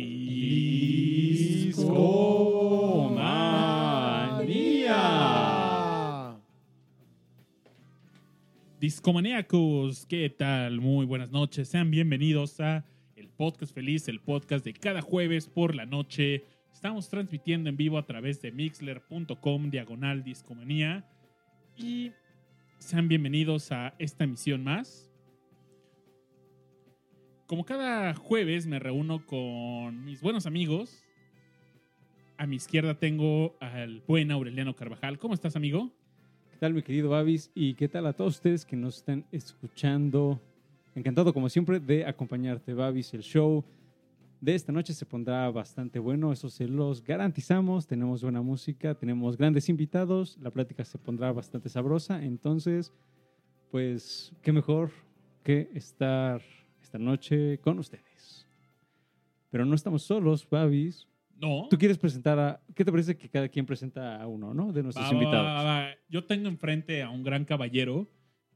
Discomanía. Discomaníacos, ¿qué tal? Muy buenas noches. Sean bienvenidos a el podcast feliz, el podcast de cada jueves por la noche. Estamos transmitiendo en vivo a través de mixler.com diagonal discomanía y sean bienvenidos a esta emisión más como cada jueves me reúno con mis buenos amigos. A mi izquierda tengo al buen Aureliano Carvajal. ¿Cómo estás, amigo? ¿Qué tal, mi querido Babis? ¿Y qué tal a todos ustedes que nos están escuchando? Encantado, como siempre, de acompañarte, Babis. El show de esta noche se pondrá bastante bueno, eso se los garantizamos. Tenemos buena música, tenemos grandes invitados, la plática se pondrá bastante sabrosa. Entonces, pues, qué mejor que estar esta noche con ustedes. Pero no estamos solos, Babis. No. Tú quieres presentar a. ¿Qué te parece que cada quien presenta a uno, ¿no? De nuestros Va, invitados. va, va. Yo tengo enfrente a un gran caballero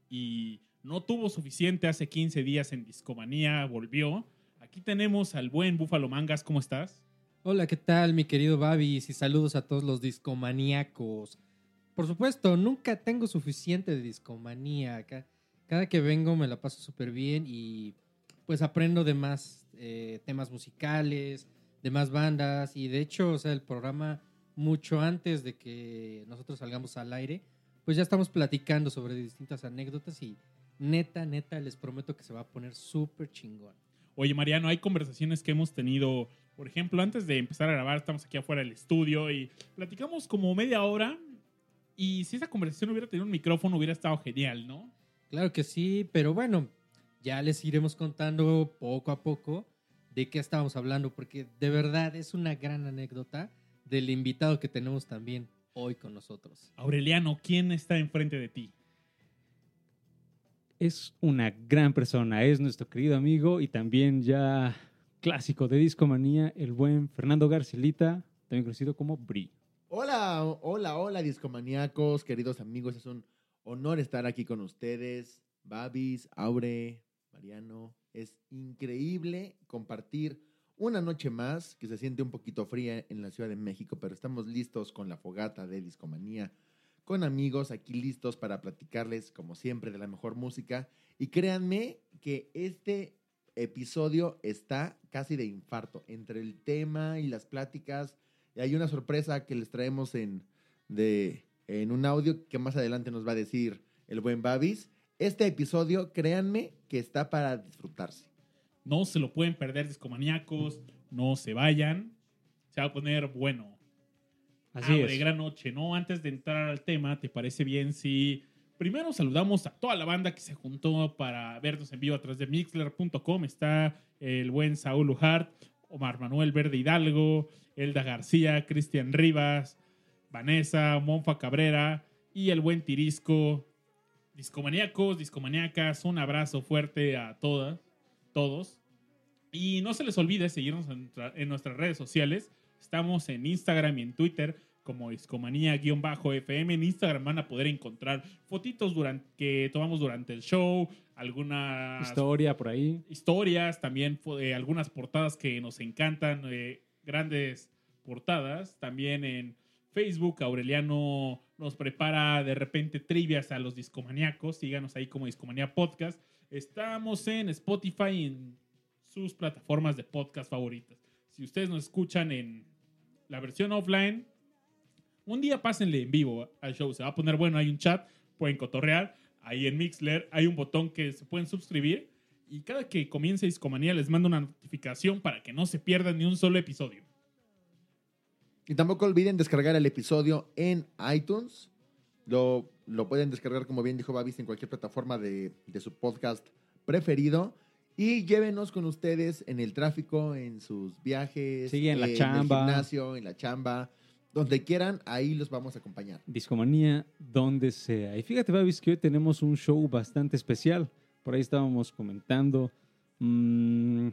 y no tuvo suficiente hace 15 días en Discomanía, volvió. Aquí tenemos al buen Búfalo Mangas, ¿cómo estás? Hola, ¿qué tal, mi querido Babis? Y saludos a todos los discomaníacos. Por supuesto, nunca tengo suficiente de discomanía. Ca- Cada que vengo me la paso súper bien y pues aprendo de más eh, temas musicales, de más bandas. Y de hecho, o sea, el programa, mucho antes de que nosotros salgamos al aire, pues ya estamos platicando sobre distintas anécdotas y neta, neta, les prometo que se va a poner súper chingón. Oye, Mariano, hay conversaciones que hemos tenido, por ejemplo, antes de empezar a grabar, estamos aquí afuera del estudio y platicamos como media hora. Y si esa conversación hubiera tenido un micrófono, hubiera estado genial, ¿no? Claro que sí, pero bueno, ya les iremos contando poco a poco de qué estábamos hablando, porque de verdad es una gran anécdota del invitado que tenemos también hoy con nosotros. Aureliano, ¿quién está enfrente de ti? es una gran persona, es nuestro querido amigo y también ya clásico de Discomanía, el buen Fernando Garcilita, también conocido como Bri. Hola, hola, hola, discomaníacos, queridos amigos. Es un honor estar aquí con ustedes. Babis, Aure, Mariano. Es increíble compartir una noche más que se siente un poquito fría en la Ciudad de México, pero estamos listos con la fogata de discomanía, con amigos aquí listos para platicarles, como siempre, de la mejor música. Y créanme que este episodio está casi de infarto entre el tema y las pláticas. Y hay una sorpresa que les traemos en, de, en un audio que más adelante nos va a decir el buen Babis. Este episodio, créanme, que está para disfrutarse. No se lo pueden perder, discomaníacos. No se vayan. Se va a poner bueno. Así Abre, es. gran noche, ¿no? Antes de entrar al tema, ¿te parece bien si primero saludamos a toda la banda que se juntó para vernos en vivo a través de mixler.com? Está el buen Saúl Ujart, Omar Manuel Verde Hidalgo, Elda García, Cristian Rivas, Vanessa, Monfa Cabrera y el buen Tirisco. Discomaníacos, discomaníacas, un abrazo fuerte a todas, todos. Y no se les olvide seguirnos en, nuestra- en nuestras redes sociales. Estamos en Instagram y en Twitter como discomanía-fm. En Instagram van a poder encontrar fotitos durante, que tomamos durante el show, algunas Historia por ahí. historias, también eh, algunas portadas que nos encantan, eh, grandes portadas. También en Facebook, Aureliano nos prepara de repente trivias a los discomaníacos. Síganos ahí como Discomanía Podcast. Estamos en Spotify y en sus plataformas de podcast favoritas. Si ustedes nos escuchan en la versión offline, un día pásenle en vivo al show. Se va a poner bueno. Hay un chat, pueden cotorrear. Ahí en Mixler hay un botón que se pueden suscribir. Y cada que comience Discomanía les mando una notificación para que no se pierdan ni un solo episodio. Y tampoco olviden descargar el episodio en iTunes. Lo, lo pueden descargar, como bien dijo Babis, en cualquier plataforma de, de su podcast preferido. Y llévenos con ustedes en el tráfico, en sus viajes, Sí, en la el chamba. gimnasio, en la chamba, donde quieran, ahí los vamos a acompañar. Discomanía, donde sea. Y fíjate, Babis, que hoy tenemos un show bastante especial. Por ahí estábamos comentando. mm,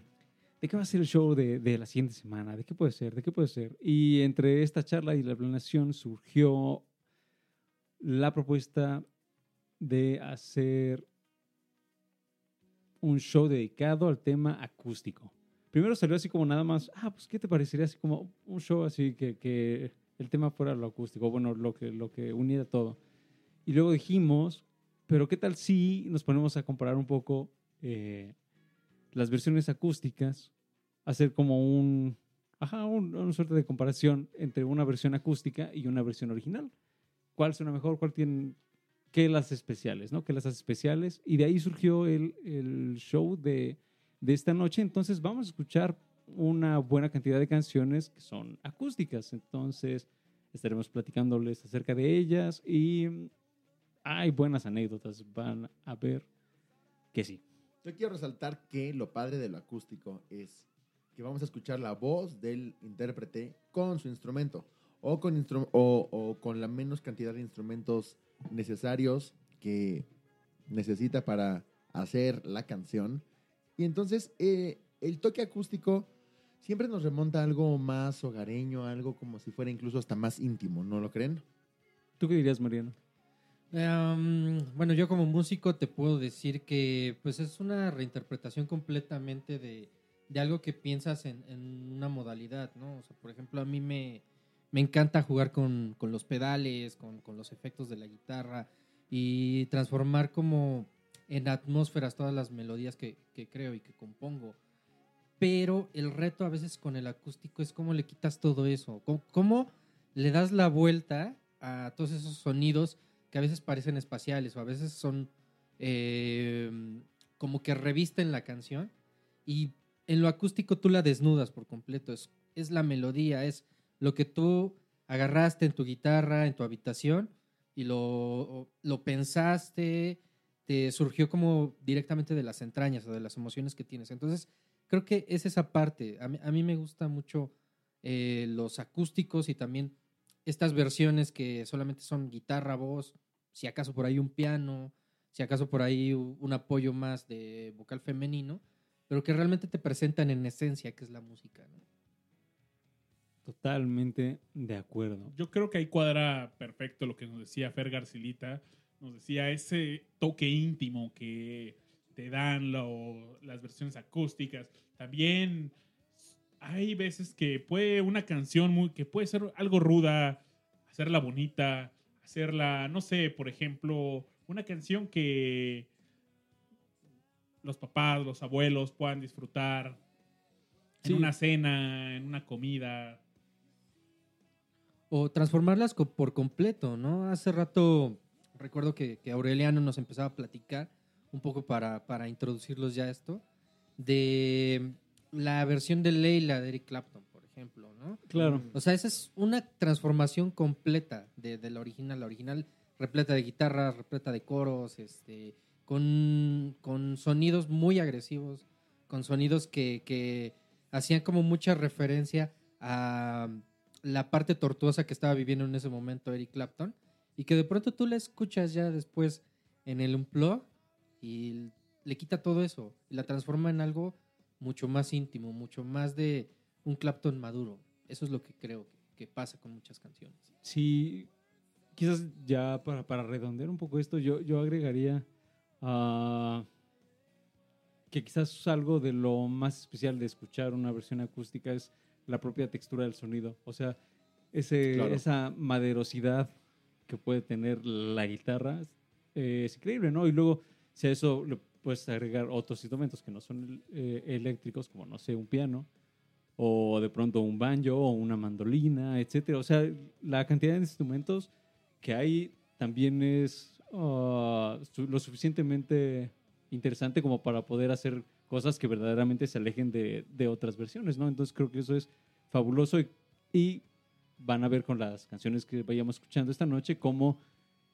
¿De qué va a ser el show de, de la siguiente semana? ¿De qué puede ser? ¿De qué puede ser? Y entre esta charla y la planeación surgió la propuesta de hacer un show dedicado al tema acústico. Primero salió así como nada más, ah, pues, ¿qué te parecería así como un show así que, que el tema fuera lo acústico, bueno, lo que, lo que uniera todo. Y luego dijimos, pero ¿qué tal si nos ponemos a comparar un poco eh, las versiones acústicas? Hacer como un, ajá, un- una suerte de comparación entre una versión acústica y una versión original. ¿Cuál suena mejor? ¿Cuál tiene qué las especiales? ¿no? ¿Qué las hace especiales? Y de ahí surgió el, el show de, de esta noche. Entonces vamos a escuchar una buena cantidad de canciones que son acústicas. Entonces estaremos platicándoles acerca de ellas y hay buenas anécdotas. Van a ver que sí. Yo quiero resaltar que lo padre de lo acústico es que vamos a escuchar la voz del intérprete con su instrumento o con, la menos cantidad de instrumentos necesarios que necesita para hacer la canción. Y entonces eh, el toque acústico siempre nos remonta a algo más hogareño, algo como si fuera incluso hasta más íntimo, ¿no lo creen? ¿Tú qué dirías, Mariano? Em, bueno, yo como músico te puedo decir que pues es una reinterpretación completamente de, de algo que piensas en, en una modalidad, ¿no? O sea, por ejemplo, a mí me, me encanta jugar con, con los pedales, con, con los efectos de la guitarra y transformar como en atmósferas todas las melodías que, que creo y que compongo. Pero el reto a veces con el acústico es cómo le quitas todo eso, cómo le das la vuelta a todos esos sonidos que a veces parecen espaciales o a veces son eh, como que revisten la canción y en lo acústico tú la desnudas por completo, es, es la melodía, es lo que tú agarraste en tu guitarra, en tu habitación y lo, lo pensaste, te surgió como directamente de las entrañas o de las emociones que tienes. Entonces, creo que es esa parte. A mí, a mí me gusta mucho eh, los acústicos y también estas versiones que solamente son guitarra, voz, si acaso por ahí un piano, si acaso por ahí un apoyo más de vocal femenino, pero que realmente te presentan en esencia qué es la música. ¿no? Totalmente de acuerdo. Yo creo que ahí cuadra perfecto lo que nos decía Fer Garcilita. Nos decía ese toque íntimo que te dan lo- las versiones acústicas. También hay veces que puede una canción muy, que puede ser algo ruda, hacerla bonita, hacerla, no sé, por ejemplo, una canción que los papás, los abuelos puedan disfrutar Sí. en una cena, en una comida. O transformarlas por completo, ¿no? Hace rato recuerdo que, que Aureliano nos empezaba a platicar un poco para, para introducirlos ya a esto, de la versión de Leila de Eric Clapton, por ejemplo, ¿no? Claro. O sea, esa es una transformación completa de, de la original. La original repleta de guitarras, repleta de coros, este, con, con sonidos muy agresivos, con sonidos que, que hacían como mucha referencia a la parte tortuosa que estaba viviendo en ese momento Eric Clapton y que de pronto tú la escuchas ya después en el Unplug y le quita todo eso y la transforma en algo mucho más íntimo, mucho más de un Clapton maduro. Eso es lo que creo que, pasa con muchas canciones. Sí, quizás ya para, para redondear un poco esto, yo, yo agregaría ah, que quizás algo de lo más especial de escuchar una versión acústica es la propia textura del sonido. O sea, ese, Claro. esa maderosidad que puede tener la guitarra eh, es increíble, ¿no? Y luego, si a eso le puedes agregar otros instrumentos que no son eh, eléctricos, como, no sé, un piano, o de pronto un banjo o una mandolina, etcétera. O sea, la cantidad de instrumentos que hay también es su- lo suficientemente interesante como para poder hacer cosas que verdaderamente se alejen de, de otras versiones, ¿no? Entonces creo que eso es fabuloso y, y van a ver con las canciones que vayamos escuchando esta noche cómo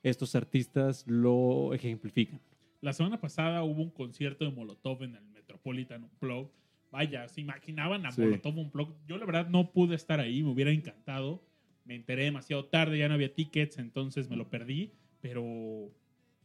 estos artistas lo ejemplifican. La semana pasada hubo un concierto de Molotov en el Metropolitan Unplugged. Vaya, ¿se imaginaban a Sí. Molotov Unplugged? Yo la verdad no pude estar ahí, me hubiera encantado. Me enteré demasiado tarde, ya no había tickets, entonces me lo perdí. Pero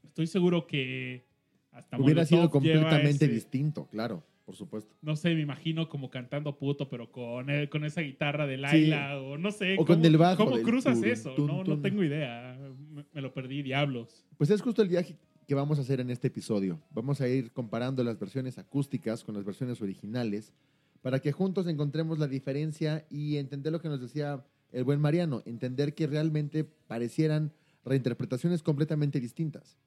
estoy seguro que hasta Hubiera Molotov sido completamente ese- distinto, claro, por supuesto. No sé, me imagino como cantando puto, pero con, el- con esa guitarra de Laila o no sé. O con ¿cómo- el bajo ¿Cómo cruzas eso? tun, no, no tengo idea. Me, me lo perdí, diablos. Pues es justo el viaje que vamos a hacer en este episodio. Vamos a ir comparando las versiones acústicas con las versiones originales para que juntos encontremos la diferencia y entender lo que nos decía el buen Mariano, entender que realmente parecieran reinterpretaciones completamente distintas.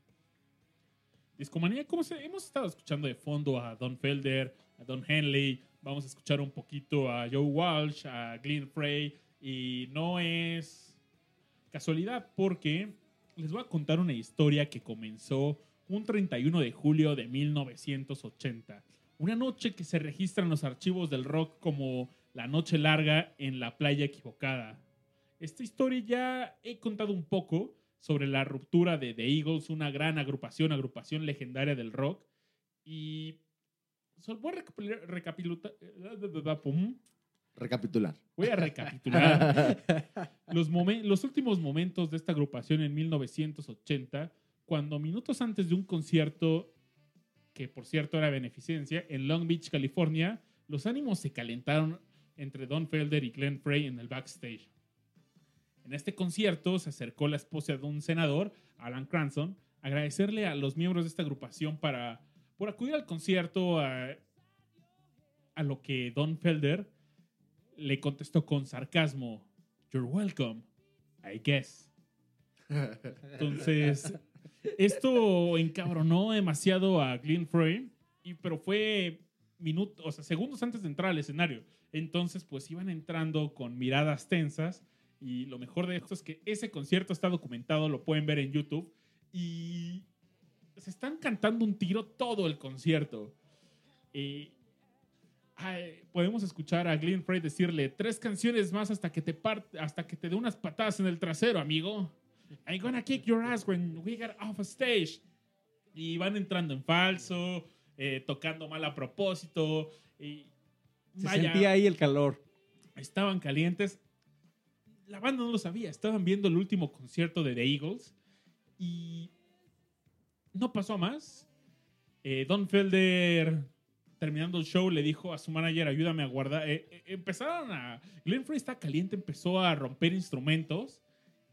Discomanía, como hemos estado escuchando de fondo a Don Felder, a Don Henley, vamos a escuchar un poquito a Joe Walsh, a Glenn Frey, y no es casualidad porque les voy a contar una historia que comenzó un 31 de julio de 1980. Una noche que se registra en los archivos del rock como la noche larga en la playa equivocada. Esta historia ya he contado un poco sobre la ruptura de The Eagles, una gran agrupación, agrupación legendaria del rock. Y voy a recapitular, voy a recapitular los, momen- los últimos momentos de esta agrupación en 1980, cuando minutos antes de un concierto, que por cierto era beneficencia, en Long Beach, California, los ánimos se calentaron entre Don Felder y Glenn Frey en el backstage. En este concierto se acercó la esposa de un senador, Alan Cranston, a agradecerle a los miembros de esta agrupación para, por acudir al concierto, a, a lo que Don Felder le contestó con sarcasmo, You're welcome, I guess. Entonces, esto encabronó demasiado a Glenn Frey, y, pero fue minutos, o sea, segundos antes de entrar al escenario. Entonces, pues iban entrando con miradas tensas. Y lo mejor de esto es que ese concierto está documentado, lo pueden ver en YouTube. Y se están cantando un tiro todo el concierto. Y ay, podemos escuchar a Glenn Frey decirle tres canciones más hasta que te parte, hasta que te dé unas patadas en el trasero, amigo. I'm gonna kick your ass when we get off a stage. Y van entrando en falso, eh, tocando mal a propósito. Y Se vaya, sentía ahí el calor. estaban calientes. La banda no lo sabía. Estaban viendo el último concierto de The Eagles y no pasó más. Eh, Don Felder, terminando el show, le dijo a su manager: Ayúdame a guardar. Eh, eh, empezaron a. Glenn Frey está caliente, empezó a romper instrumentos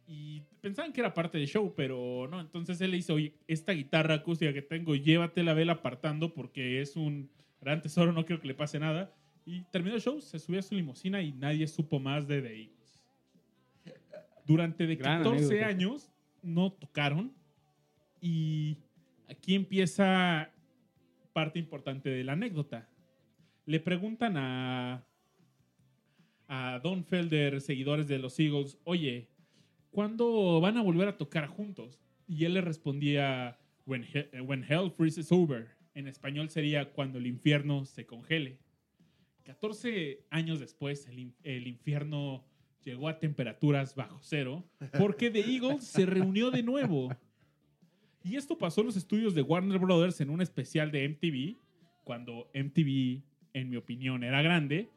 y pensaban que era parte del show, pero no. Entonces él le dice: Oye, esta guitarra acústica que tengo, llévatela, vela apartando porque es un gran tesoro, no quiero que le pase nada. Y terminó el show, se subió a su limusina y nadie supo más de The Eagles. Durante de Gran 14 anécdota. años no tocaron y aquí empieza parte importante de la anécdota. Le preguntan a, a Don Felder, seguidores de los Eagles, oye, ¿cuándo van a volver a tocar juntos? Y él le respondía, when, he- when hell freezes over. En español sería cuando el infierno se congele. 14 años después, el, el infierno llegó a temperaturas bajo cero porque The Eagles se reunió de nuevo. Y esto pasó en los estudios de Warner Brothers en un especial de MTV, cuando MTV, en mi opinión, era grande.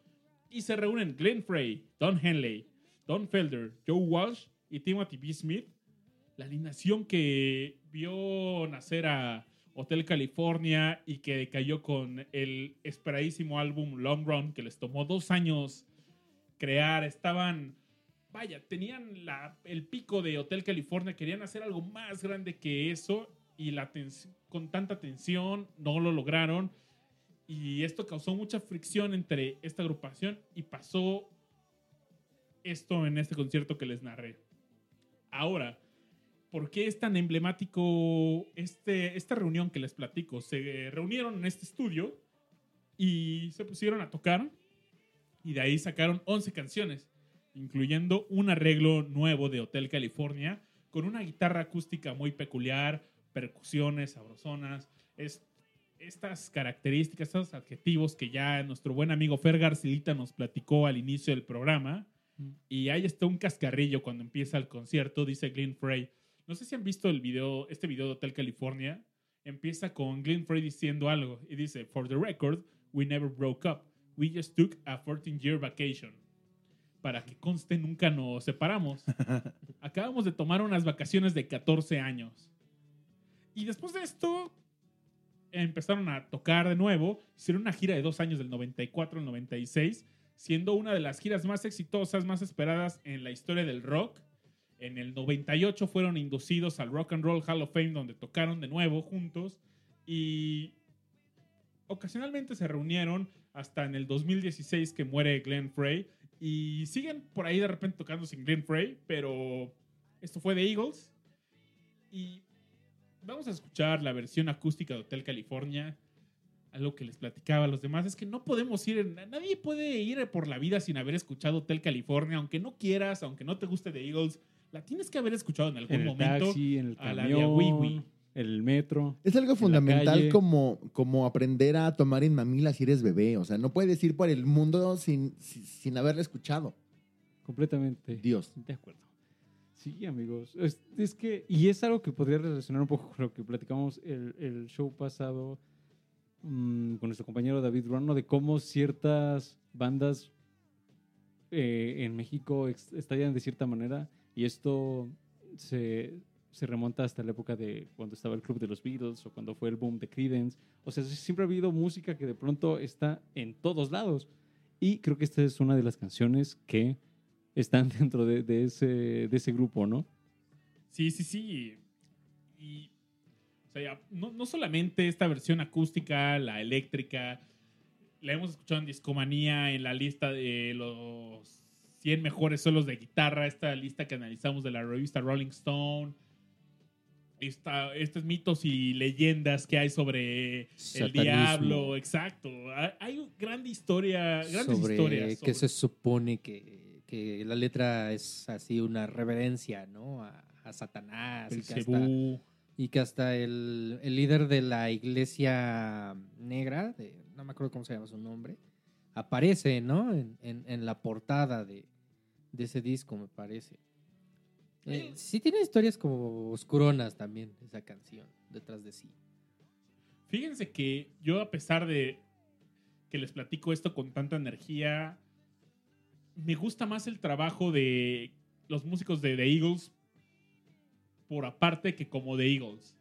Y se reúnen Glenn Frey, Don Henley, Don Felder, Joe Walsh y Timothy B. Smith. La alineación que vio nacer a Hotel California y que cayó con el esperadísimo álbum Long Run, que les tomó dos años crear. Estaban, vaya, tenían la- el pico de Hotel California, querían hacer algo más grande que eso y la con tanta tensión no lo lograron. Y esto causó mucha fricción entre esta agrupación y pasó esto en este concierto que les narré. Ahora, ¿por qué es tan emblemático este, esta reunión que les platico? Se reunieron en este estudio y se pusieron a tocar y de ahí sacaron 11 canciones, incluyendo un arreglo nuevo de Hotel California con una guitarra acústica muy peculiar, percusiones sabrosonas, es, estas características, estos adjetivos que ya nuestro buen amigo Fer Garcilita nos platicó al inicio del programa. Y ahí está un cascarrillo cuando empieza el concierto, dice Glenn Frey. No sé si han visto el video, este video de Hotel California. Empieza con Glenn Frey diciendo algo y dice, For the record, we never broke up. We just took a 14-year vacation. Para que conste, nunca nos separamos. Acabamos de tomar unas vacaciones de 14 años. Y después de esto, empezaron a tocar de nuevo. Hicieron una gira de dos años, del 94 al 96, siendo una de las giras más exitosas, más esperadas en la historia del rock. En el 98 fueron inducidos al Rock and Roll Hall of Fame, donde tocaron de nuevo juntos. Y ocasionalmente se reunieron hasta en el 2016 que muere Glenn Frey. Y siguen por ahí de repente tocando sin Glenn Frey, pero esto fue de Eagles. Y vamos a escuchar la versión acústica de Hotel California. Algo que les platicaba a los demás es que no podemos ir, nadie puede ir por la vida sin haber escuchado Hotel California, aunque no quieras, aunque no te guste The Eagles, la tienes que haber escuchado en algún En el momento. taxi, en el a la de camión, Wiwi. El metro. Es algo fundamental como, como aprender a tomar en mamila si eres bebé. O sea, no puedes ir por el mundo sin, sin, sin haberla escuchado. Completamente. Dios. De acuerdo. Sí, amigos. Es, es que, y es algo que podría relacionar un poco con lo que platicamos el, el show pasado mm, con nuestro compañero David Ruano, de cómo ciertas bandas eh, en México estallan de cierta manera, y esto se, se remonta hasta la época de cuando estaba el club de los Beatles o cuando fue el boom de Creedence. O sea, siempre ha habido música que de pronto está en todos lados. Y creo que esta es una de las canciones que están dentro de, de ese, de ese grupo, ¿no? Sí, sí, sí. Y, o sea, no, no solamente esta versión acústica, la eléctrica, la hemos escuchado en Discomanía, en la lista de los 100 mejores solos de guitarra, esta lista que analizamos de la revista Rolling Stone. Esta, estos mitos y leyendas que hay sobre el diablo, exacto. Hay- gran historia, grandes sobre historias. que se supone que, que la letra es así una reverencia, ¿no? A, a Satanás. Y que hasta, Belcebú. y que hasta el, el líder de la iglesia negra, de, no me acuerdo cómo se llama su nombre, aparece, ¿no? En, en- en la portada de, de ese disco, me parece. Eh, sí tiene historias como oscuronas también, esa canción, detrás de sí. Fíjense que yo, a pesar de que les platico esto con tanta energía, me gusta más el trabajo de los músicos de The Eagles por aparte que como The Eagles.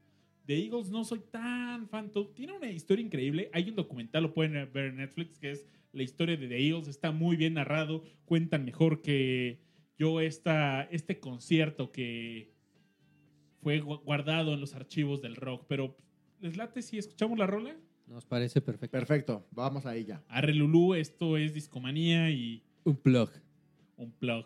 The Eagles no soy tan fan. Tiene una historia increíble. Hay un documental, lo pueden ver en Netflix, que es la historia de The Eagles. Está muy bien narrado. Cuentan mejor que yo esta, este concierto que fue gu- guardado en los archivos del rock. Pero, ¿les late si escuchamos la rola? Nos parece perfecto. Perfecto, vamos a ella. Arre Lulú, esto es Discomanía y Un plug. un plug.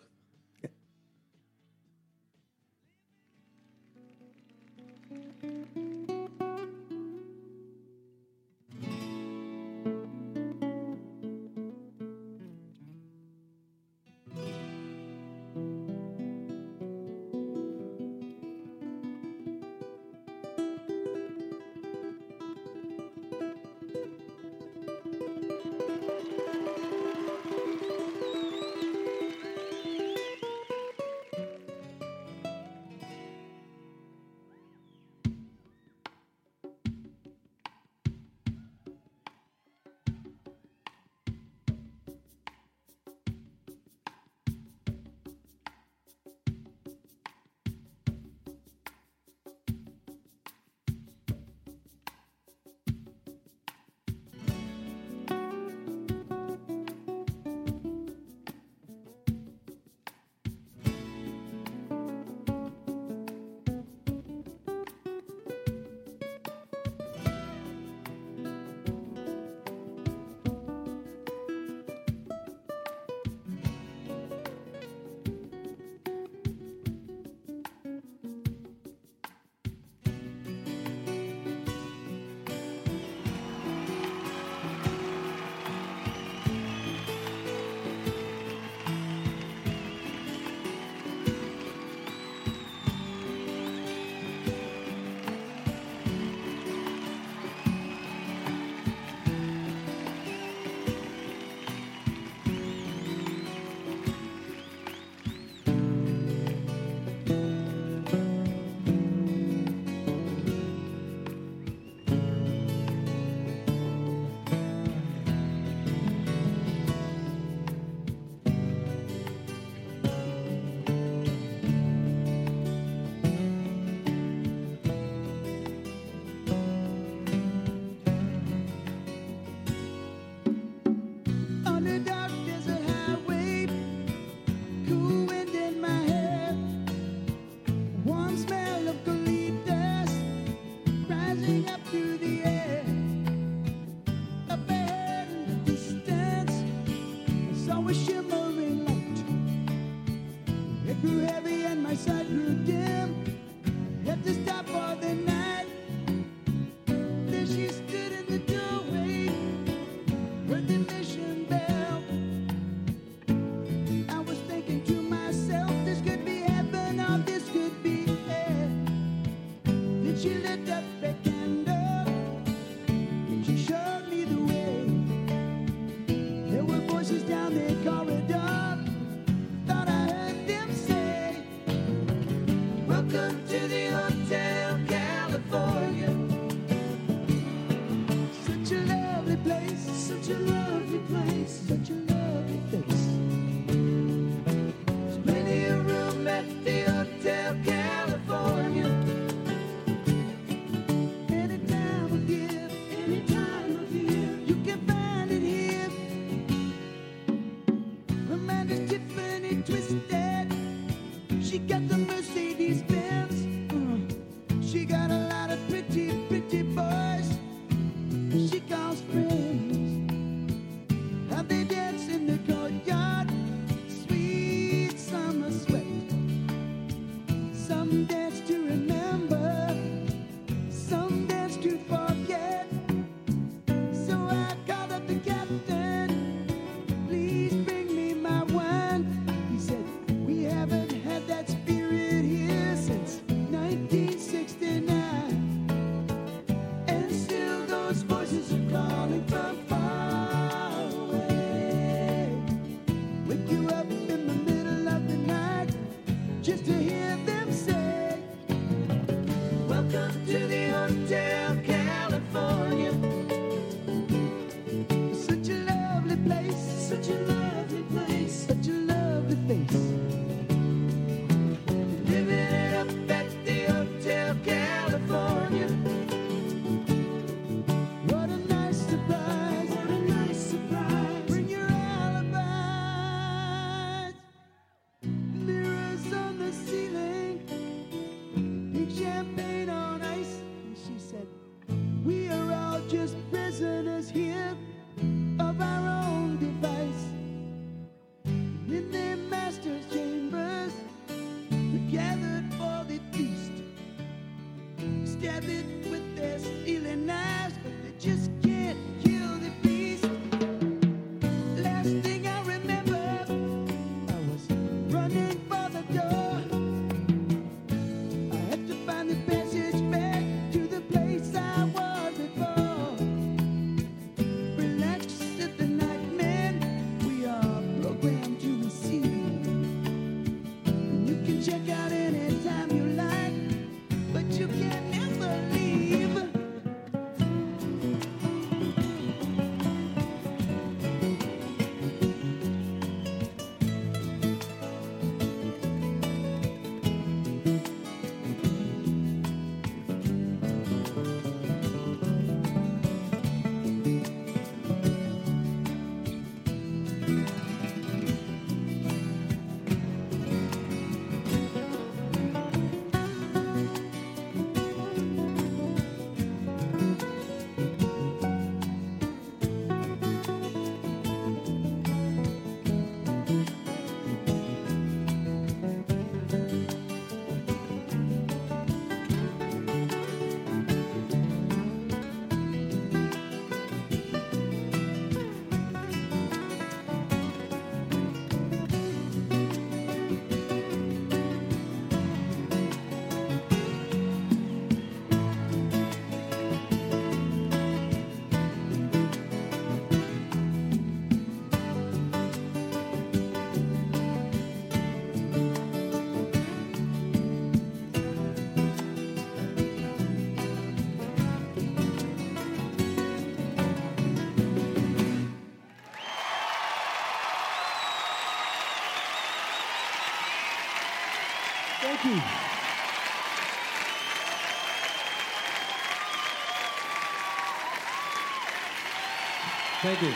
show. Thank you.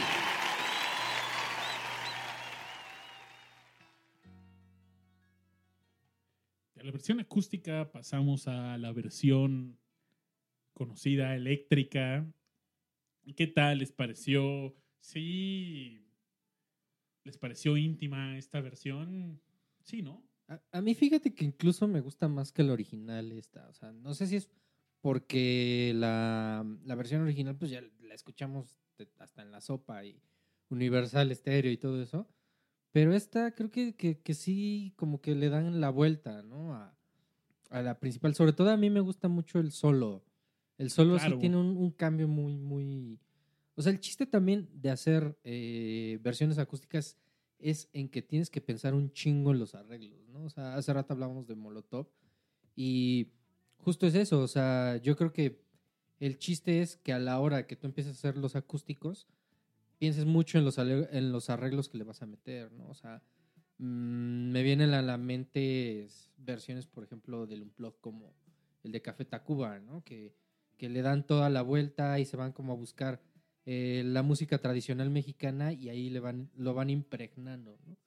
De la versión acústica pasamos a la versión conocida eléctrica. ¿Qué tal les pareció? Sí, les pareció íntima esta versión. Sí, ¿no? A, a mí fíjate que incluso me gusta más que la original esta. O sea, no sé si es porque la, la versión original pues ya la escuchamos hasta en la sopa y Universal Stereo y todo eso. Pero esta creo que, que, que sí como que le dan la vuelta, ¿no? A, a la principal. Sobre todo a mí me gusta mucho el solo. El solo Claro. sí tiene un, un cambio muy, muy... O sea, el chiste también de hacer eh, versiones acústicas es en que tienes que pensar un chingo en los arreglos, ¿no? O sea, hace rato hablábamos de Molotov y justo es eso, o sea, yo creo que el chiste es que a la hora que tú empieces a hacer los acústicos, pienses mucho en los, en los arreglos que le vas a meter, ¿no? O sea, mm, me vienen a la mente versiones, por ejemplo, del Unplug como el de Café Tacuba, ¿no? Que, que le dan toda la vuelta y se van como a buscar eh, la música tradicional mexicana y ahí le van, lo van impregnando, ¿no?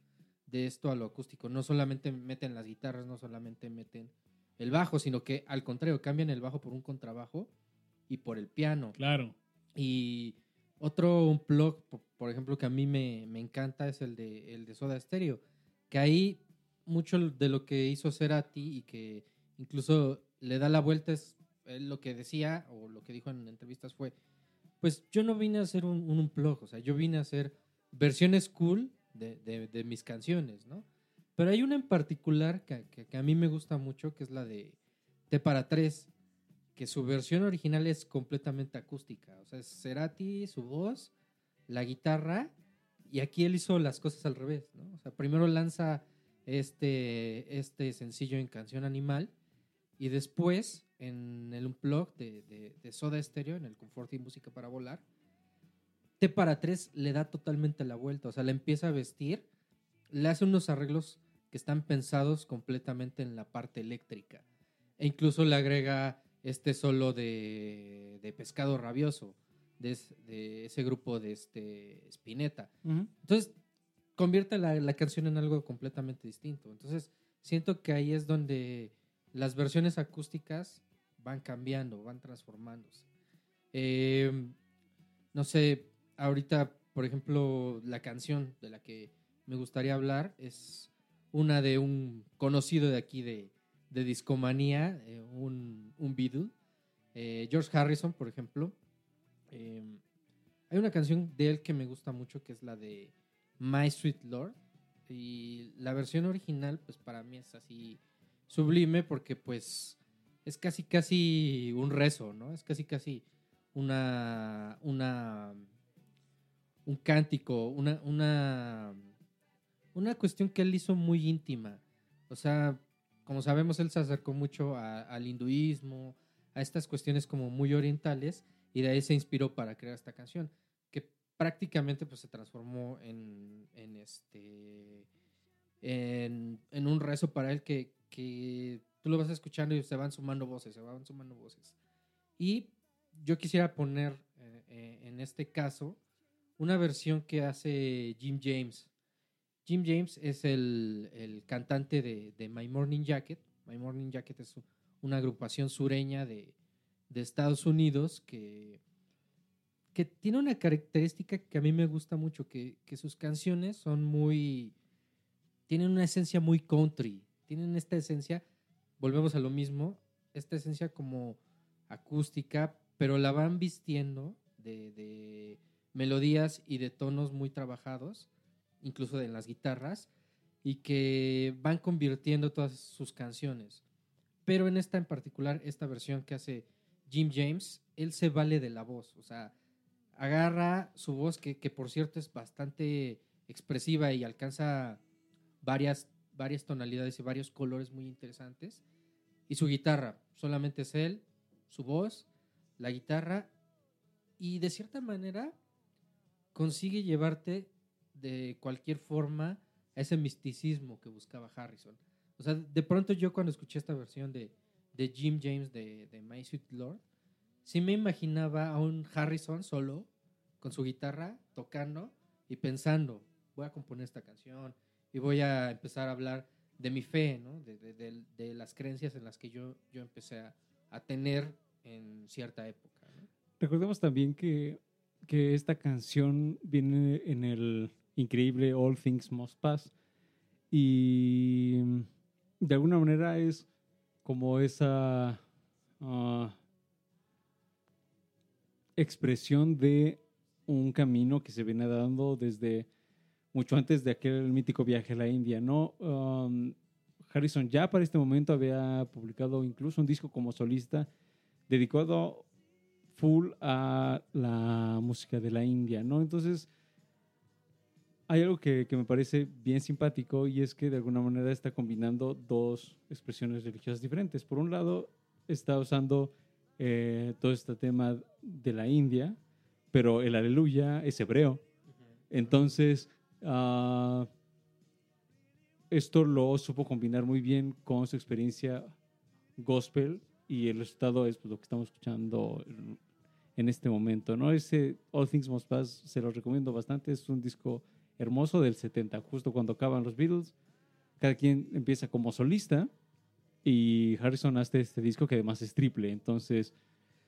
De esto a lo acústico. No solamente meten las guitarras, no solamente meten el bajo, sino que al contrario, cambian el bajo por un contrabajo y por el piano. Claro. Y otro un plug, por, ejemplo, que a mí me, me encanta es el de, el de Soda Stereo. Que ahí mucho de lo que hizo Cerati y que incluso le da la vuelta es lo que decía o lo que dijo en entrevistas fue, pues yo no vine a hacer un, un unplug, o sea, yo vine a hacer versiones cool de, de- de mis canciones, ¿no? Pero hay una en particular que, que- a mí me gusta mucho, que es la de T para 3, que su versión original es completamente acústica. O sea, es Cerati, su voz, la guitarra, y aquí él hizo las cosas al revés, ¿no? O sea, primero lanza este, este sencillo en Canción Animal, y después, en el de, de, de Soda Stereo, en el Confort y Música para Volar, T para 3 le da totalmente la vuelta. O sea, la empieza a vestir, le hace unos arreglos que están pensados completamente en la parte eléctrica. E incluso le agrega este solo de, de Pescado Rabioso, de, es- de ese grupo de este Spinetta. Entonces, convierte la, la canción en algo completamente distinto. Entonces, siento que ahí es donde las versiones acústicas van cambiando, van transformándose. Eh, no sé, ahorita, por ejemplo, la canción de la que me gustaría hablar es una de un conocido de aquí de, de Discomanía, eh, un, un Beatle, eh, George Harrison, por ejemplo. Eh, hay una canción de él que me gusta mucho que es la de My Sweet Lord. Y la versión original, pues para mí es así sublime porque pues es casi casi un rezo, ¿no? Es casi casi una, una un cántico, una, una, una cuestión que él hizo muy íntima. O sea, como sabemos, él se acercó mucho al hinduismo, a estas cuestiones como muy orientales, y de ahí se inspiró para crear esta canción, que prácticamente pues se transformó en, este en, un rezo para él que, que tú lo vas escuchando y se van sumando voces, se van sumando voces. Y yo quisiera poner eh, eh, en este caso una versión que hace Jim James. Jim James es el, el cantante de, de My Morning Jacket. My Morning Jacket es una agrupación sureña de, de Estados Unidos que, que tiene una característica que a mí me gusta mucho, que, que sus canciones son muy... tienen una esencia muy country, tienen esta esencia, volvemos a lo mismo, esta esencia como acústica, pero la van vistiendo de, de melodías y de tonos muy trabajados, incluso en las guitarras, y que van convirtiendo todas sus canciones. Pero en esta en particular, esta versión que hace Jim James, él se vale de la voz, o sea, agarra su voz, que, que por cierto es bastante expresiva y alcanza varias, varias tonalidades y varios colores muy interesantes, y su guitarra, solamente es él, su voz, la guitarra, y de cierta manera consigue llevarte de cualquier forma a ese misticismo que buscaba Harrison. O sea, de pronto yo cuando escuché esta versión de, de Jim James de, de My Sweet Lord, sí me imaginaba a un Harrison solo, con su guitarra, tocando y pensando, voy a componer esta canción y voy a empezar a hablar de mi fe, ¿no? de, de- de- las creencias en las que yo, yo empecé a, a tener en cierta época. Recordemos también que, que esta canción viene en el increíble All Things Must Pass y de alguna manera es como esa ah, expresión de un camino que se viene dando desde mucho antes de aquel mítico viaje a la India, ¿no? Um, Harrison ya para este momento había publicado incluso un disco como solista dedicado full a la música de la India, ¿no? Entonces, hay algo que, que me parece bien simpático y es que de alguna manera está combinando dos expresiones religiosas diferentes. Por un lado, está usando eh, todo este tema de la India, pero el aleluya es hebreo. Entonces, ah, esto lo supo combinar muy bien con su experiencia gospel y el resultado es pues, lo que estamos escuchando en- en este momento, ¿no? Ese All Things Must Pass se lo recomiendo bastante, es un disco hermoso del 70, justo cuando acaban los Beatles. Cada quien empieza como solista y Harrison hace este disco que además es triple, entonces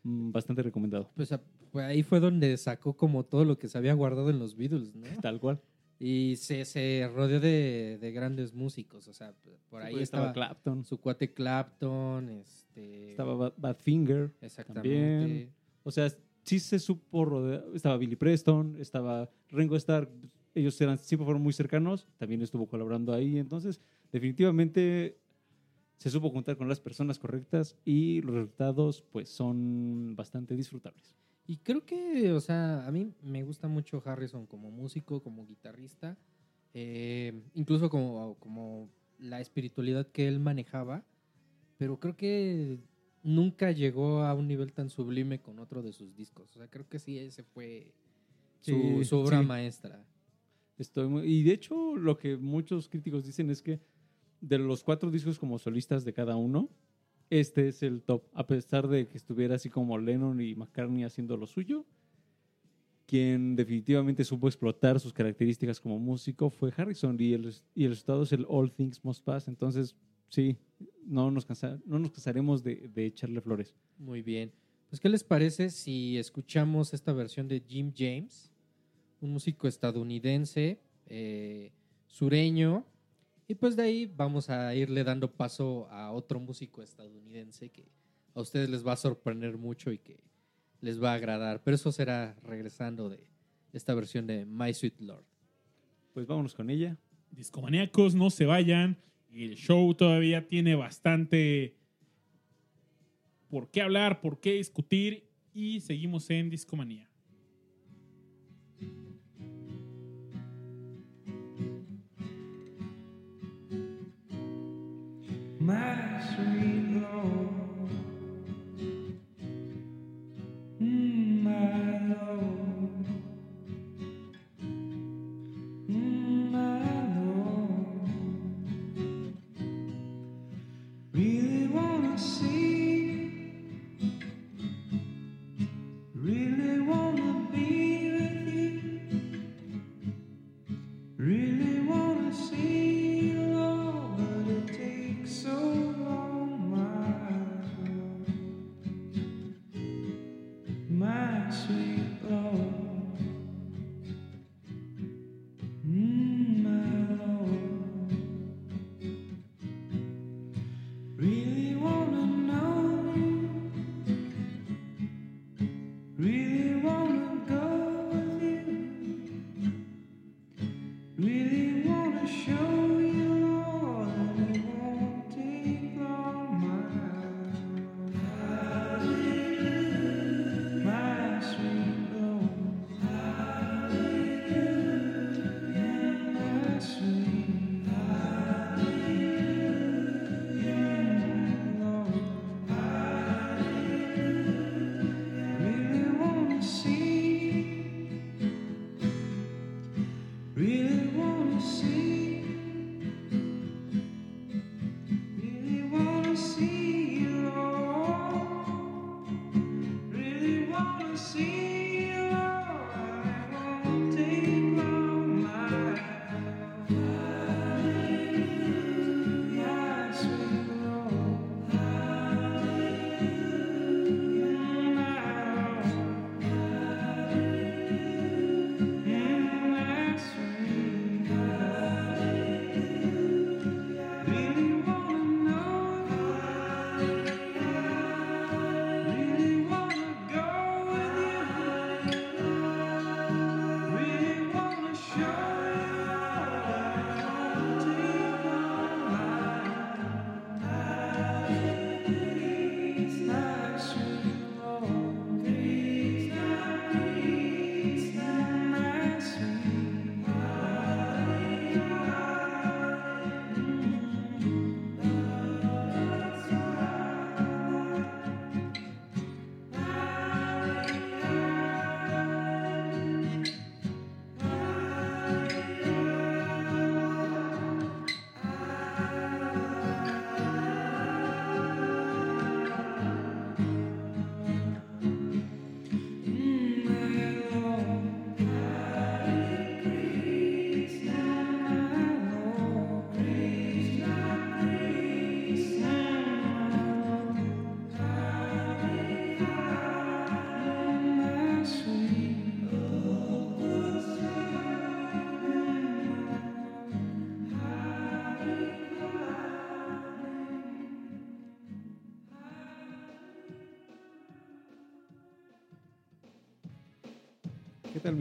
mm, bastante recomendado, Pues a- fue- ahí fue donde sacó como todo lo que se había guardado en los Beatles, ¿no? tal cual. Y se, se rodeó de, de grandes músicos, o sea, por ahí Pues estaba, Clapton, su cuate Clapton, este... estaba Bad- Badfinger, Exactamente. también. O sea, sí se supo rodear. Estaba Billy Preston, estaba Ringo Starr. Ellos eran, siempre fueron muy cercanos. También estuvo colaborando ahí. Entonces, definitivamente se supo juntar con las personas correctas y los resultados, pues, son bastante disfrutables. Y creo que, o sea, a mí me gusta mucho Harrison como músico, como guitarrista, eh, incluso como, como la espiritualidad que él manejaba, pero creo que nunca llegó a un nivel tan sublime con otro de sus discos. O sea, creo que sí, ese fue su, Sí, su obra sí. maestra. Estoy muy- y de hecho, lo que muchos críticos dicen es que de los cuatro discos como solistas de cada uno, este es el top. A pesar de que estuviera así como Lennon y McCartney haciendo lo suyo, quien definitivamente supo explotar sus características como músico fue Harrison y el, y el resultado es el All Things Must Pass. Entonces, sí, no nos, cansa- no nos cansaremos de, de echarle flores. Muy bien. Pues, ¿qué les parece si escuchamos esta versión de Jim James, un músico estadounidense, eh, sureño? Y pues de ahí vamos a irle dando paso a otro músico estadounidense que a ustedes les va a sorprender mucho y que les va a agradar. Pero eso será regresando de esta versión de My Sweet Lord. Pues vámonos con ella. Discomaníacos, no se vayan. El show todavía tiene bastante por qué hablar, por qué discutir. Y seguimos en Discomanía. My sweet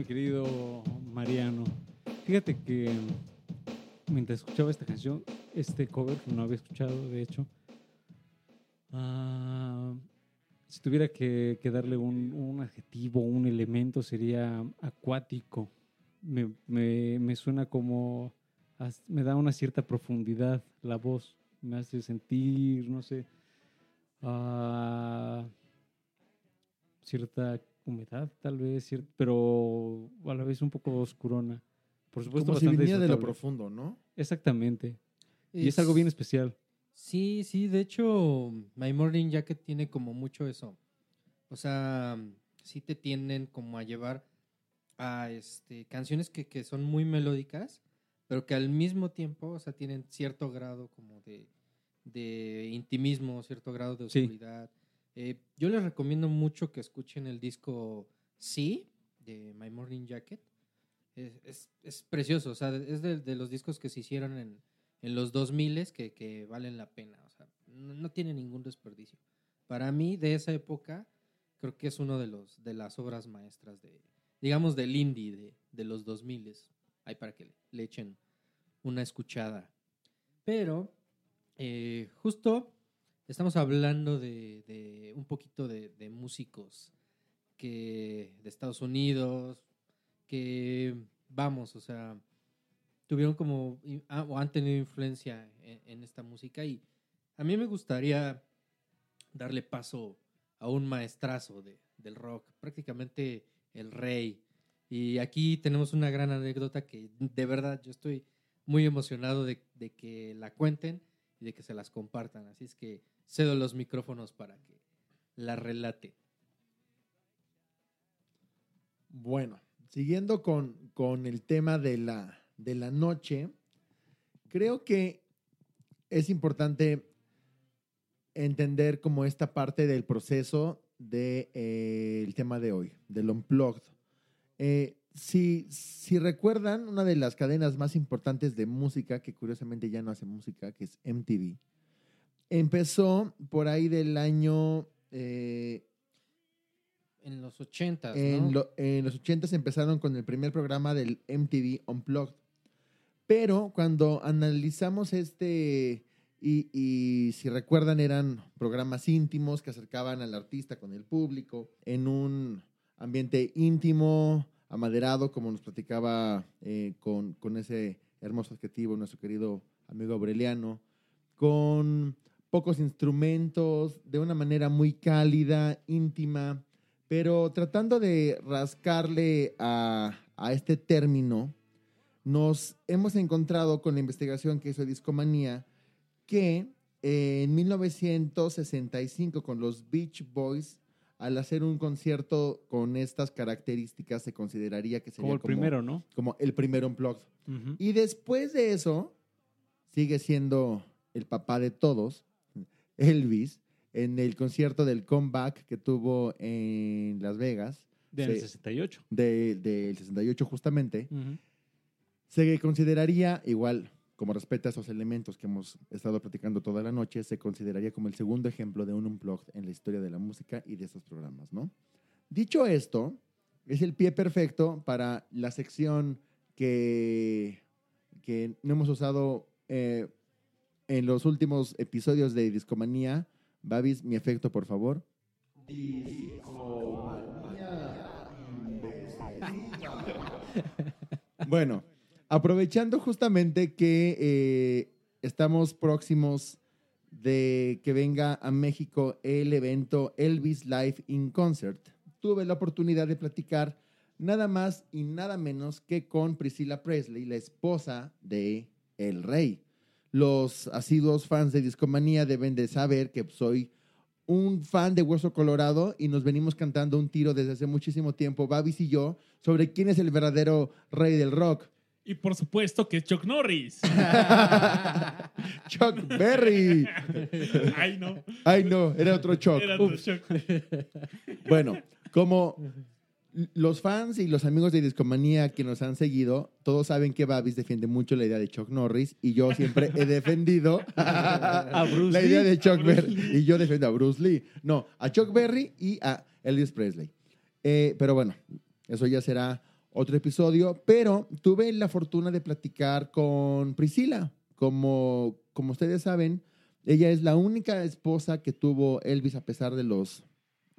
querido Mariano? Fíjate que mientras escuchaba esta canción, este cover que no había escuchado, de hecho, ah, si tuviera que, darle un, adjetivo, un elemento, sería acuático. Me, me- me suena como, me da una cierta profundidad la voz, me hace sentir, no sé, ah, cierta humedad, tal vez, pero a la vez un poco oscurona. Por supuesto, Como si bastante viniera de lo profundo, ¿no? Exactamente. Y es algo bien especial. Sí, sí, de hecho, My Morning Jacket tiene como mucho eso. O sea, sí te tienden como a llevar a este, canciones que, que son muy melódicas, pero que al mismo tiempo, o sea, tienen cierto grado como de, de intimismo, cierto grado de Sí. Eh, yo les recomiendo mucho que escuchen el disco Sí de My Morning Jacket. Es, es- precioso, o sea, es de, de los discos que se hicieron en, en los 2000 que, que valen la pena, o sea, no, tiene ningún desperdicio. Para mí, de esa época, creo que es uno de, de las obras maestras de, digamos, del indie de, de los 2000 Ahí para que le, le echen una escuchada. Pero, eh, justo estamos hablando de, un poquito de, músicos que de Estados Unidos, que vamos, o sea, tuvieron como ah, o han tenido influencia en, esta música y a mí me gustaría darle paso a un maestrazo de, del rock, prácticamente el rey. Y aquí tenemos una gran anécdota que de verdad yo estoy muy emocionado de que la cuenten y de que se las compartan. Así es que cedo los micrófonos para que la relate. Bueno, siguiendo con, con el tema de la, de la noche, creo que es importante entender como esta parte del proceso del tema de hoy, del unplugged. Eh, si, si recuerdan, una de las cadenas más importantes de música, que curiosamente ya no hace música, que es MTV, empezó por ahí del año... eh, En los ochentas, en, ¿no? lo- en los 80 empezaron con el primer programa del MTV Unplugged. Pero cuando analizamos este, y, y si recuerdan, eran programas íntimos que acercaban al artista con el público en un ambiente íntimo, amaderado, como nos platicaba eh, con, con ese hermoso adjetivo nuestro querido amigo Aureliano, con pocos instrumentos, de una manera muy cálida, íntima, pero tratando de rascarle a, a este término, nos hemos encontrado con la investigación que hizo Discomanía que eh, en 1965 con los Beach Boys, al hacer un concierto con estas características, se consideraría que sería Como el primero, ¿no? como el primer unplugged. Ujú. Y después de eso, sigue siendo el papá de todos, Elvis, en el concierto del comeback que tuvo en Las Vegas, Del Sí. 68. de- del 68 justamente, se consideraría, igual como respecta a esos elementos que hemos estado platicando toda la noche, se consideraría como el segundo ejemplo de un unplugged en la historia de la música y de estos programas, ¿no? Dicho esto, es el pie perfecto para la sección que, que no hemos usado eh, en los últimos episodios de Discomanía. Babis, mi efecto, por favor. Bueno, aprovechando justamente que eh, estamos próximos de que venga a México el evento Elvis Live in Concert, tuve la oportunidad de platicar nada más y nada menos que con Priscilla Presley, la esposa de El Rey. Los asiduos fans de Discomanía deben de saber que soy un fan de Hueso Colorado y nos venimos cantando un tiro desde hace muchísimo tiempo, Babis y yo, sobre quién es el verdadero rey del rock. Y por supuesto que es Chuck Norris. Chuck Berry. Ay, no. Ay, no, era otro Chuck. Era otro Chuck. Bueno, como los fans y los amigos de Discomanía que nos han seguido, todos saben que Babis defiende mucho la idea de Chuck Norris y yo siempre he defendido A Bruce la idea de Chuck Berry y yo defiendo a Bruce Lee. No, a Chuck Berry y a Elvis Presley. Eh, pero bueno, Eso ya será otro episodio, pero tuve la fortuna de platicar con Priscila. Como, como ustedes saben, ella es la única esposa que tuvo Elvis a pesar de los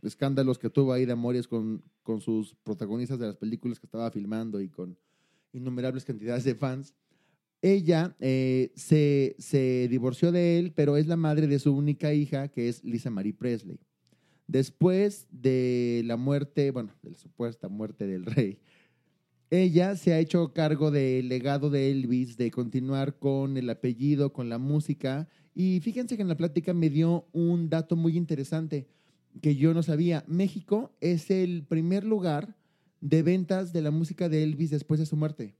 escándalos que tuvo ahí de amores con, con sus protagonistas de las películas que estaba filmando y con innumerables cantidades de fans. Ella eh, se, se divorció de él, pero es la madre de su única hija, que es Lisa Marie Presley. Después de la muerte, bueno, de la supuesta muerte del rey, ella se ha hecho cargo del legado de Elvis, de continuar con el apellido, con la música. Y fíjense que en la plática me dio un dato muy interesante que yo no sabía. México es el primer lugar de ventas de la música de Elvis después de su muerte.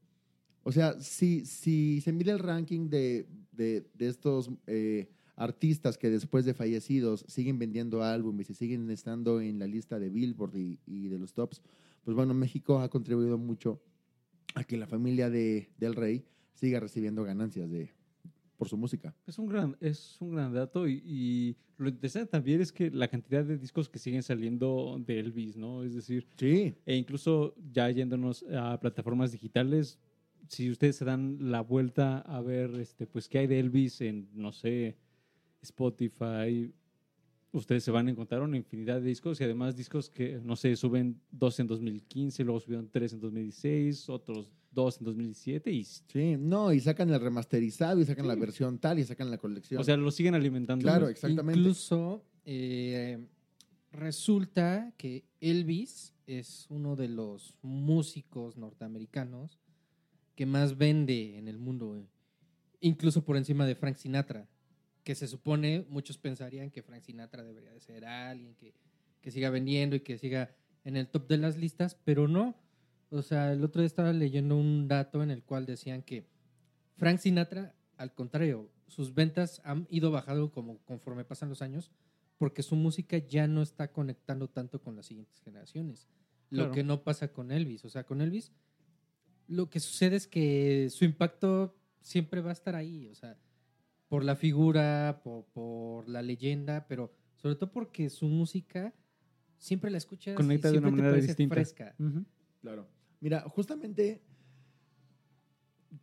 O sea, si, si se mide el ranking de, de- de estos eh, artistas que después de fallecidos siguen vendiendo álbumes y siguen estando en la lista de Billboard y, y de los tops, pues bueno, México ha contribuido mucho a que la familia de, del rey siga recibiendo ganancias de, por su música. Es un gran, es un gran dato y, y lo interesante también es que la cantidad de discos que siguen saliendo de Elvis, ¿no? Es decir, Sí, e incluso ya yéndonos a plataformas digitales, si ustedes se dan la vuelta a ver, este, pues, qué hay de Elvis en, no sé, Spotify, ustedes se van a encontrar una infinidad de discos y además discos que, no sé, suben dos en 2015, luego subieron tres en 2016, otros dos en 2017 y, sí, no, y sacan el remasterizado y sacan la versión tal y sacan la colección. o sea, lo siguen alimentando. Claro, exactamente. Incluso eh, resulta que Elvis es uno de los músicos norteamericanos que más vende en el mundo, eh, incluso por encima de Frank Sinatra, que se supone, muchos pensarían que Frank Sinatra debería de ser alguien que, que siga vendiendo y que siga en el top de las listas, pero no. O sea, el otro día estaba leyendo un dato en el cual decían que Frank Sinatra, al contrario, sus ventas han ido bajando como conforme pasan los años, porque su música ya no está conectando tanto con las siguientes generaciones. Lo que no pasa con Elvis. O sea, con Elvis, lo que sucede es que su impacto siempre va a estar ahí. O sea, por la figura, por, por la leyenda, pero sobre todo porque su música siempre la escuchas Conecta y de una siempre te manera parece distinta. fresca. Ujú. Claro. Mira, justamente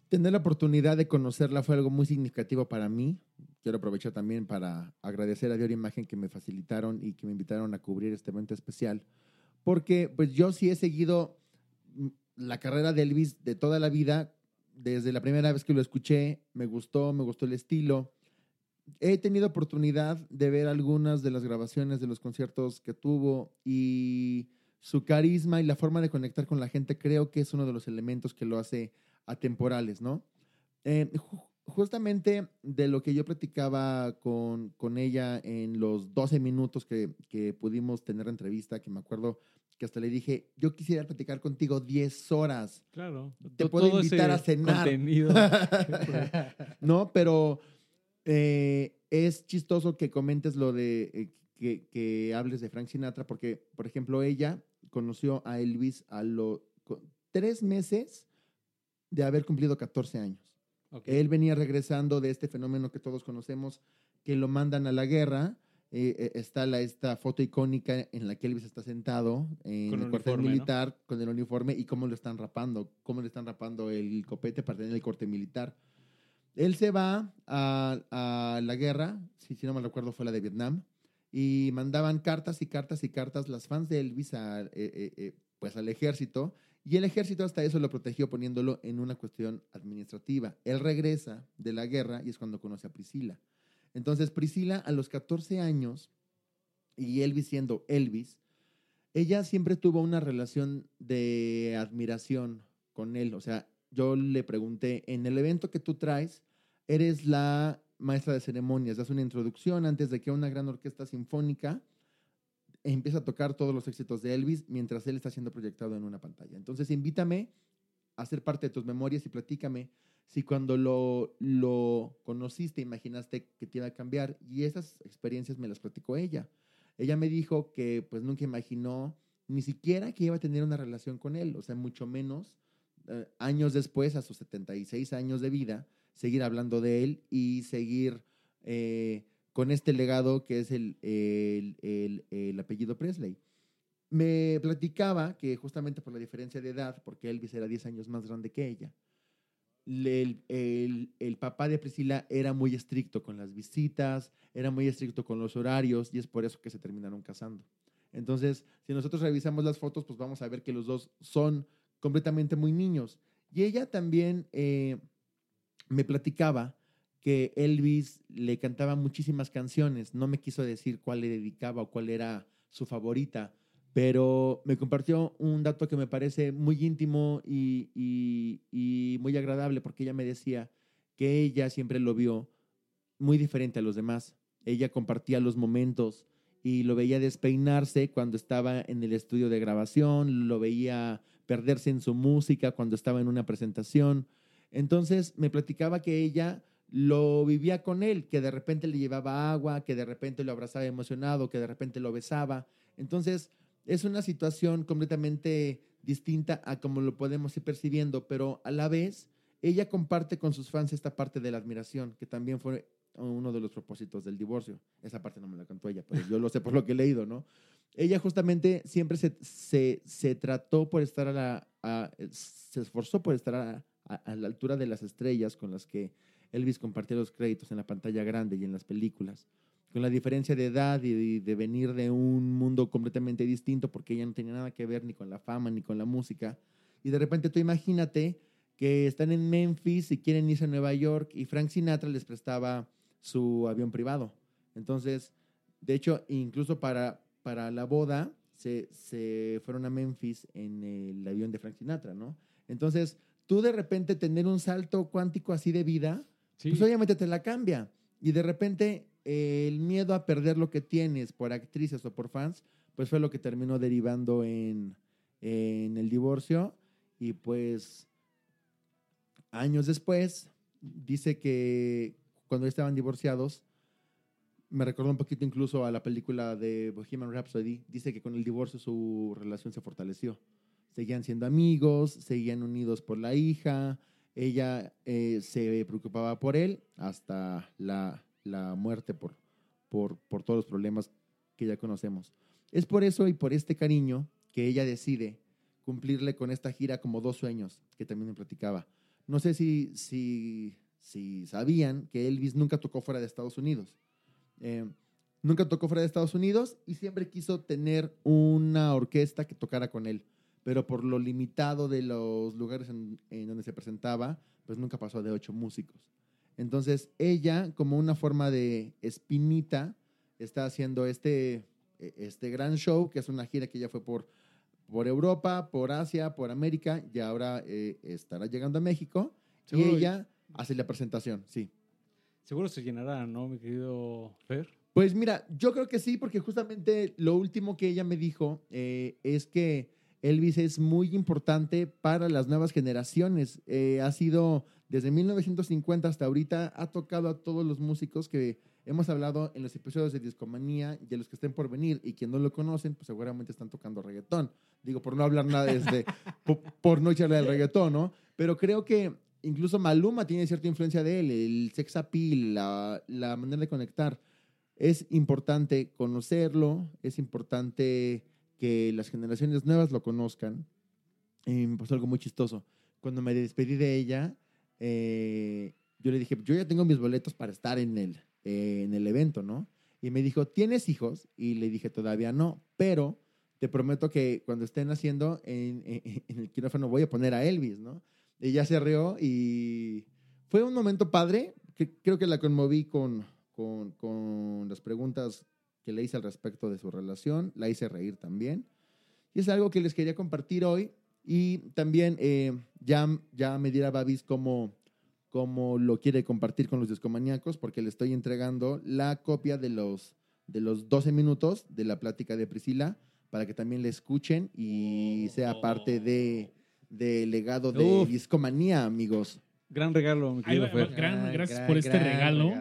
tener la oportunidad de conocerla fue algo muy significativo para mí. Quiero aprovechar también para agradecer a Dior Imagen que me facilitaron y que me invitaron a cubrir este evento especial. Porque pues yo sí he seguido mm, la carrera de Elvis de toda la vida. Desde la primera vez que lo escuché, me gustó, me gustó el estilo. He tenido oportunidad de ver algunas de las grabaciones de los conciertos que tuvo y su carisma y la forma de conectar con la gente creo que es uno de los elementos que lo hace atemporales, ¿no? Eh, ju- justamente de lo que yo platicaba con, con ella en los 12 minutos que, que pudimos tener la entrevista, que me acuerdo que hasta le dije, yo quisiera platicar contigo 10 horas. Claro. Te puedo invitar a cenar. No, pero eh, es chistoso que comentes lo de eh, que, que hables de Frank Sinatra, porque, por ejemplo, ella conoció a Elvis a los tres meses de haber cumplido 14 años. Él venía regresando de este fenómeno que todos conocemos, que lo mandan a la guerra. Eh, eh, está la, esta foto icónica en la que Elvis está sentado en Con el el cuartel uniforme, ¿no? militar con el uniforme y cómo lo están rapando, cómo le están rapando el copete para tener el corte militar. Él se va a, a la guerra, si, si no me recuerdo fue la de Vietnam, y mandaban cartas y cartas y cartas las fans de Elvis a, eh, pues al ejército y el ejército hasta eso lo protegió poniéndolo en una cuestión administrativa. Él regresa de la guerra y es cuando conoce a Priscila. Entonces Priscila a los 14 años y Elvis siendo Elvis, ella siempre tuvo una relación de admiración con él. O sea, yo le pregunté, en el evento que tú traes, eres la maestra de ceremonias, das una introducción antes de que una gran orquesta sinfónica empiece a tocar todos los éxitos de Elvis mientras él está siendo proyectado en una pantalla. Entonces, invítame a ser parte de tus memorias y platícame si cuando lo, lo conociste imaginaste que te iba a cambiar. Y esas experiencias me las platicó ella. Ella me dijo que pues nunca imaginó ni siquiera que iba a tener una relación con él, o sea, mucho menos eh, años después, a sus 76 años de vida, seguir hablando de él y seguir eh, con este legado que es el, el- el- el apellido Presley. me platicaba que justamente por la diferencia de edad, porque Elvis era 10 años más grande que ella, el, el- el papá de Priscila era muy estricto con las visitas, era muy estricto con los horarios y es por eso que se terminaron casando. Entonces, si nosotros revisamos las fotos, pues vamos a ver que los dos son completamente muy niños. Y ella también eh, me platicaba que Elvis le cantaba muchísimas canciones. No me quiso decir cuál le dedicaba o cuál era su favorita, pero me compartió un dato que me parece muy íntimo y, muy agradable porque ella me decía que ella siempre lo vio muy diferente a los demás. Ella compartía los momentos y lo veía despeinarse cuando estaba en el estudio de grabación, lo veía perderse en su música cuando estaba en una presentación. Entonces me platicaba que ella lo vivía con él, que de repente le llevaba agua, que de repente lo abrazaba emocionado, que de repente lo besaba. Entonces es una situación completamente distinta a como lo podemos ir percibiendo, pero a la vez ella comparte con sus fans esta parte de la admiración, que también fue uno de los propósitos del divorcio. Esa parte no me la contó ella, pero yo lo sé por lo que he leído, ¿no? Ella justamente siempre se, se, se trató por estar a se esforzó por estar a- a la altura de las estrellas con las que Elvis compartía los créditos en la pantalla grande y en las películas. Con la diferencia de edad y de venir de un mundo completamente distinto, porque ella no tenía nada que ver ni con la fama ni con la música. Y de repente tú imagínate que están en Memphis y quieren irse a Nueva York y Frank Sinatra les prestaba su avión privado. Entonces, de hecho, incluso para, para la boda se, se fueron a Memphis en el avión de Frank Sinatra, ¿no? Entonces, tú de repente tener un salto cuántico así de vida, Sí. pues obviamente te la cambia. Y de repente el miedo a perder lo que tienes por actrices o por fans, pues fue lo que terminó derivando en, en el divorcio. Y pues años después, dice que cuando estaban divorciados, me recordó un poquito incluso a la película de Bohemian Rhapsody, dice que con el divorcio su relación se fortaleció. Seguían siendo amigos, seguían unidos por la hija, ella eh, se preocupaba por él hasta la, la muerte por, por, por todos los problemas que ya conocemos. Es por eso y por este cariño que ella decide cumplirle con esta gira como dos sueños que también me platicaba. No sé si, si, si sabían que Elvis nunca tocó fuera de Estados Unidos. Eh, nunca tocó fuera de Estados Unidos y siempre quiso tener una orquesta que tocara con él. Pero por lo limitado de los lugares en, en donde se presentaba, pues nunca pasó de ocho músicos. Entonces ella, como una forma de espinita, está haciendo este, eh, este gran show, que es una gira que ya fue por, por Europa, por Asia, por América, y ahora eh, estará llegando a México. Y Seguro- ella hace la presentación, sí. Seguro se llenará, ¿no, mi querido Fer? Pues mira, yo creo que sí, porque justamente lo último que ella me dijo eh, es que Elvis es muy importante para las nuevas generaciones. Eh, ha sido desde 1950 hasta ahorita, ha tocado a todos los músicos que hemos hablado en los episodios de Discomanía y a los que estén por venir. Y quien no lo conocen, pues seguramente están tocando reggaetón. Digo, por no hablar nada desde, por, por no echarle al reggaetón, ¿no? Pero creo que incluso Maluma tiene cierta influencia de él, el sex appeal, la, la manera de conectar. Es importante conocerlo, es importante que las generaciones nuevas lo conozcan. Y me pasó algo muy chistoso. Cuando me despedí de ella, eh, yo le dije, yo ya tengo mis boletos para estar en el, en el evento, ¿no? Y me dijo, ¿tienes hijos? Y le dije, todavía no, pero te prometo que cuando estén haciendo en, en- en el quirófano voy a poner a Elvis, ¿no? Ella se rió y fue un momento padre, que creo que la conmoví con, con, con las preguntas que le hice al respecto de su relación, la hice reír también. Y es algo que les quería compartir hoy. Y también eh, ya, ya me dirá Babis cómo, cómo lo quiere compartir con los discomaníacos, porque le estoy entregando la copia de los, de los 12 minutos de la plática de Priscila para que también le escuchen y sea parte de del legado de Uf. discomanía, amigos. Gran regalo, mi querido Fer. Gran- gracias por este regalo.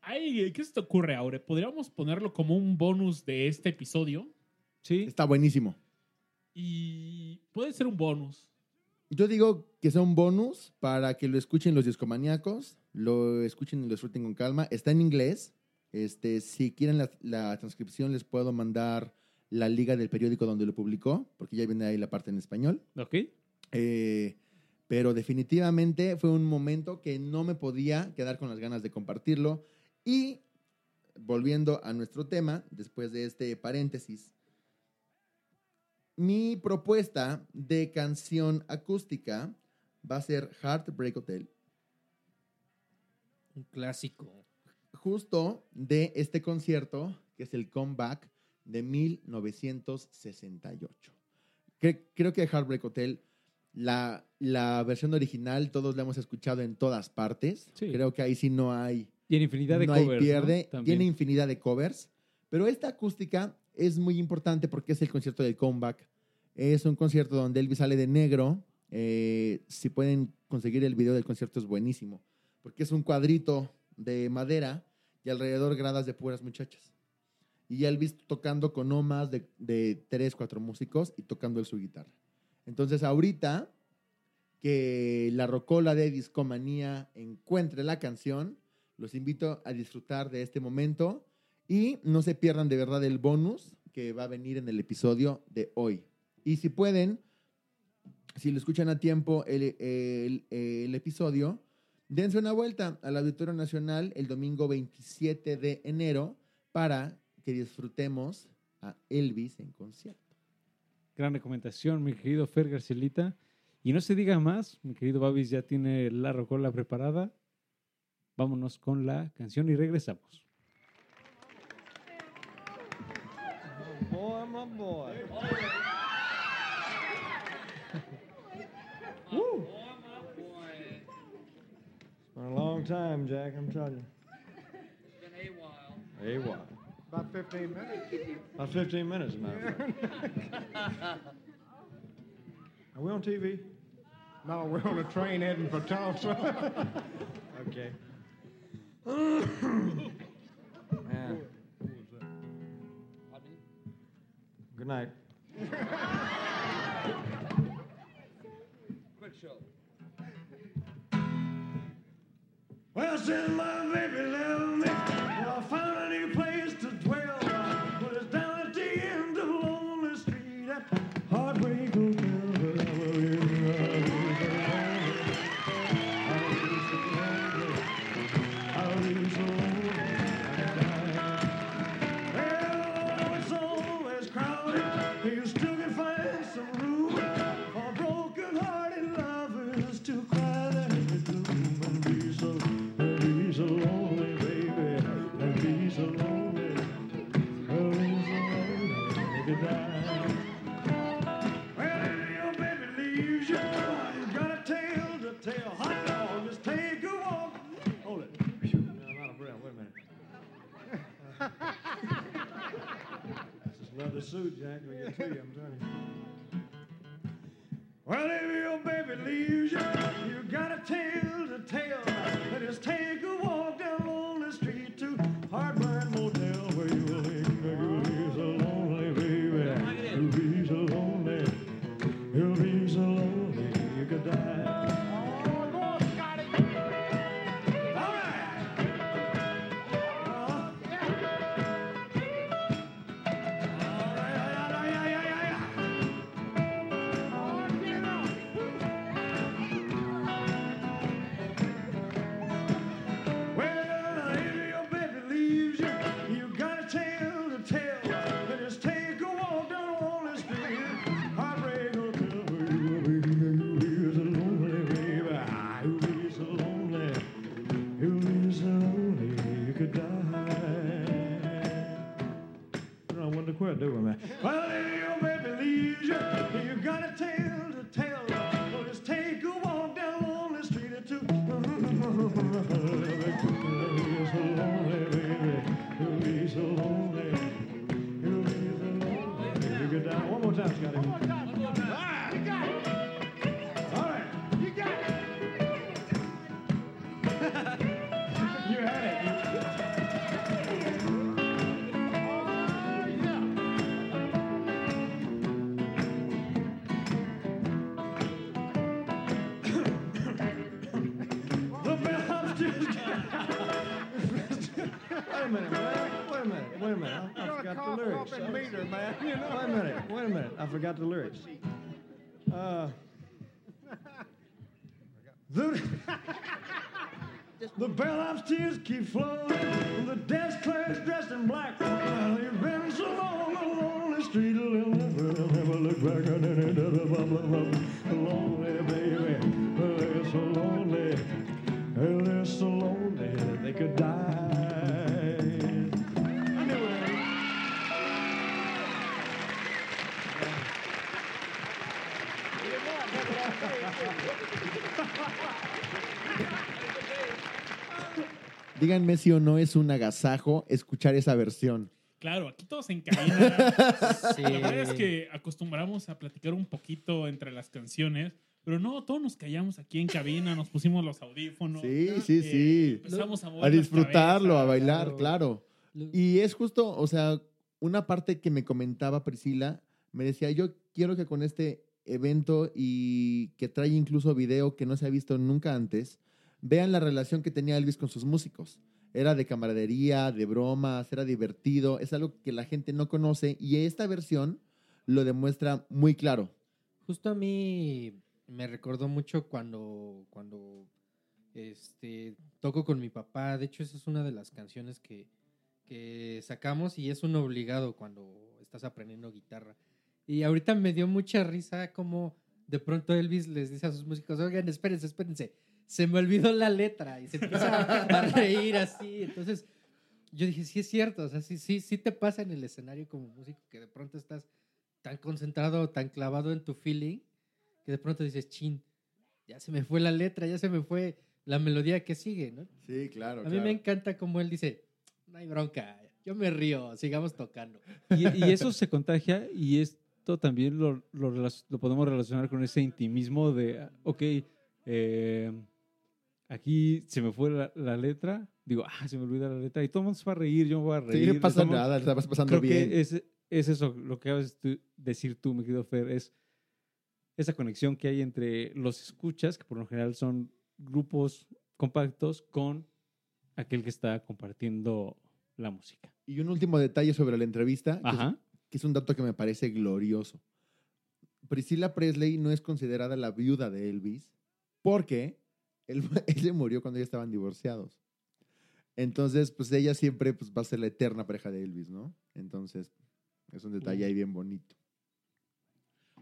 Ay, ¿qué se te ocurre, Aure? ¿Podríamos ponerlo como un bonus de este episodio? Sí, Está buenísimo. Y puede ser un bonus. Yo digo que sea un bonus para que lo escuchen los discomaníacos, lo escuchen y lo disfruten con calma. Está en inglés. Este, si quieren la, la transcripción, les puedo mandar la liga del periódico donde lo publicó, porque ya viene ahí la parte en español. ¿Ok? Eh, pero definitivamente fue un momento que no me podía quedar con las ganas de compartirlo. Y volviendo a nuestro tema, después de este paréntesis, mi propuesta de canción acústica va a ser Heartbreak Hotel, Un clásico. justo de este concierto, que es el comeback de 1968. Cre- creo que Heartbreak Hotel, la, la versión original, todos la hemos escuchado en todas partes. Sí. Creo que ahí sí no hay, en infinidad de no covers. pierde. Tiene infinidad de covers. Pero esta acústica es muy importante porque es el concierto del comeback. Es un concierto donde Elvis sale de negro. Eh, si pueden conseguir el video del concierto es buenísimo. Porque es un cuadrito de madera y alrededor gradas de puras muchachas. Y Elvis tocando con no más de, de tres, cuatro músicos y tocando él su guitarra. Entonces ahorita que la rocola de Discomanía encuentre la canción, los invito a disfrutar de este momento y no se pierdan de verdad el bonus que va a venir en el episodio de hoy. Y si pueden, si lo escuchan a tiempo el, el- episodio, dense una vuelta al Auditorio Nacional el domingo 27 de enero para que disfrutemos a Elvis en concierto. Gran recomendación, mi querido Fer Garcelita. Y no se diga más, mi querido Babis ya tiene la rocola preparada. Vámonos con la canción y regresamos. Boy, my boy. It's been a long time, Jack, I'm telling you. It's been a while. A while. About 15 minutes. About 15 minutes, as a matter of fact. Are we on TV? No, we're on a train heading for Tulsa. Okay. Man. Good night. Well, since my baby left me, forgot the lyrics. Uh, The, the bellhop's tears keep flowing. The desk clerk's dressed in black. Well, you've been so long on a lonely street, they'll never, never look back on blah. Lonely, baby. They're so lonely. They're so lonely they could die. Díganme si o no es un agasajo escuchar esa versión. Claro, aquí todos en cabina. Sí. La verdad es que acostumbramos a platicar un poquito entre las canciones, pero no, todos nos callamos aquí en cabina, nos pusimos los audífonos. Sí, sí, eh, sí. Empezamos a, mover A disfrutarlo, a bailar, claro. claro. Y es justo, o sea, una parte que me comentaba Priscila, me decía, yo quiero que con este evento y que trae incluso video que no se ha visto nunca antes, vean la relación que tenía Elvis con sus músicos. Era de camaradería, de bromas, era divertido, es algo que la gente no conoce y esta versión lo demuestra muy claro. Justo a mí me recordó mucho cuando, cuando este, toco con mi papá. De hecho, esa es una de las canciones que, que sacamos y es un obligado cuando estás aprendiendo guitarra. Y ahorita me dio mucha risa como de pronto Elvis les dice a sus músicos, oigan, espérense, espérense, se me olvidó la letra y se empieza a reír así. Entonces, yo dije, sí es cierto, o sea, sí, sí, sí te pasa en el escenario como músico que de pronto estás tan concentrado, tan clavado en tu feeling, que de pronto dices, chin, ya se me fue la letra, ya se me fue la melodía que sigue, ¿no? Sí, claro. A mí me encanta como él dice, no hay bronca, yo me río, sigamos tocando. Y, y eso se contagia y esto también lo, lo lo podemos relacionar con ese intimismo de, ok, eh, aquí se me fue la, la letra, digo, ah, se me olvida la letra y todo el mundo se va a reír, yo me voy a reír. Sí, no pasa estamos- nada, vas pasando Creo bien. que es, es eso, lo que acabas de decir tú, mi querido Fer, es esa conexión que hay entre los escuchas, que por lo general son grupos compactos, con aquel que está compartiendo la música. Y un último detalle sobre la entrevista, que es- que es un dato que me parece glorioso. Priscilla Presley no es considerada la viuda de Elvis porque él, él se murió cuando ya estaban divorciados. Entonces, pues ella siempre pues, va a ser la eterna pareja de Elvis, ¿no? Entonces, es un detalle ahí bien bonito.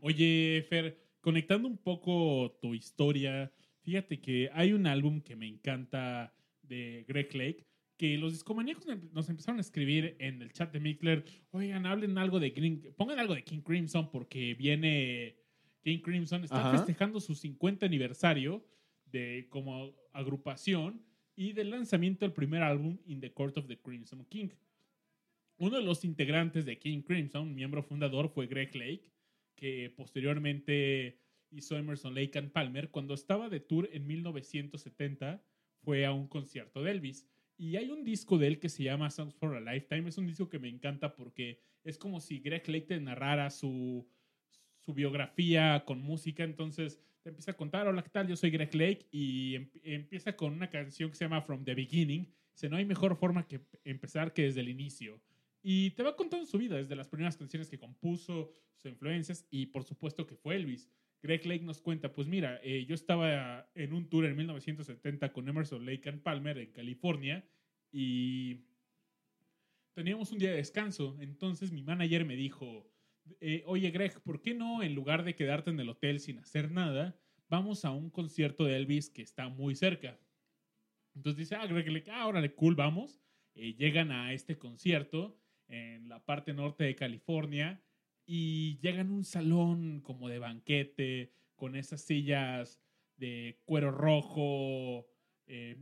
Oye, Fer, conectando un poco tu historia, fíjate que hay un álbum que me encanta de Greg Lake, que los discomaníacos nos empezaron a escribir en el chat de Mixler, oigan, hablen algo de Green, pongan algo de King Crimson porque viene King Crimson, está Ajá. festejando su 50 aniversario de como agrupación y del lanzamiento del primer álbum In the Court of the Crimson King. Uno de los integrantes de King Crimson, miembro fundador, fue Greg Lake, que posteriormente hizo Emerson Lake and Palmer. Cuando estaba de tour en 1970, fue a un concierto de Elvis. Y hay un disco de él que se llama Songs for a Lifetime. Es un disco que me encanta porque es como si Greg Lake te narrara su, su biografía con música. Entonces te empieza a contar, hola, ¿qué tal? Yo soy Greg Lake. Y em- empieza con una canción que se llama From the Beginning. Dice, no hay mejor forma que empezar que desde el inicio. Y te va contando su vida, desde las primeras canciones que compuso, sus influencias y por supuesto que fue Elvis. Greg Lake nos cuenta, pues mira, eh, yo estaba en un tour en 1970 con Emerson Lake and Palmer en California y teníamos un día de descanso. Entonces mi manager me dijo, eh, oye Greg, ¿por qué no en lugar de quedarte en el hotel sin hacer nada, vamos a un concierto de Elvis que está muy cerca? Entonces dice, ah, Greg Lake, ah, órale, cool, vamos. Eh, llegan a este concierto en la parte norte de California y llegan a un salón como de banquete con esas sillas de cuero rojo, eh,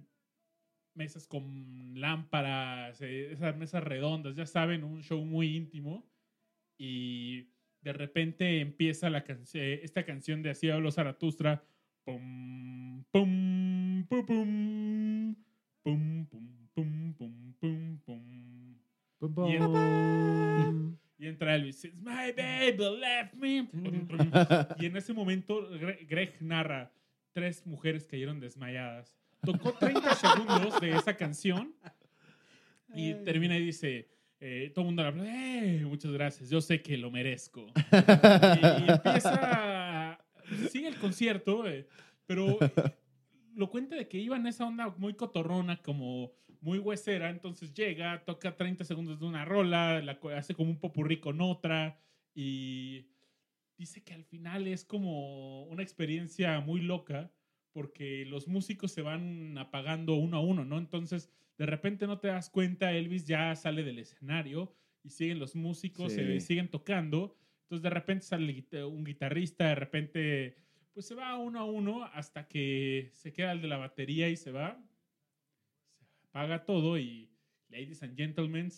mesas con lámparas, esas mesas redondas, ya saben, un show muy íntimo y de repente empieza la canción, esta canción de Así habló Zaratustra, pum, pum, pum, pum, pum, pum, pum, pum, pum, pum. Pum, pum. Y en- Y entra Elvis, It's my baby left me. Y en ese momento Gre- Greg narra, tres mujeres cayeron desmayadas. Tocó 30 segundos de esa canción y termina y dice, eh, todo el mundo le habla, "Eh, muchas gracias, yo sé que lo merezco. y, empieza, sigue el concierto, eh, pero lo cuenta de que iba en esa onda muy cotorrona, como muy huesera, entonces llega, toca 30 segundos de una rola, la hace como un popurrí con otra y dice que al final es como una experiencia muy loca porque los músicos se van apagando uno a uno, ¿no? Entonces, de repente no te das cuenta, Elvis ya sale del escenario y siguen los músicos, Sí. se siguen tocando. Entonces, de repente sale un guitarrista, de repente, pues se va uno a uno hasta que se queda el de la batería y se va. Se apaga todo y, ladies and gentlemen,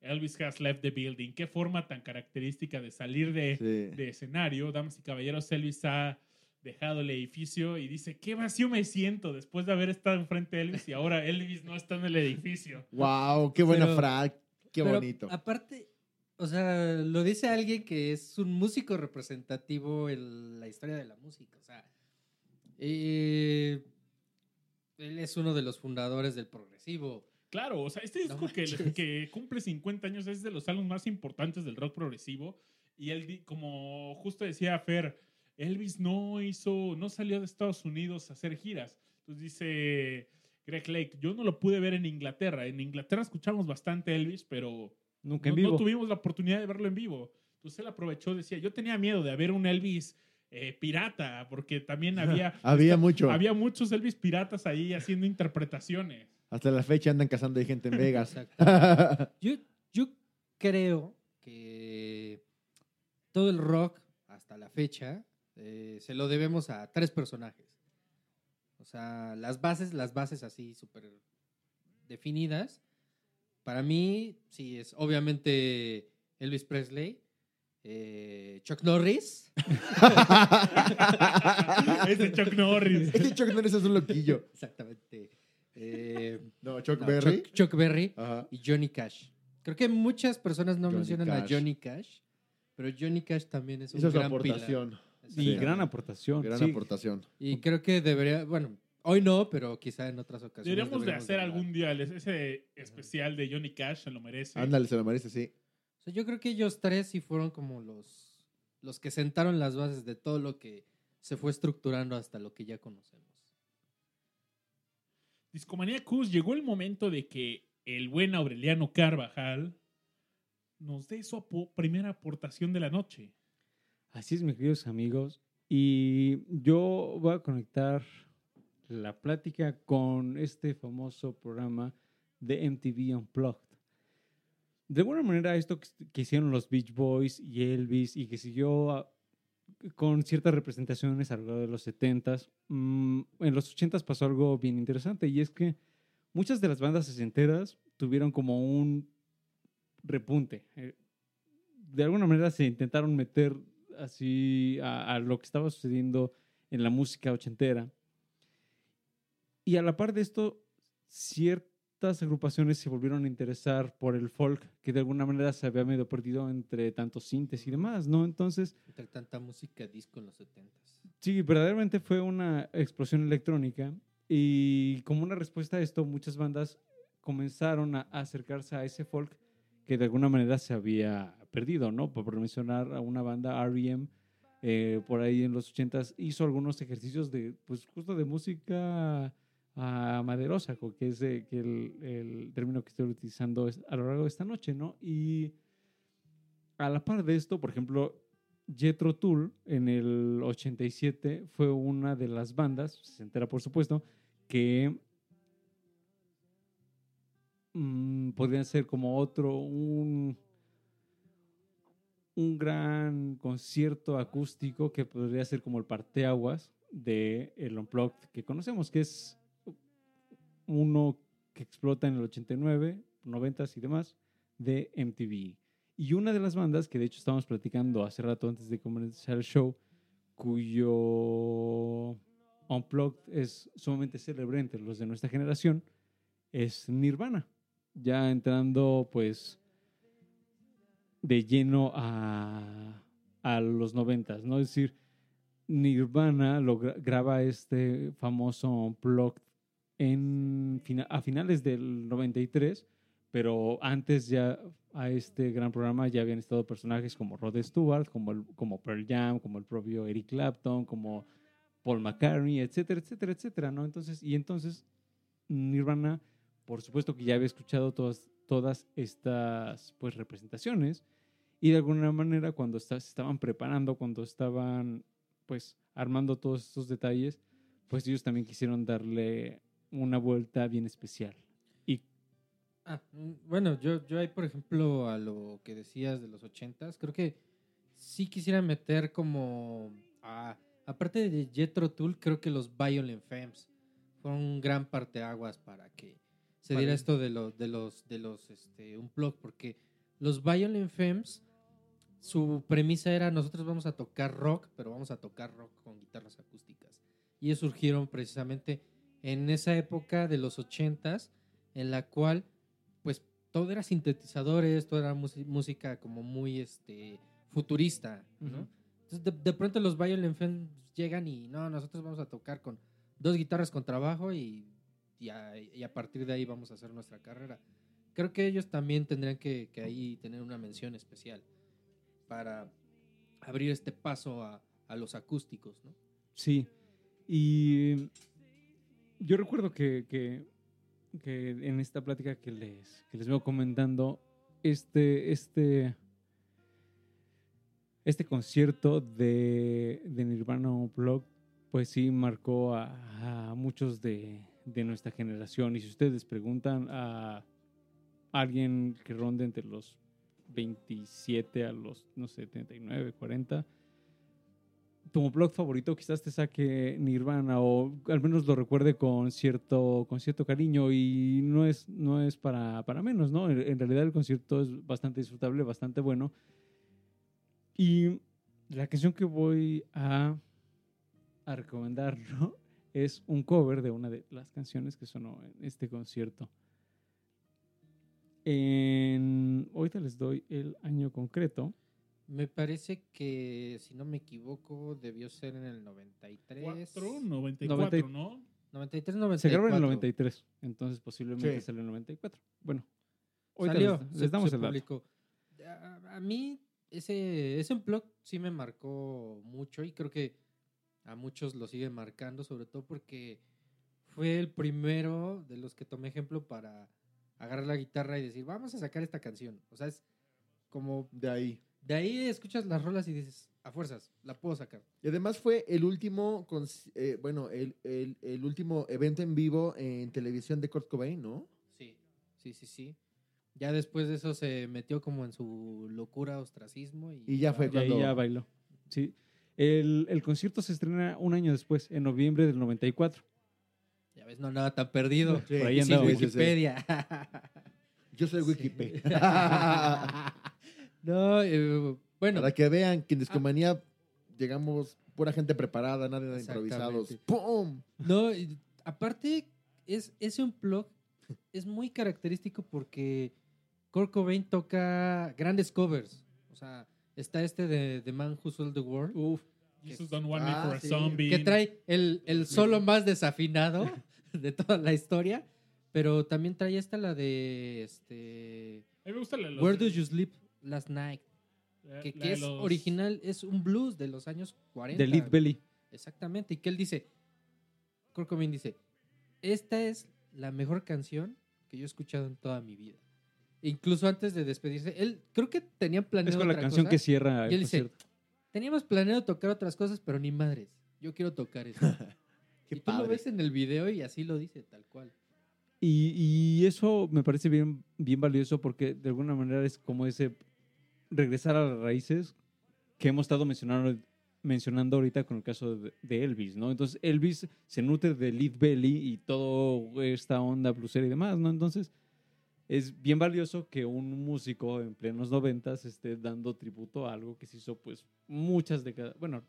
Elvis has left the building. Qué forma tan característica de salir de, Sí. de escenario. Damas y caballeros, Elvis ha dejado el edificio y dice, qué vacío me siento después de haber estado enfrente de Elvis y ahora Elvis no está en el edificio. Wow, qué buena Pero- frase. Qué Pero, bonito. Aparte, o sea, lo dice alguien que es un músico representativo en la historia de la música. O sea, eh, él es uno de los fundadores del progresivo. Claro, o sea, este No disco que, que cumple 50 años es de los álbumes más importantes del rock progresivo. Y él, di- como justo decía Fer, Elvis no hizo, no salió de Estados Unidos a hacer giras. Entonces dice Greg Lake, yo no lo pude ver en Inglaterra. En Inglaterra escuchamos bastante Elvis, pero Nunca en no, no vivo. tuvimos la oportunidad de verlo en vivo. Entonces él aprovechó, decía, yo tenía miedo de haber un Elvis eh, pirata, porque también había, Había mucho. había muchos Elvis piratas ahí haciendo interpretaciones. Hasta la fecha andan cazando ahí gente en Vegas. Exacto. Yo, yo creo que todo el rock, hasta la fecha, eh, se lo debemos a tres personajes. O sea, las bases, las bases así súper definidas. Para mí, sí, es obviamente Elvis Presley, eh, Chuck Norris. Ese Chuck Norris. Este Chuck Norris es un loquillo. Exactamente. Eh, No, Chuck no, Berry. Chuck, Chuck Berry Ajá. y Johnny Cash. Creo que muchas personas no Johnny mencionan Cash. a Johnny Cash, pero Johnny Cash también es un Hizo su gran aportación. Y gran aportación. Gran sí. aportación. Y creo que debería, bueno, hoy no, pero quizá en otras ocasiones. Deberíamos de hacer algún día ese especial de Johnny Cash, se lo merece. Ándale, se lo merece, sí. O sea, yo creo que ellos tres sí fueron como los, los que sentaron las bases de todo lo que se fue estructurando hasta lo que ya conocemos. Discomaníacos, llegó el momento de que el buen Aureliano Carvajal nos dé su primera aportación de la noche. Así es, mis queridos amigos. Y yo voy a conectar la plática con este famoso programa de MTV Unplugged. De alguna manera, esto que, hicieron los Beach Boys y Elvis y que siguió con ciertas representaciones a lo largo de los 70s, mm, en los 80s pasó algo bien interesante y es que muchas de las bandas sesenteras tuvieron como un repunte. Eh, de alguna manera se intentaron meter así a, a lo que estaba sucediendo en la música ochentera. Y a la par de esto, ciertas agrupaciones se volvieron a interesar por el folk, que de alguna manera se había medio perdido entre tantos sintes y demás, ¿no? Entonces, Entre tanta música disco en los 70s. Sí, verdaderamente fue una explosión electrónica y como una respuesta a esto, muchas bandas comenzaron a acercarse a ese folk que de alguna manera se había perdido, ¿no? Por mencionar a una banda, R.E.M., eh, por ahí en los 80s, hizo algunos ejercicios de, pues justo de música ah, maderosa, que es eh, el, término que estoy utilizando a lo largo de esta noche, ¿no? Y a la par de esto, por ejemplo, Jethro Tull en el 87 fue una de las bandas, se entera por supuesto, que mm, podrían ser como otro, un, un gran concierto acústico que podría ser como el parteaguas de el Unplugged que conocemos, que es uno que explota en el 89, 90 y demás de MTV. Y una de las bandas que de hecho estábamos platicando hace rato antes de comenzar el show, cuyo Unplugged es sumamente célebre entre los de nuestra generación, es Nirvana. Ya entrando pues de lleno a, a los noventas, ¿no? Es decir, Nirvana lo gra- graba este famoso Unplugged en a finales del 93, pero antes ya a este gran programa ya habían estado personajes como Rod Stewart, como, como Pearl Jam, como el propio Eric Clapton, como Paul McCartney, etcétera, etcétera, etcétera, ¿no? Entonces, y entonces Nirvana, por supuesto que ya había escuchado todas, todas estas pues representaciones y de alguna manera cuando se estaban preparando, cuando estaban pues armando todos estos detalles, pues ellos también quisieron darle una vuelta bien especial. Y Ah, mm, bueno, yo, yo ahí, por ejemplo, a lo que decías de los ochentas, creo que sí quisiera meter como, a- aparte de Jethro Tull, creo que los Violent Femmes fueron un gran parteaguas para que se diera esto de los, de los, de los, este, un blog, porque los Violent Femmes, su premisa era nosotros vamos a tocar rock, pero vamos a tocar rock con guitarras acústicas. Y ellos surgieron precisamente en esa época de los ochentas, en la cual pues todo era sintetizadores, todo era música como muy este futurista. Entonces de, de pronto los Violent Femmes llegan y no, nosotros vamos a tocar con dos guitarras con trabajo y, y, a, partir de ahí vamos a hacer nuestra carrera. Creo que ellos también tendrían que, ahí tener una mención especial para abrir este paso a, los acústicos, ¿no? Sí, y yo recuerdo que, que, en esta plática que les, que les vengo comentando, este, este, este concierto de, de Nirvana Unplugged, pues sí marcó a muchos de, de nuestra generación. Y si ustedes preguntan a alguien que ronde entre los 27 a los, no sé, 39, 40, tu blog favorito quizás te saque Nirvana o al menos lo recuerde con cierto, con cierto cariño y no es, no es para, para menos, ¿no? En, realidad el concierto es bastante disfrutable, bastante bueno. Y la canción que voy a, a recomendar, ¿no? Es un cover de una de las canciones que sonó en este concierto. En, ahorita les doy el año concreto. Me parece que, si no me equivoco, debió ser en el 93. 4, 94, ¿no? 93, 94. Se grabó en el 93, entonces posiblemente Sí. salió en el 94. Bueno, ahorita Salió, les, se- les damos se el dato. A, a mí ese, ese unplug sí me marcó mucho y creo que a muchos lo sigue marcando, sobre todo porque fue el primero de los que tomé ejemplo para agarrar la guitarra y decir, vamos a sacar esta canción. O sea, es como, De ahí. de ahí escuchas las rolas y dices, a fuerzas, la puedo sacar. Y además fue el último, eh, bueno, el, el- el último evento en vivo en televisión de Kurt Cobain, ¿no? Sí, sí, sí, sí. Ya después de eso se metió como en su locura, ostracismo y, Y ya fue Y ahí cuando- ya bailó. Sí. El, el concierto se estrena un año después, en noviembre del 94. Ya ves, no andaba tan perdido. Sí, Por ahí andaba. sí. Wikipedia. Yo soy Sí. Wikipedia. no, eh, bueno, Para que vean que en Discomanía llegamos pura gente preparada, nada de improvisados. ¡Pum! no, y aparte, es, ese unplug es muy característico porque Kurt Cobain toca grandes covers. O sea, está este de The Man Who Sold the World, Uf, Jesus Don't Want Me Ah, for a sí. Zombie. que trae el, el solo más desafinado de toda la historia, pero también trae esta, la de este, A mí me gusta la de los- Where Do You Sleep Last Night, la- que, la que de es los- original, es un blues de los años 40. de Lead Belly. Exactamente. Y que él dice, Kurt Cobain dice, esta es la mejor canción que yo he escuchado en toda mi vida. Incluso antes de despedirse, él creo que tenía planeado Es con la otra canción cosa. que cierra Y él dice. Teníamos planeado tocar otras cosas, pero ni madres. Yo quiero tocar eso. Qué y tú lo padre. ves en el video y así lo dice, tal cual. Y, y eso me parece bien, bien valioso porque de alguna manera es como ese regresar a las raíces que hemos estado mencionando, mencionando ahorita con el caso de, de Elvis, ¿no? Entonces Elvis se nutre de Lead Belly y toda esta onda blusera y demás, ¿no? Entonces es bien valioso que un músico en plenos noventas esté dando tributo a algo que se hizo pues muchas décadas, bueno,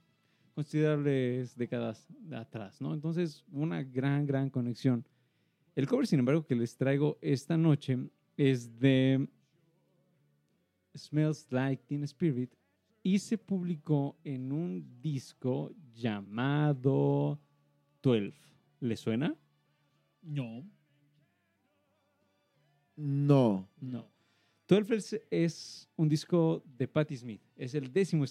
considerables décadas de atrás, ¿no? Entonces una gran, gran conexión. El cover, sin embargo, que les traigo esta noche es de Smells Like Teen Spirit y se publicó en un disco llamado 12. ¿Le suena? No. No. No. 12 es, un disco de Patti Smith. Es el décimo,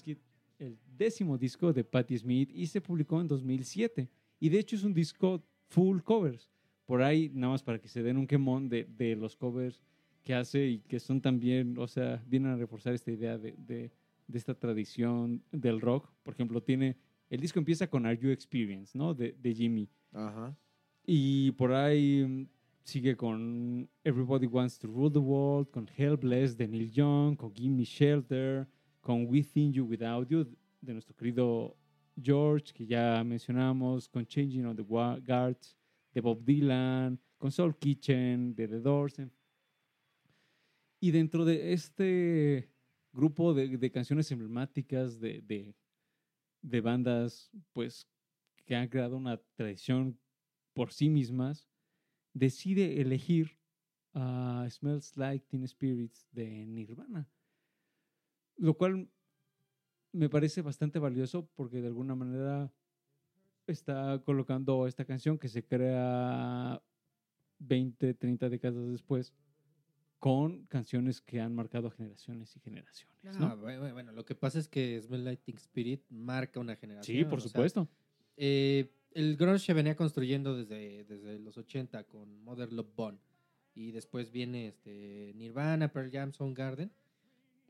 el décimo disco de Patti Smith y se publicó en 2007. Y de hecho es un disco full covers. Por ahí, nada más para que se den un quemón de, de los covers que hace y que son también, o sea, vienen a reforzar esta idea de, de- de esta tradición del rock. Por ejemplo, tiene, el disco empieza con Are You Experience, ¿no? De, de Jimmy. Ajá. Y por ahí sigue con Everybody Wants to Rule the World, con Helpless de Neil Young, con Give Me Shelter, con Within You Without You de nuestro querido George, que ya mencionamos, con Changing on the Guards de Bob Dylan, con Soul Kitchen de The Doors. Y dentro de este grupo de, de canciones emblemáticas de, de, de bandas, pues, que han creado una tradición por sí mismas, decide elegir a Smells Like Teen Spirits de Nirvana. Lo cual me parece bastante valioso porque de alguna manera está colocando esta canción que se crea 20, 30 décadas después con canciones que han marcado a generaciones y generaciones. ¿no? Ah, bueno, bueno, lo que pasa es que Smell Like Teen Spirit marca una generación. sí, por o sea, supuesto. eh, el grunge se venía construyendo desde, desde los 80 con Mother Love Bone. Y después viene este, Nirvana, Pearl Jam, Soundgarden.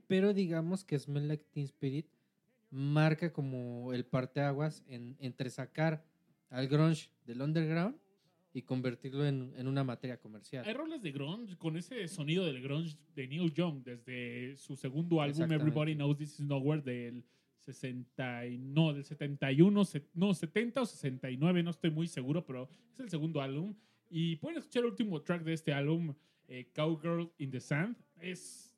Pero digamos que Smell Like Teen Spirit marca como el parteaguas en, entre sacar al grunge del underground y convertirlo en, en una materia comercial. Hay rolas de grunge con ese sonido del grunge de Neil Young desde su segundo álbum. Everybody Knows This Is Nowhere del 60 y- no, del 71, se- no, 70 o 69, no estoy muy seguro, pero es el segundo álbum. Y pueden escuchar el último track de este álbum, eh, Cowgirl in the Sand. Es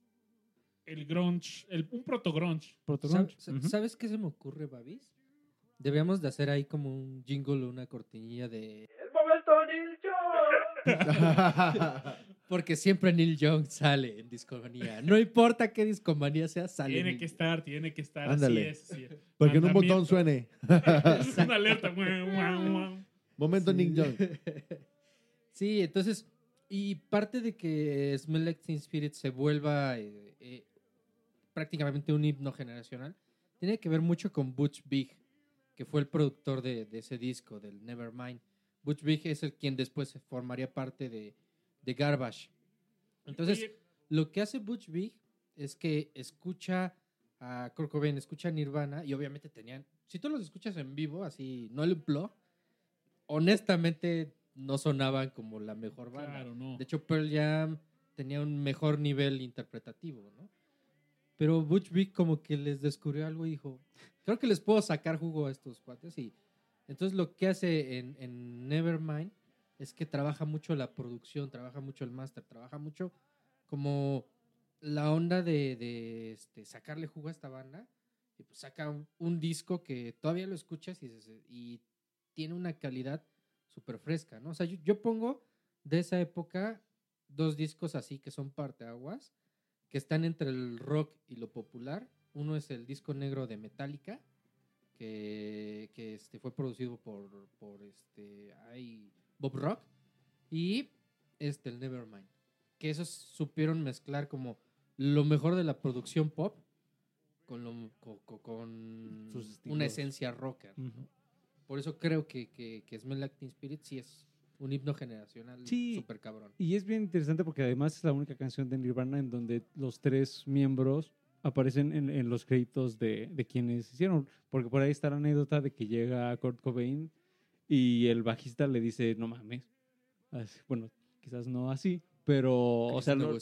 el grunge, el, un proto grunge. Proto-grunge. ¿Sab- sa- Ujú. ¿Sabes qué se me ocurre, Babis? Deberíamos de hacer ahí como un jingle o una cortinilla de... Porque siempre Neil Young sale en Discomanía. No importa qué Discomanía sea, sale. Tiene Neil que estar, tiene que estar. Ándale. Así es, así es. Porque en un botón suene. Es una alerta. Momento Nick Young. Sí, entonces, y parte de que Smell Like Teen Spirit se vuelva eh, eh, prácticamente un himno generacional, tiene que ver mucho con Butch Vig, que fue el productor de, de ese disco, del Nevermind. Butch Vig es el quien después se formaría parte de, de Garbage. Entonces, lo que hace Butch Vig es que escucha a Kurt Cobain, escucha a Nirvana y obviamente tenían, si tú los escuchas en vivo, así, no el blog, honestamente no sonaban como la mejor banda. claro, no. De hecho, Pearl Jam tenía un mejor nivel interpretativo, ¿no? Pero Butch Vig como que les descubrió algo y dijo, creo que les puedo sacar jugo a estos cuates. Y entonces lo que hace en, en Nevermind es que trabaja mucho la producción, trabaja mucho el máster, trabaja mucho como la onda de, de, este, sacarle jugo a esta banda. Y pues saca un, disco que todavía lo escuchas y tiene una calidad súper fresca, ¿no? O sea, yo, yo pongo de esa época dos discos así que son parteaguas, que están entre el rock y lo popular. Uno es el disco negro de Metallica, que, que este, fue producido por, por este, ay, Bob Rock, y este, el Nevermind, que esos supieron mezclar como lo mejor de la producción pop con, lo, con, Sus una esencia rocker. Por eso creo que, que, que Smell Like Teen Spirit sí es un himno generacional Sí. súper cabrón. Y es bien interesante porque además es la única canción de Nirvana en donde los tres miembros aparecen en, en los créditos de, de quienes hicieron. Porque por ahí está la anécdota de que llega Kurt Cobain y el bajista le dice, no mames. Así- bueno, quizás no así, pero, o sea, lo,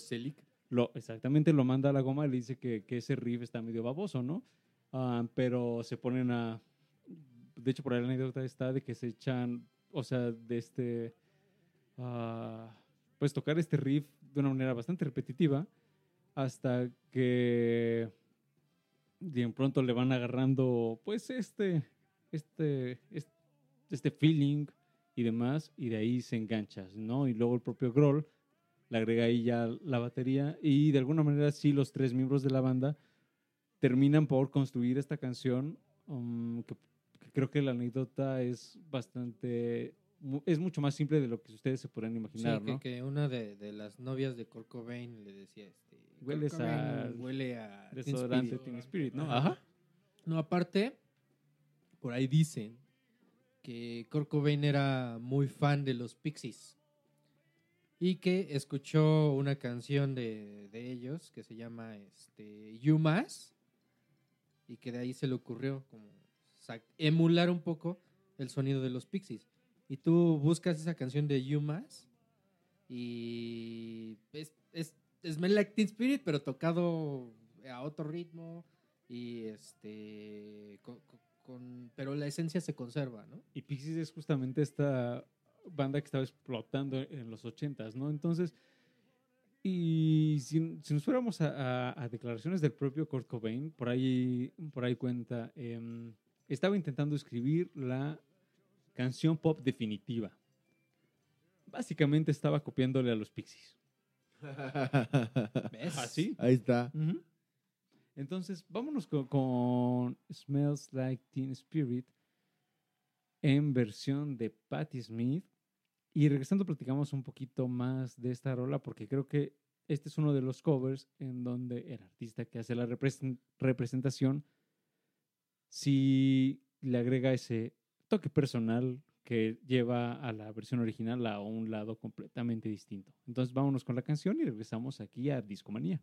lo- exactamente lo manda a la goma y le dice que, que ese riff está medio baboso, ¿no? Ah, pero se ponen a... De hecho, por ahí la anécdota está de que se echan, o sea, de este... ah, pues tocar este riff de una manera bastante repetitiva hasta que de pronto le van agarrando pues este este este, este feeling y demás y de ahí se enganchas no y luego el propio Grohl le agrega ahí ya la batería y de alguna manera sí los tres miembros de la banda terminan por construir esta canción um, que, que creo que la anécdota es bastante es mucho más simple de lo que ustedes se podrán Sí, imaginar, que, ¿no? que una de, de las novias de Kurt Cobain le decía, este, Hueles a huele a Teen Desodorante Spirit". Teen Spirit, ¿no? Ajá. No, aparte, por ahí dicen que Kurt era muy fan de los Pixies y que escuchó una canción de, de ellos que se llama este, You Más y que de ahí se le ocurrió como emular un poco el sonido de los Pixies. Y tú buscas esa canción de You Más y es, es, es Smell Like Teen Spirit, pero tocado a otro ritmo y este con- pero la esencia se conserva, ¿no? Y Pixies es justamente esta banda que estaba explotando en los ochentas, ¿no? Entonces, y si, si nos fuéramos a, a- a declaraciones del propio Kurt Cobain, por ahí, por ahí cuenta, em, estaba intentando escribir la canción pop definitiva. Básicamente estaba copiándole a los Pixies. ¿Ves? ¿Así? Ahí está. Ujú. Entonces, vámonos con, Smells Like Teen Spirit en versión de Patti Smith. Y regresando, platicamos un poquito más de esta rola porque creo que este es uno de los covers en donde el artista que hace la represen- representación sí le agrega ese toque personal que lleva a la versión original a un lado completamente distinto. Entonces, vámonos con la canción y regresamos aquí a Discomanía.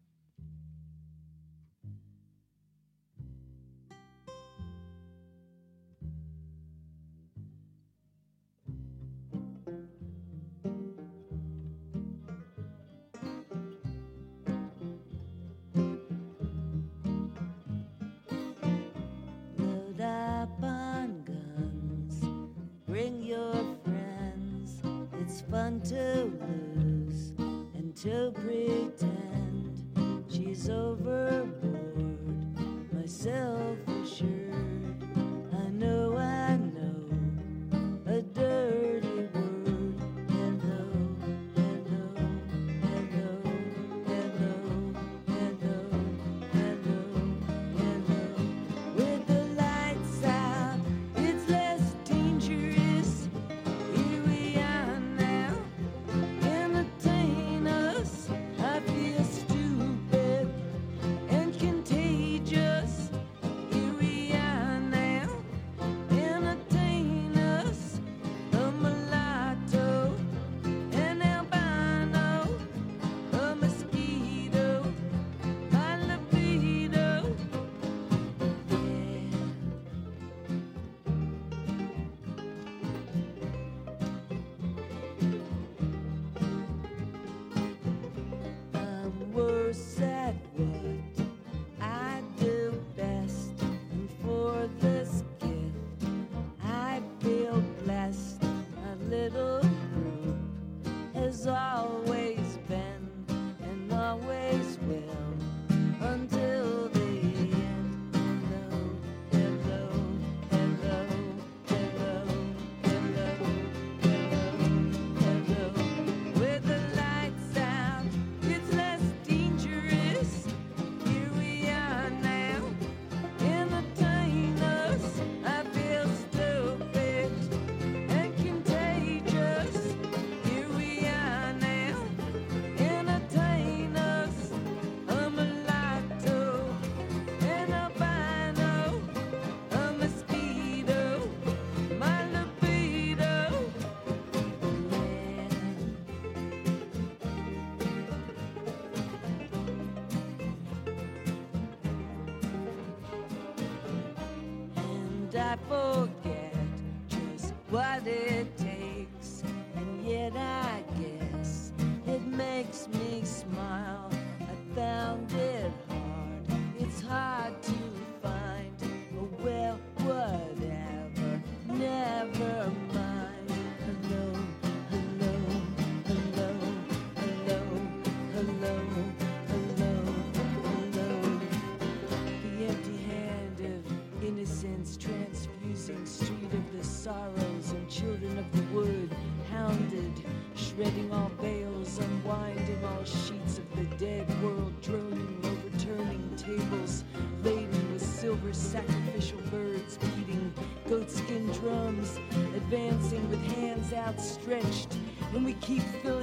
We keep filling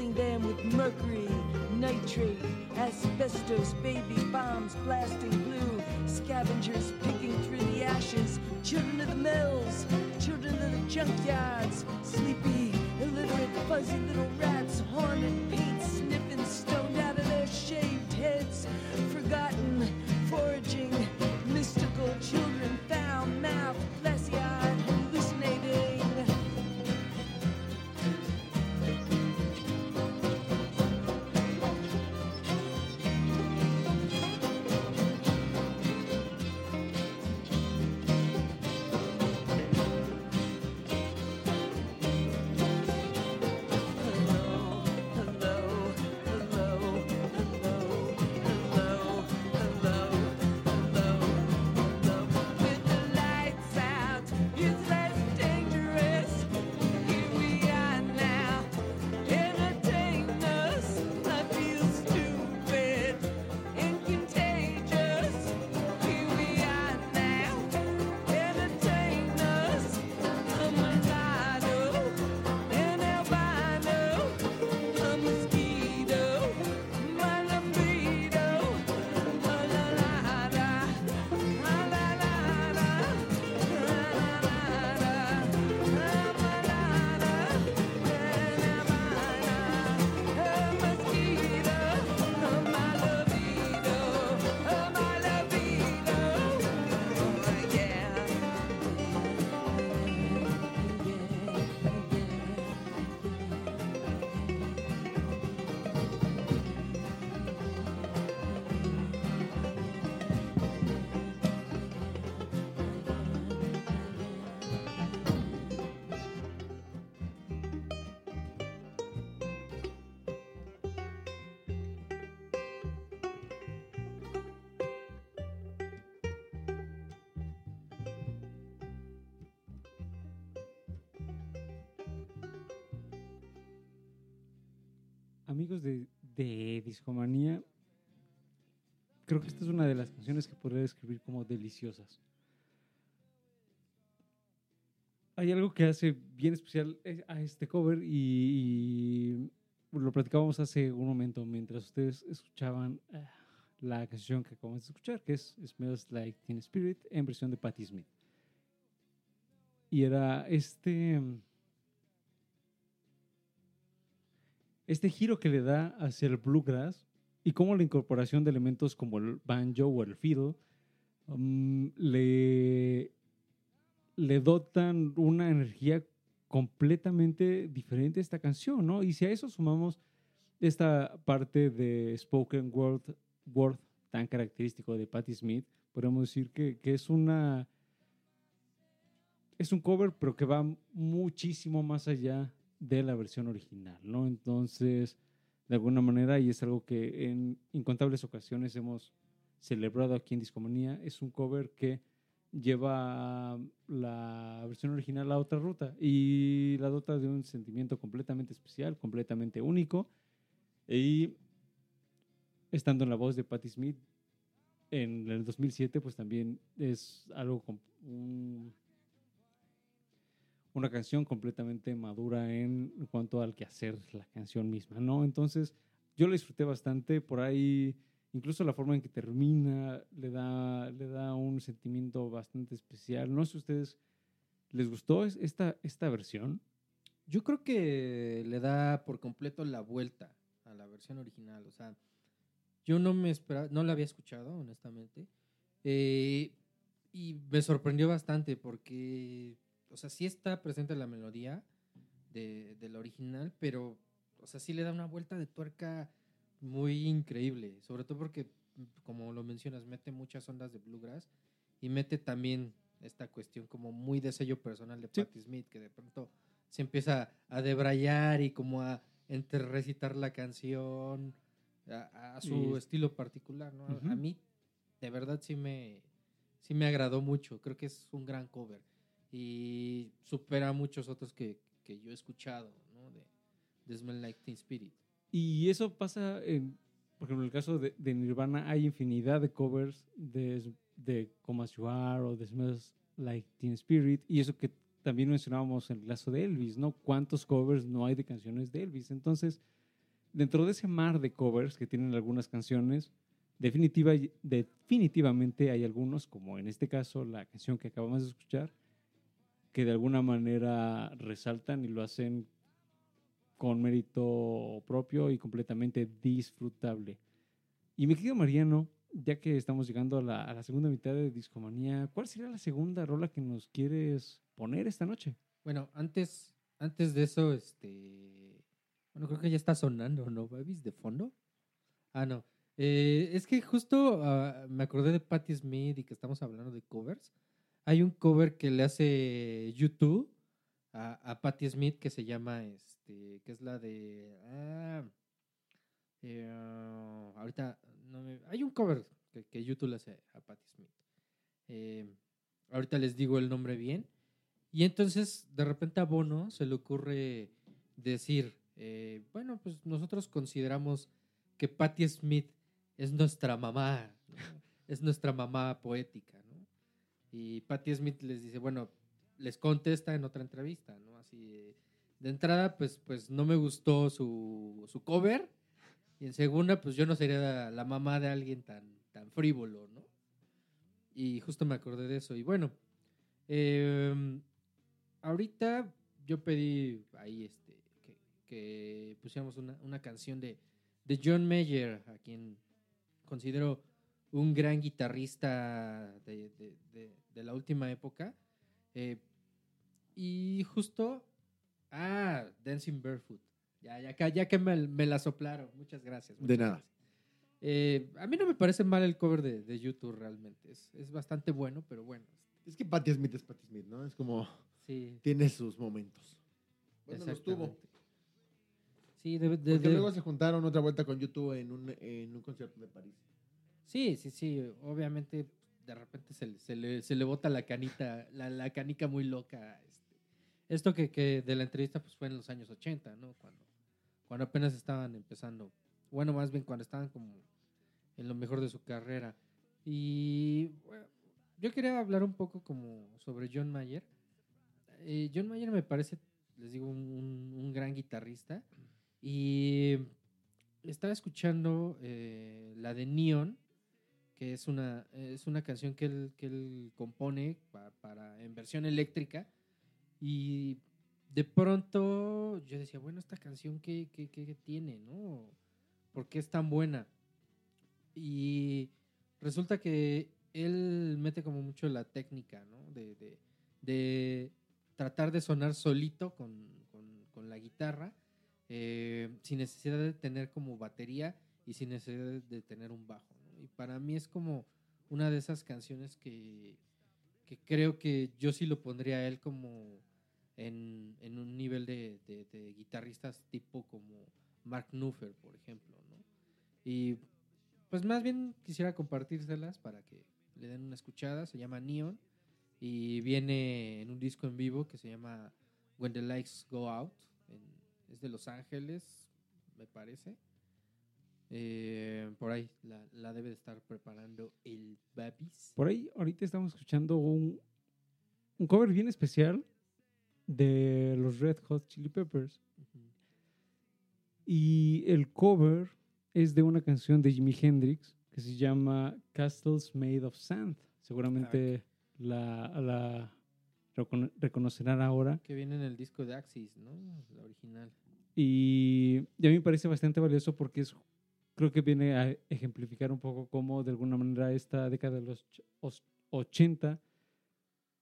Amigos de, de Discomanía, creo que esta es una de las canciones que podría describir como deliciosas. Hay algo que hace bien especial eh, a este cover y, lo platicábamos hace un momento mientras ustedes escuchaban ah, la canción que acabamos de escuchar, que es Smells Like Teen Spirit en versión de Patti Smith. Y era este... este giro que le da hacia el bluegrass y cómo la incorporación de elementos como el banjo o el fiddle um, le, le dotan una energía completamente diferente a esta canción, ¿no? Y si a eso sumamos esta parte de spoken word, word tan característico de Patti Smith, podemos decir que, que es una es un cover, pero que va muchísimo más allá de la versión original, ¿no? Entonces, de alguna manera, y es algo que en incontables ocasiones hemos celebrado aquí en Discomanía, es un cover que lleva la versión original a otra ruta y la dota de un sentimiento completamente especial, completamente único. Y estando en la voz de Patti Smith en el 2007, pues también es algo un una canción completamente madura en cuanto al quehacer la canción misma, ¿no? Entonces, yo la disfruté bastante, por ahí, incluso la forma en que termina le da, le da un sentimiento bastante especial. No sé si ustedes les gustó es- esta, esta versión. Yo creo que le da por completo la vuelta a la versión original. O sea, yo no me esperaba, no la había escuchado, honestamente. Eh, y me sorprendió bastante porque, o sea, sí está presente la melodía de, de la original, pero, o sea, sí le da una vuelta de tuerca muy increíble. Sobre todo porque, como lo mencionas, mete muchas ondas de bluegrass y mete también esta cuestión como muy de sello personal de Sí. Patti Smith, que de pronto se empieza a debrayar y como a entre recitar la canción a, a su Y- estilo particular, ¿no? A mí, de verdad, sí me, sí me agradó mucho. Creo que es un gran cover y supera a muchos otros que, que yo he escuchado, ¿no? De, de Smell Like Teen Spirit. Y eso pasa, en, por ejemplo, en el caso de, de Nirvana hay infinidad de covers de, de Come As You Are o de Smells Like Teen Spirit. Y eso que también mencionábamos en el caso de Elvis, ¿no? ¿Cuántos covers no hay de canciones de Elvis? Entonces, dentro de ese mar de covers que tienen algunas canciones, definitiva, definitivamente hay algunos, como en este caso la canción que acabamos de escuchar, que de alguna manera resaltan y lo hacen con mérito propio y completamente disfrutable. Y mi querido Mariano, ya que estamos llegando a la, a la segunda mitad de Discomanía, ¿cuál sería la segunda rola que nos quieres poner esta noche? Bueno, antes, antes de eso, este. Bueno, creo que ya está sonando, ¿no, Babis? De fondo. Ah, no. Eh, es que justo ah, me acordé de Patti Smith y que estamos hablando de covers. Hay un cover que le hace YouTube a, a Patti Smith que se llama, este, que es la de. ah, eh, ah, ahorita no me- hay un cover que, YouTube le hace a Patti Smith. Eh, ahorita les digo el nombre bien. Y entonces, de repente a Bono se le ocurre decir, eh, bueno, pues nosotros consideramos que Patti Smith es nuestra mamá, es nuestra mamá poética. Y Patti Smith les dice, bueno, les contesta en otra entrevista, ¿no? Así, de, entrada, pues, pues no me gustó su, su cover, y en segunda, pues yo no sería la, mamá de alguien tan, tan frívolo, ¿no? Y justo me acordé de eso. Y bueno, eh, ahorita yo pedí ahí este, que, que pusiéramos una, una canción de, de John Mayer, a quien considero un gran guitarrista de, de- de- de la última época. Eh, y justo, ah, Dancing Barefoot. Ya, ya, que- ya que me, me la soplaron. Muchas gracias. De muchas nada. gracias. Eh, a mí no me parece mal el cover de, de YouTube realmente. Es, es bastante bueno, pero bueno. Es que Patti Smith es Patti Smith, ¿no? Es como. Sí, Tiene sus momentos. Bueno, los tuvo. Sí, de, de- Porque de- luego se juntaron otra vuelta con YouTube en un, en un concierto de París. Sí, sí, sí. Obviamente, de repente se, le- se le, se le bota la canita, la, la canica muy loca. este. Esto que, que de la entrevista pues fue en los años 80, ¿no? Cuando, cuando apenas estaban empezando. Bueno, más bien cuando estaban como en lo mejor de su carrera. Y yo quería hablar un poco como sobre John Mayer. Eh, John Mayer me parece, les digo, un, un- un gran guitarrista. Y estaba escuchando eh, la de Neon, que es una, es una canción que él, que él compone pa- para, en versión eléctrica. Y de pronto yo decía, bueno, esta canción, ¿qué, qué, qué tiene? ¿no? ¿Por qué es tan buena? Y resulta que él mete como mucho la técnica, ¿no? De, de- tratar de sonar solito con, con- con la guitarra, eh, sin necesidad de tener como batería y sin necesidad de tener un bajo. Para mí es como una de esas canciones que, que creo que yo sí lo pondría a él como en, en un nivel de, de- guitarristas tipo como Mark Knopfler, por ejemplo, ¿no? Y pues más bien quisiera compartírselas para que le den una escuchada. Se llama Neon y viene en un disco en vivo que se llama When the Lights Go Out. es de Los Ángeles, me parece. Eh, por ahí la, la debe de estar preparando el Babis. Por ahí, ahorita estamos escuchando un, un cover bien especial de los Red Hot Chili Peppers. Y el cover es de una canción de Jimi Hendrix que se llama Castles Made of Sand. Seguramente la, la recono- reconocerán ahora. Que viene en el disco de Axis, ¿no? La original. Y, y a mí me parece bastante valioso porque es, creo que viene a ejemplificar un poco cómo de alguna manera esta década de los ch- os- 80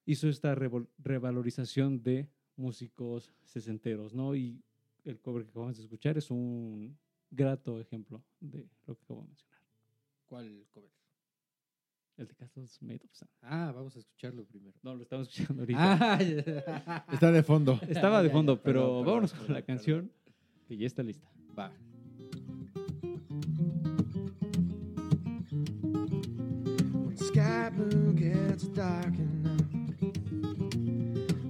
hizo esta revalorización de músicos sesenteros, ¿no? Y el cover que acabamos de escuchar es un grato ejemplo de lo que acabo de mencionar. ¿Cuál cover? El de Castles Made of Sand. Ah, vamos a escucharlo primero. No, lo estamos escuchando ahorita. Ah. Está de fondo. Estaba de fondo, pero perdón, vámonos perdón, con la perdón. canción que ya está lista. Va. Blue gets dark enough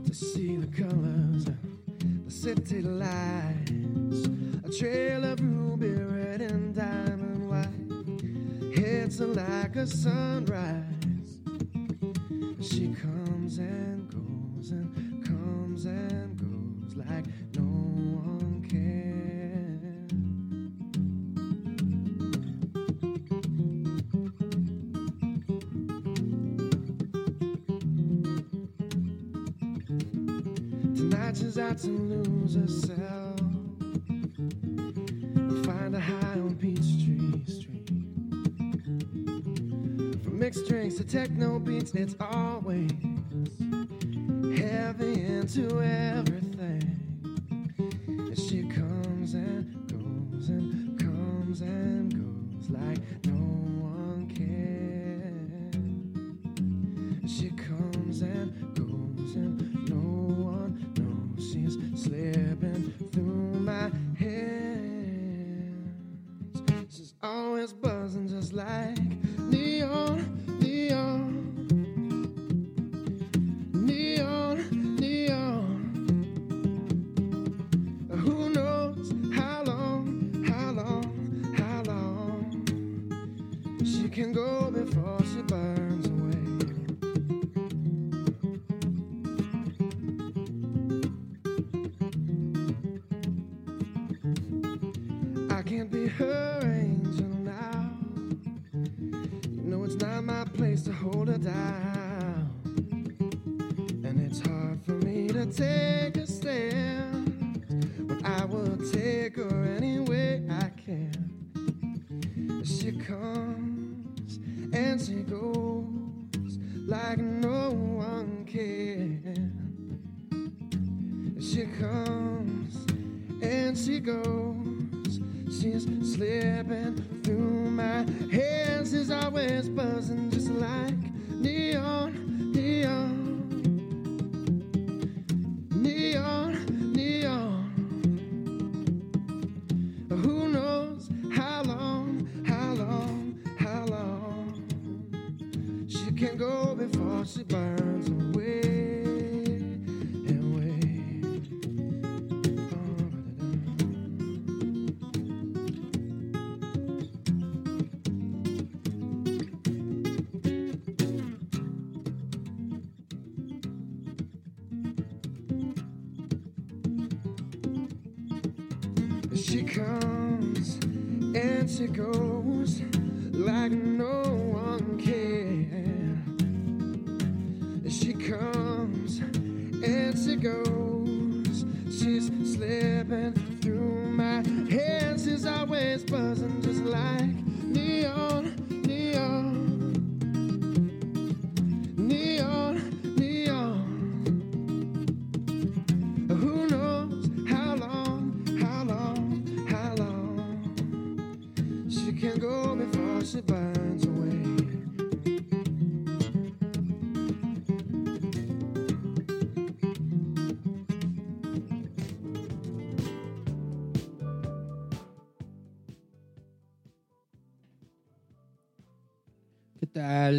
to see the colors of the city lights, a trail of ruby red and diamond white hits like a sunrise. She comes and goes and comes and goes like no one To lose herself. Find a high on Peachtree Street. From mixed drinks to techno beats, it's always heavy into everything.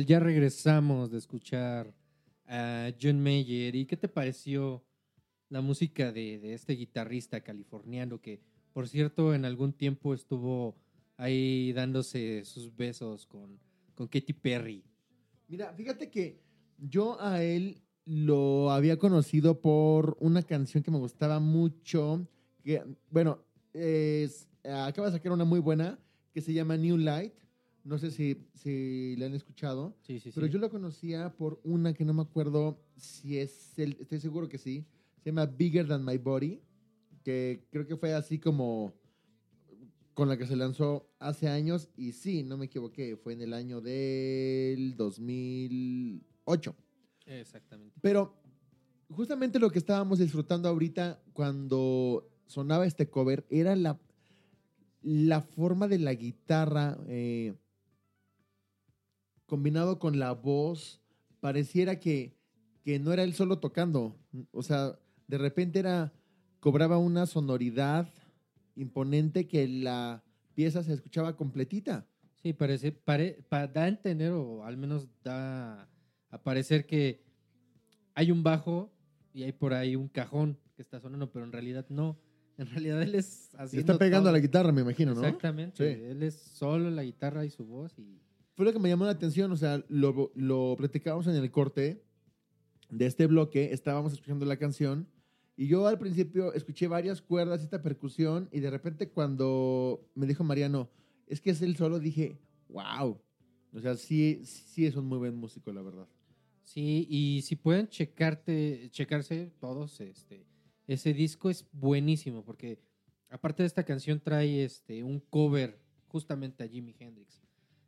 Ya regresamos de escuchar a John Mayer. ¿Y qué te pareció la música de, este guitarrista californiano que, por cierto, en algún tiempo estuvo ahí dándose sus besos con, con Katy Perry? Mira, fíjate que yo a él lo había conocido por una canción que me gustaba mucho. Bueno, acaba de sacar una muy buena que se llama New Light. No sé si, si la han escuchado. Sí, sí, sí. Pero yo la conocía por una que no me acuerdo si es el, estoy seguro que sí. Se llama Bigger Than My Body, que creo que fue así como con la que se lanzó hace años y sí, no me equivoqué, fue en el año del 2008. Exactamente. Pero justamente lo que estábamos disfrutando ahorita cuando sonaba este cover era la, la forma de la guitarra eh, combinado con la voz. Pareciera que, que no era él solo tocando. O sea, de repente era, cobraba una sonoridad imponente que la pieza se escuchaba completita. Sí, parece, pare, pa- da a entender, o al menos da a parecer que hay un bajo y hay por ahí un cajón que está sonando, pero en realidad no. En realidad él es haciendo está pegando a la guitarra, me imagino, ¿no? Exactamente. Sí. Él es solo la guitarra y su voz y fue lo que me llamó la atención, o sea, lo, lo platicábamos en el corte, de este bloque, estábamos escuchando la canción y yo al principio escuché varias cuerdas, esta percusión y de repente cuando me dijo Mariano, es que es el solo, dije, wow. O sea, sí, sí es un muy buen músico, la verdad. Sí, y si pueden checarte, checarse todos, este, ese disco es buenísimo, porque aparte de esta canción trae este, un cover justamente a Jimi Hendrix,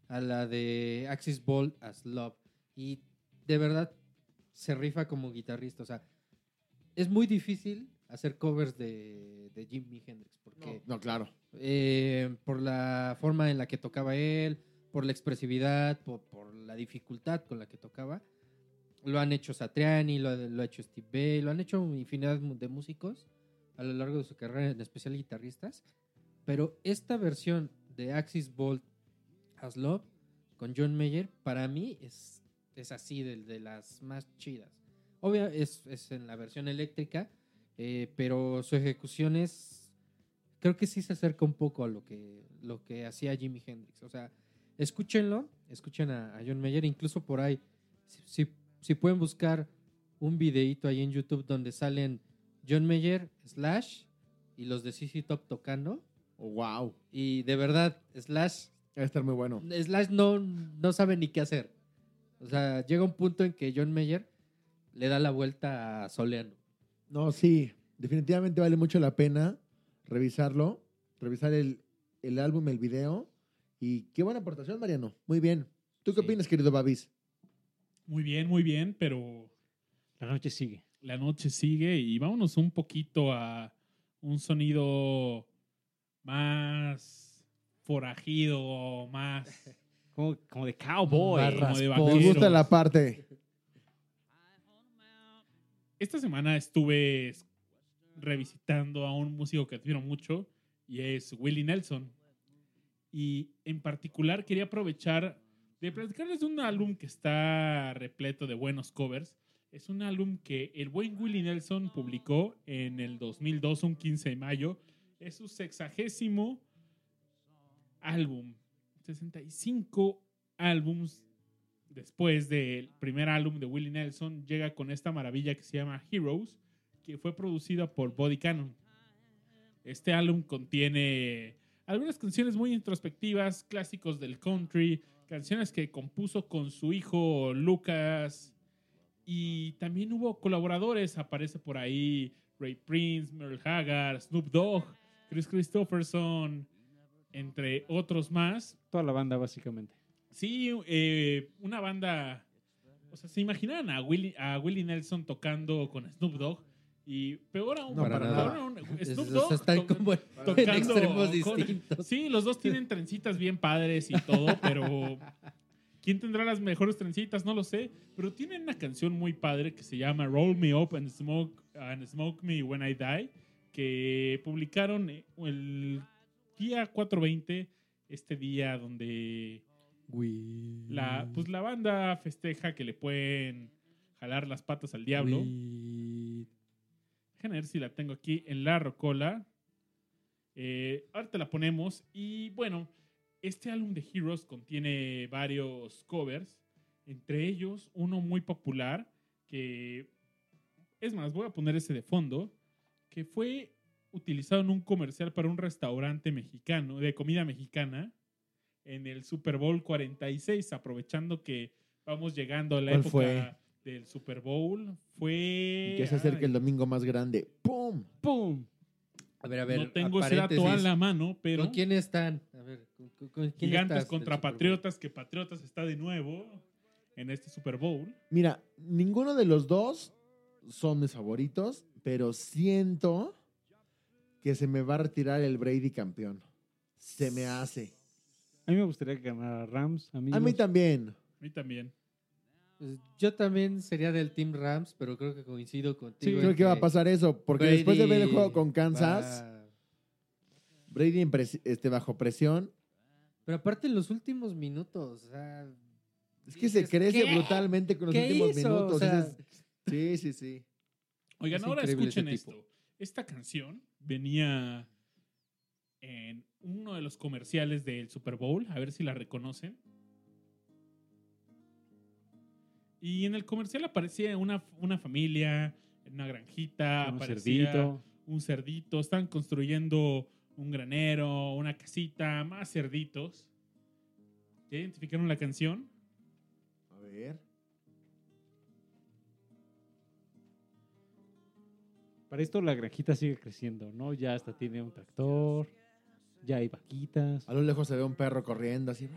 a la de Axis Ball as Love. Y de verdad se rifa como guitarrista. O sea, es muy difícil hacer covers de, de Jimi Hendrix, porque No, claro. eh, por la forma en la que tocaba él, por la expresividad, por, por la dificultad con la que tocaba. Lo han hecho Satriani, lo, lo ha hecho Steve Bay, lo han hecho infinidad de músicos a lo largo de su carrera, en especial guitarristas. Pero esta versión de Axis Bolt As Love con John Mayer, para mí es, es así, de, de las más chidas. Obvio, es, es en la versión eléctrica, eh, pero su ejecución es. Creo que sí se acerca un poco a lo que, lo que hacía Jimi Hendrix. O sea, escúchenlo, escuchen a, a John Mayer, incluso por ahí, si, si, si pueden buscar un videíto ahí en YouTube donde salen John Mayer, Slash y los de CC Top tocando. Oh, wow. Y de verdad, Slash Va a estar muy bueno. Slash no, no sabe ni qué hacer. O sea, llega un punto en que John Mayer le da la vuelta a Soleano. No, sí, definitivamente vale mucho la pena revisarlo, revisar el, el álbum, el video. Y qué buena aportación, Mariano. Muy bien. ¿Tú qué Sí. opinas, querido Babis? Muy bien, muy bien, pero La noche sigue. la noche sigue y vámonos un poquito a un sonido más forajido, más... Como, como de cowboy. Como de. Me gusta la parte. Esta semana estuve es- revisitando a un músico que admiro mucho y es Willie Nelson. Y en particular quería aprovechar de platicarles de un álbum que está repleto de buenos covers. Es un álbum que el buen Willie Nelson publicó en el 2002, un 15 de mayo. Es su sexagésimo álbum. 65 álbums después del primer álbum de Willie Nelson, llega con esta maravilla que se llama Heroes, que fue producida por Body Cannon. Este álbum contiene algunas canciones muy introspectivas, clásicos del country, canciones que compuso con su hijo Lucas. Y también hubo colaboradores, aparece por ahí Ray Prince, Merle Haggard, Snoop Dogg, Chris Christopherson, entre otros más. Toda la banda, básicamente. Sí, eh, una banda. O sea, se imaginaban a Willie, a Willie Nelson tocando con Snoop Dogg. Y peor aún, No, para peor nada. aún, Snoop Dogg están to- como en tocando extremos con- distintos. Sí, los dos tienen trencitas bien padres y todo, pero ¿quién tendrá las mejores trencitas? No lo sé. Pero tienen una canción muy padre que se llama Roll Me Up and Smoke, and Smoke Me When I Die, que publicaron el día 420, este día donde la, pues la banda festeja que le pueden jalar las patas al diablo. Déjame ver si la tengo aquí en la rocola. Eh, ahorita la ponemos. Y bueno, este álbum de Heroes contiene varios covers. Entre ellos, uno muy popular que... Es más, voy a poner ese de fondo. Que fue utilizado en un comercial para un restaurante mexicano, de comida mexicana, en el Super Bowl 46, aprovechando que vamos llegando a la ¿Cuál época fue? del Super Bowl. Fue... Que se acerca ay, el domingo más grande. ¡Pum! ¡Pum! A ver, a ver. no tengo ese dato a la mano, pero ¿Con quién están? A ver, ¿con, con- con quién Gigantes estás contra? Patriotas, que Patriotas está de nuevo en este Super Bowl. Mira, ninguno de los dos son mis favoritos, pero siento que se me va a retirar el Brady campeón. Se me hace. A mí me gustaría que ganara Rams, amigos. A mí también. A mí también. Pues, yo también sería del Team Rams, pero creo que coincido contigo. Sí, creo que va a pasar eso, porque Brady después de ver el juego con Kansas, va- Brady en pres- este, bajo presión, Pero aparte en los últimos minutos, o sea, es que se crece ¿qué? brutalmente con los ¿Qué últimos hizo? minutos. O sea, Ese es- sí, sí, sí. Oigan, Es ahora escuchen esto. Esta canción venía en uno de los comerciales del Super Bowl, a ver si la reconocen. Y en el comercial aparecía una, una familia en una granjita, Un aparecía cerdito. un cerdito, están construyendo un granero, una casita, más cerditos. ¿Ya identificaron la canción? A ver. Para esto la granjita sigue creciendo, ¿no? Ya hasta tiene un tractor, ya hay vaquitas. A lo lejos se ve un perro corriendo así.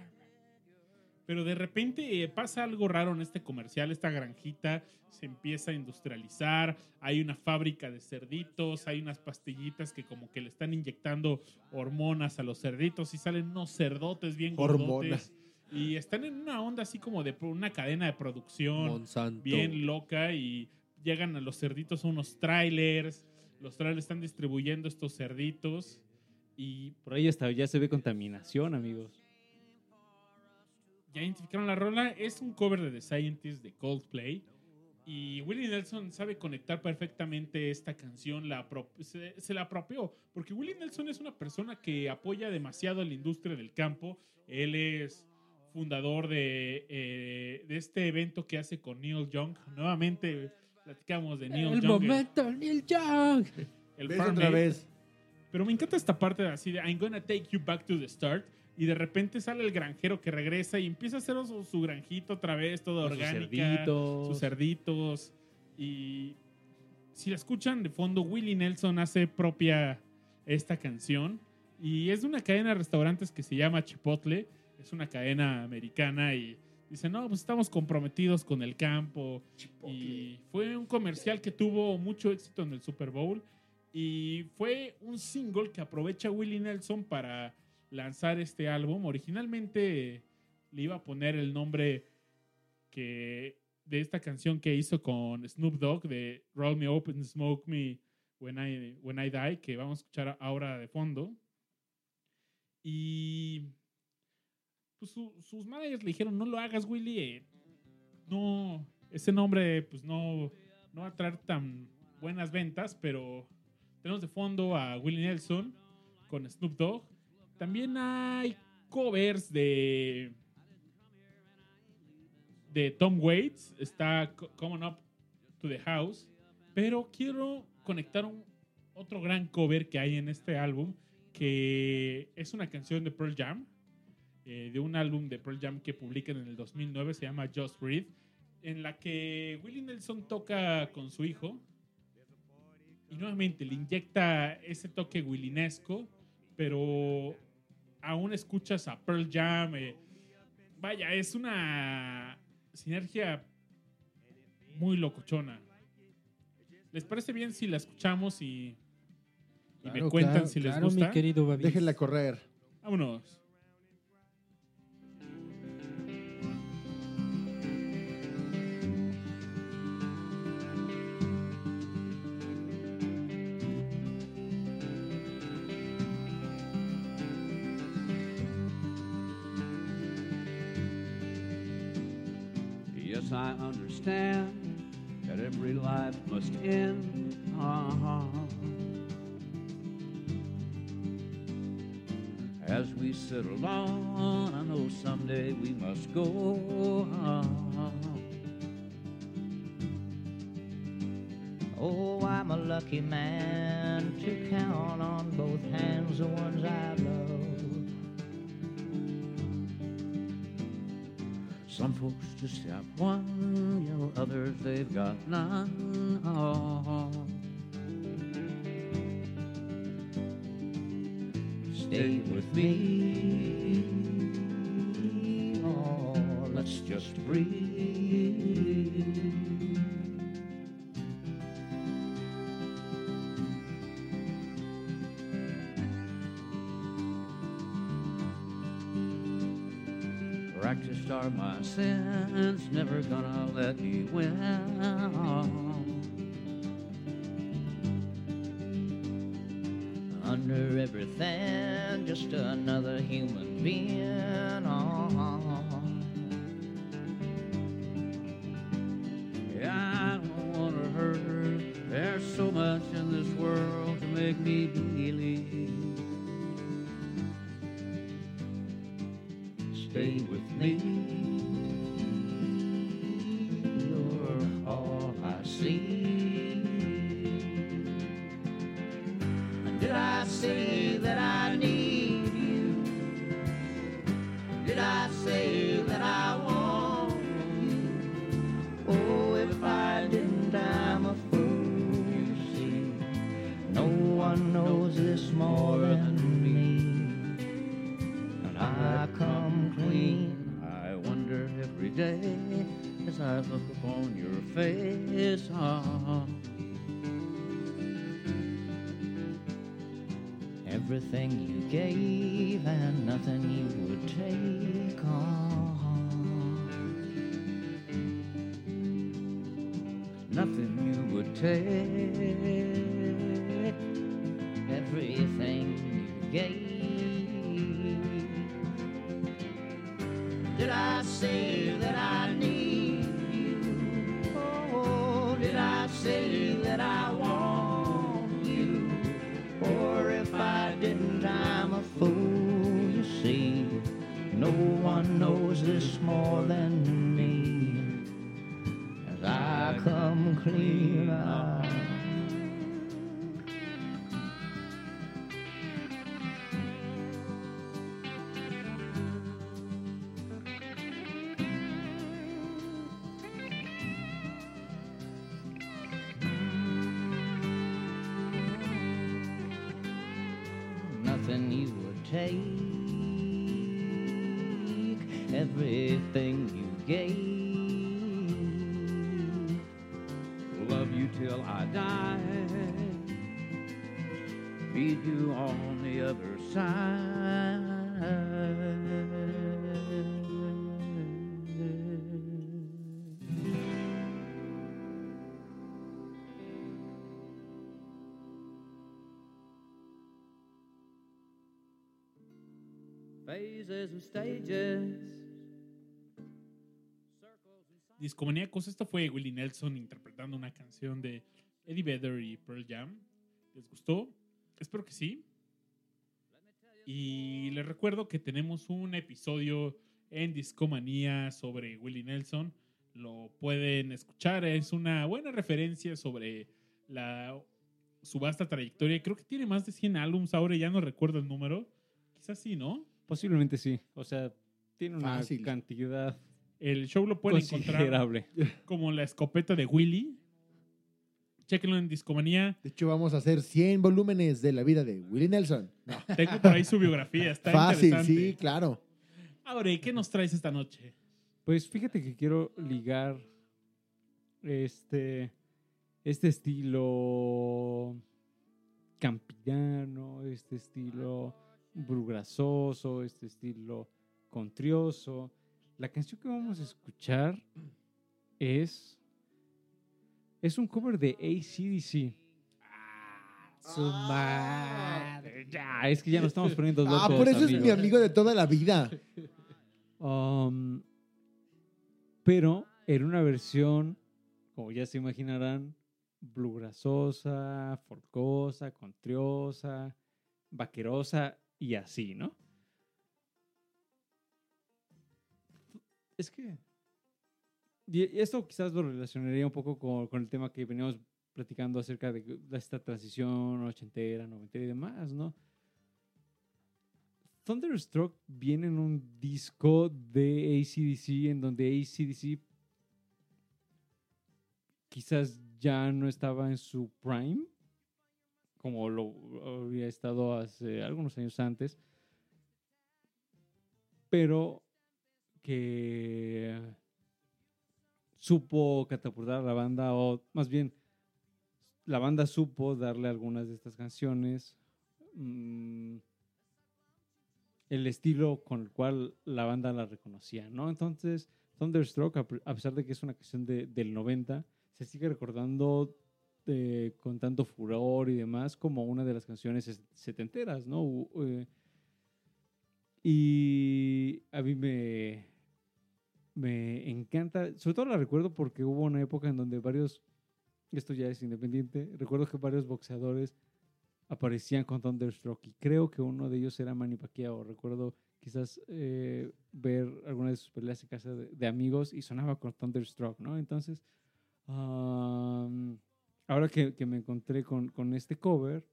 Pero de repente eh, pasa algo raro en este comercial. Esta granjita se empieza a industrializar. Hay una fábrica de cerditos. Hay unas pastillitas que como que le están inyectando hormonas a los cerditos y salen unos cerdotes bien gordotes. Hormonas. Y están en una onda así como de una cadena de producción Monsanto. bien loca y llegan a los cerditos unos trailers. Los trailers están distribuyendo estos cerditos y Por ahí hasta ya se ve contaminación, amigos. ya identificaron la rola. Es un cover de The Scientist de Coldplay. Y Willie Nelson sabe conectar perfectamente esta canción, la apro- se, se la apropió, porque Willie Nelson es una persona que apoya demasiado a la industria del campo. Él es fundador de, eh, de este evento que hace con Neil Young. Nuevamente platicamos de Neil El Young. el- momento, Neil Young. el ¿Ves Farm otra Aid. vez? Pero me encanta esta parte de así de I'm gonna take you back to the start. Y de repente sale el granjero que regresa y empieza a hacer su, su granjito otra vez, todo Con sus orgánica. cerditos. Sus cerditos. Y si la escuchan de fondo, Willie Nelson hace propia esta canción. Y es de una cadena de restaurantes que se llama Chipotle. Es una cadena americana y dice, no, pues estamos comprometidos con el campo. Y fue un comercial que tuvo mucho éxito en el Super Bowl. Y fue un single que aprovecha Willie Nelson para lanzar este álbum. Originalmente le iba a poner el nombre que de esta canción que hizo con Snoop Dogg de Roll Me and Smoke Me When I, When I Die, que vamos a escuchar ahora de fondo. Y pues su- sus managers le dijeron, no lo hagas, Willy. eh, no, ese nombre pues no, no va a traer tan buenas ventas, pero tenemos de fondo a Willie Nelson con Snoop Dogg. También hay covers de de Tom Waits, está Co- Coming Up to the House, pero quiero conectar un, otro gran cover que hay en este álbum, que es una canción de Pearl Jam, eh, de un álbum de Pearl Jam que publican en el 2009, se llama Just Breathe, en la que Willie Nelson toca con su hijo y nuevamente le inyecta ese toque willinesco, pero aún escuchas a Pearl Jam. eh, vaya, es una sinergia muy locochona. ¿Les parece bien si la escuchamos y, y me Claro, cuentan claro, si les claro, gusta? mi querido Babis. Déjenla correr. Vámonos. I understand that every life must end. Uh-huh. As we sit alone, I know someday we must go. Uh-huh. Oh, I'm a lucky man to count on both hands the ones I love. Some folks just have one, you know, others they've got none. Oh. Stay with me. Oh, let's just breathe. Sins, never gonna let me win. Under everything, just another human being. Oh, Discomaníacos, esto fue Willie Nelson interpretando una canción de Eddie Vedder y Pearl Jam. ¿Les gustó? Espero que sí. Y les recuerdo que tenemos un episodio en Discomanía sobre Willie Nelson. Lo pueden escuchar, es una buena referencia sobre la, su vasta trayectoria. Creo que tiene más de 100 álbumes ahora, ya no recuerdo el número. Quizás sí, ¿no? Posiblemente sí. O sea, tiene una Fácil. cantidad El show lo pueden encontrar considerable. como la escopeta de Willy. Chéquenlo en Discomanía. De hecho, vamos a hacer 100 volúmenes de la vida de Willie Nelson. Tengo por ahí su biografía, está Fácil, interesante. sí, claro. Ahora, ¿y qué nos traes esta noche? Pues fíjate que quiero ligar este, este estilo campillano, este estilo brugrasoso, este estilo contrioso. La canción que vamos a escuchar es, es un cover de ACDC. Su madre. Ya, es que ya nos estamos poniendo locos. Ah, por eso es mi amigo de toda la vida. Um, pero era una versión, como ya se imaginarán, bluegrasosa, folcosa, contriosa, vaquerosa y así, ¿no? Es que... Y esto quizás lo relacionaría un poco con, el tema que veníamos platicando acerca de esta transición ochentera, noventera y demás, ¿no? Thunderstruck viene en un disco de ACDC en donde ACDC quizás ya no estaba en su prime, como lo había estado hace algunos años antes, pero que supo catapultar a la banda, o más bien, la banda supo darle algunas de estas canciones. mm, el estilo con el cual la banda la reconocía, ¿no? Entonces, Thunderstruck, a pe- a pesar de que es una canción de- del 90, se sigue recordando con tanto furor y demás como una de las canciones es- setenteras, ¿no? Eh, y a mí me, me encanta, sobre todo la recuerdo porque hubo una época en donde varios, esto ya es independiente, recuerdo que varios boxeadores aparecían con Thunderstruck y creo que uno de ellos era Manny Pacquiao. Recuerdo quizás eh, ver algunas de sus peleas en casa de, de amigos y sonaba con Thunderstruck, ¿no? Entonces, am, ahora que, que me encontré con, con este cover,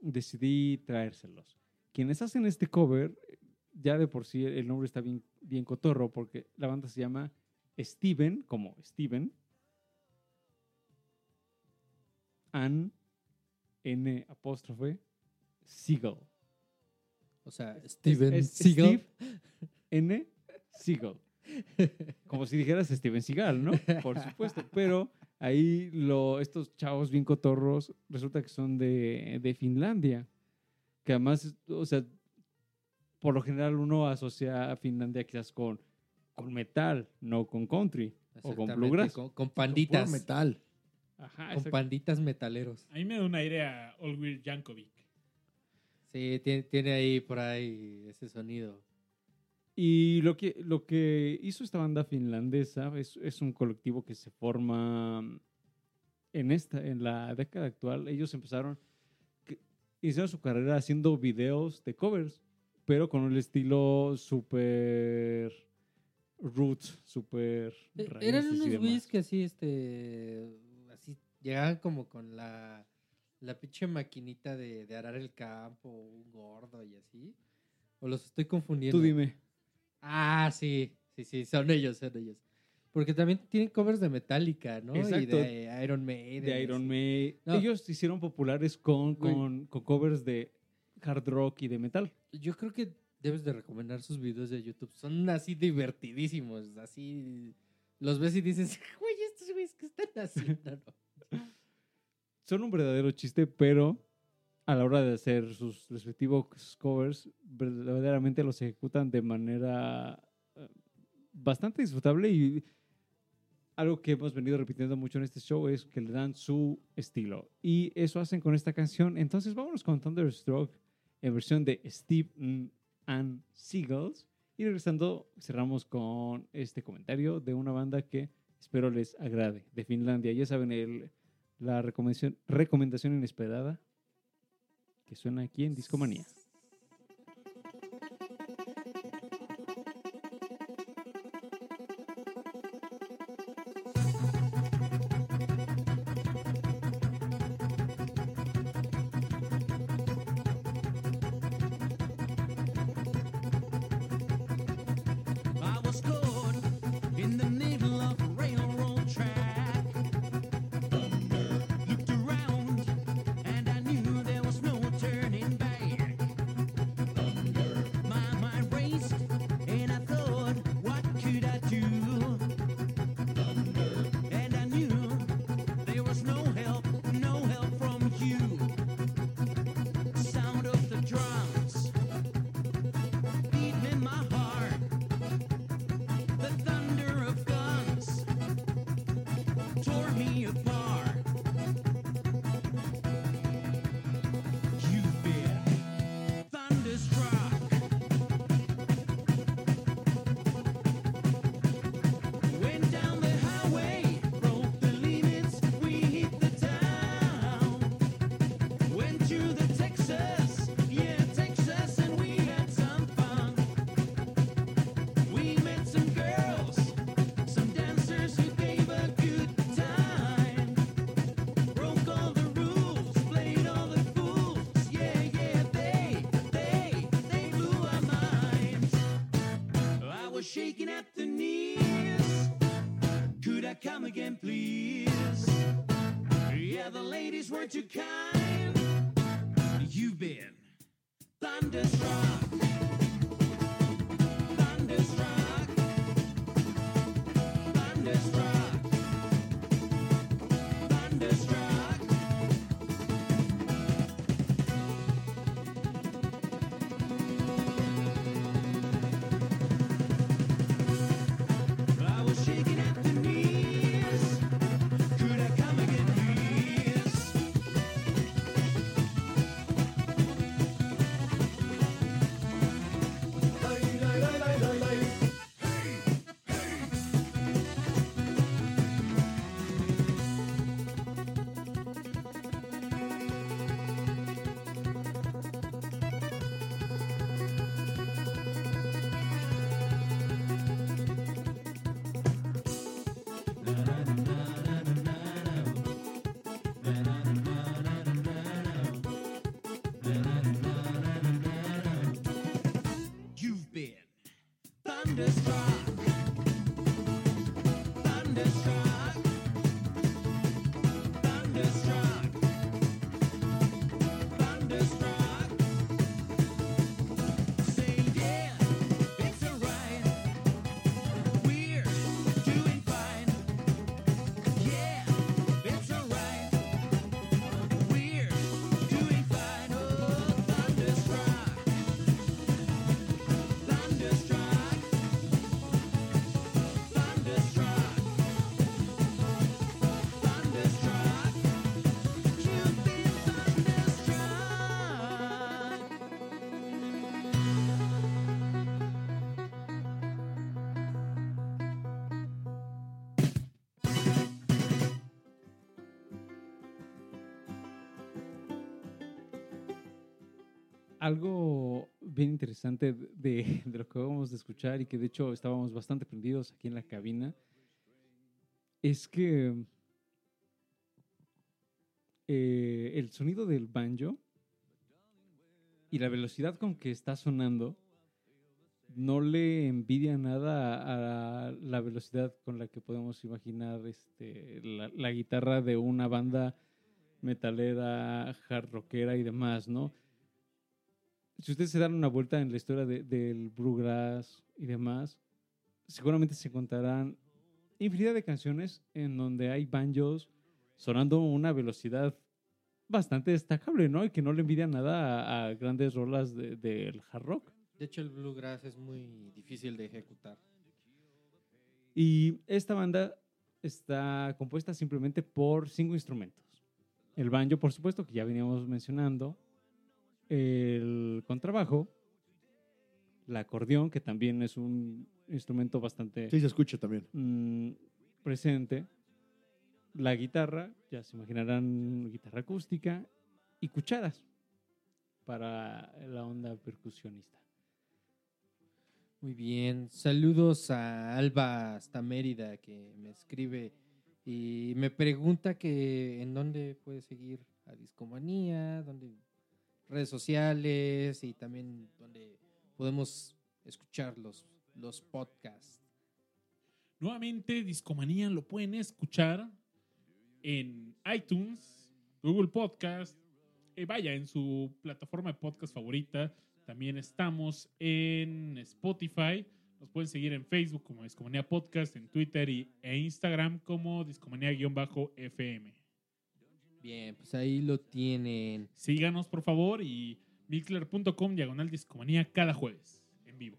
decidí traérselos. Quienes hacen este cover, ya de por sí el nombre está bien, bien cotorro porque la banda se llama Steven, como Steven, Ann N apóstrofe Seagull. O sea, Steven Es- es Seagal. Steve N Seagull. Como si dijeras Steven Seagal, ¿no? Por supuesto. Pero ahí lo, estos chavos bien cotorros resulta que son de, de Finlandia. Que además, o sea, por lo general uno asocia a Finlandia quizás con, con metal, no con country o con bluegrass. Con, con panditas. metal. Ajá, Con exacto. panditas metaleros. A mí me da un aire a Olwir Jankovic. Sí, tiene, tiene ahí por ahí ese sonido. Y lo que, lo que hizo esta banda finlandesa es, es un colectivo que se forma en, esta, en la década actual. Ellos empezaron, que- hicieron su carrera haciendo videos de covers, pero con un estilo súper roots, súper raíces Eran unos güeyes que así, este, así llegaban como con la, la pinche maquinita de, de arar el campo, un gordo y así. O los estoy confundiendo. Tú dime. Ah, sí, sí, sí, son ellos, son ellos. Porque también tienen covers de Metallica, ¿no? Y Exacto. de Iron Maiden. De Iron. Maiden. No. Ellos se hicieron populares con, con, con covers de hard rock y de metal. Yo creo que debes de recomendar sus videos de YouTube. Son así divertidísimos, así... Los ves y dices, güey, estos güeyes, ¿qué están haciendo? no?" son un verdadero chiste, pero a la hora de hacer sus respectivos covers, verdaderamente los ejecutan de manera eh, bastante disfrutable y algo que hemos venido repitiendo mucho en este show es que le dan su estilo. Y eso hacen con esta canción. Entonces vámonos con Thunderstruck en versión de Steve and Seagulls. Y regresando, cerramos con este comentario de una banda que espero les agrade, de Finlandia. Ya saben, el, la recomendación, recomendación inesperada que suena aquí en Discomanía. Algo bien interesante de, de lo que acabamos de escuchar y que de hecho estábamos bastante prendidos aquí en la cabina es que eh, el sonido del banjo y la velocidad con que está sonando no le envidia nada a la velocidad con la que podemos imaginar este, la, la guitarra de una banda metalera, hard rockera y demás, ¿no? Si ustedes se dan una vuelta en la historia de- del bluegrass y demás, seguramente se encontrarán infinidad de canciones en donde hay banjos sonando a una velocidad bastante destacable, ¿no? Y que no le envidia nada a, a grandes rolas de- del hard rock. De hecho, el bluegrass es muy difícil de ejecutar. Y esta banda está compuesta simplemente por cinco instrumentos. El banjo, por supuesto, que ya veníamos mencionando. El contrabajo. El acordeón, que también es un instrumento bastante Sí, se escucha también. mm, presente. La guitarra, ya se imaginarán guitarra acústica. Y cucharas para la onda percusionista. Muy bien. Saludos a Alba hasta Mérida que me escribe y me pregunta que en dónde puede seguir a Discomanía, dónde redes sociales y también dónde podemos escuchar los, los podcasts. Nuevamente, Discomanía lo pueden escuchar en iTunes, Google Podcast, eh, vaya, en su plataforma de podcast favorita. También estamos en Spotify. Nos pueden seguir en Facebook como Discomanía Podcast, en Twitter y, e Instagram como Discomanía-FM. Bien, pues ahí lo tienen. Síganos, por favor, y mixler.com diagonal Discomanía cada jueves en vivo.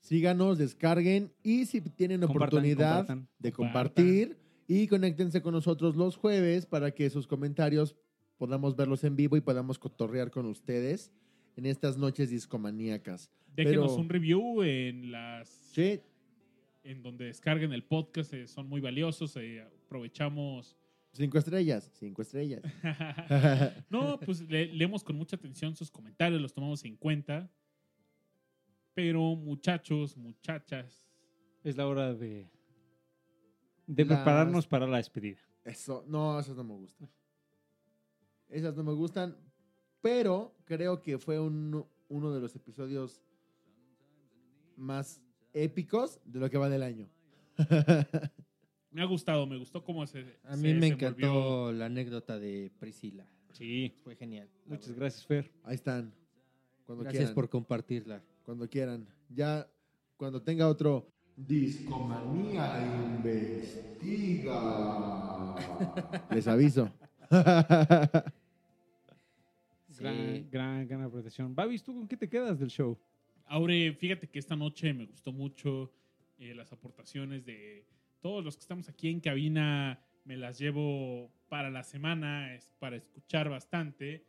Síganos, descarguen y si tienen Compartan, oportunidad compartan. de Compartan. compartir y conéctense con nosotros los jueves para que sus comentarios podamos verlos en vivo y podamos cotorrear con ustedes en estas noches discomaníacas. Déjenos Pero- un review en las Sí, en donde descarguen el podcast, eh, son muy valiosos. eh, aprovechamos. Cinco estrellas, cinco estrellas. no, pues le- leemos con mucha atención sus comentarios, los tomamos en cuenta. Pero muchachos, muchachas, Es la hora de, de Las- prepararnos para la despedida. Eso, no, esas no me gustan. Esas no me gustan, pero creo que fue un- uno de los episodios más épicos de lo que va del año. me ha gustado, me gustó cómo se. A se mí me encantó la anécdota de Priscila. Sí. Fue genial. Muchas verdad. gracias, Fer. Ahí están. Cuando Gracias quieran. por compartirla. Cuando quieran. Ya cuando tenga otro Discomanía investiga. Les aviso. Gran, gran, gran apreciación. Babis, ¿tú con qué te quedas del show? Aure, fíjate que esta noche me gustó mucho eh, las aportaciones de todos los que estamos aquí en cabina. Me las llevo para la semana, es para escuchar bastante.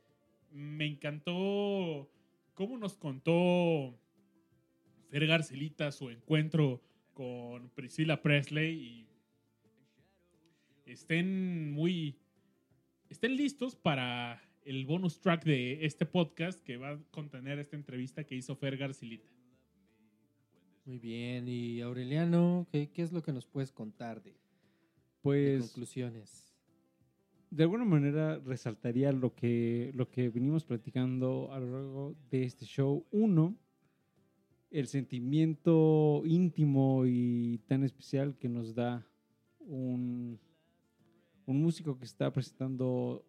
Me encantó cómo nos contó Fer Garcelita su encuentro con Priscilla Presley y estén muy estén listos para el bonus track de este podcast que va a contener esta entrevista que hizo Fer Garcilita. Muy bien. Y Aureliano, ¿qué, qué es lo que nos puedes contar de, de Pues, conclusiones? de alguna manera resaltaría lo que, lo que venimos platicando a lo largo de este show. Uno, el sentimiento íntimo y tan especial que nos da un, un músico que está presentando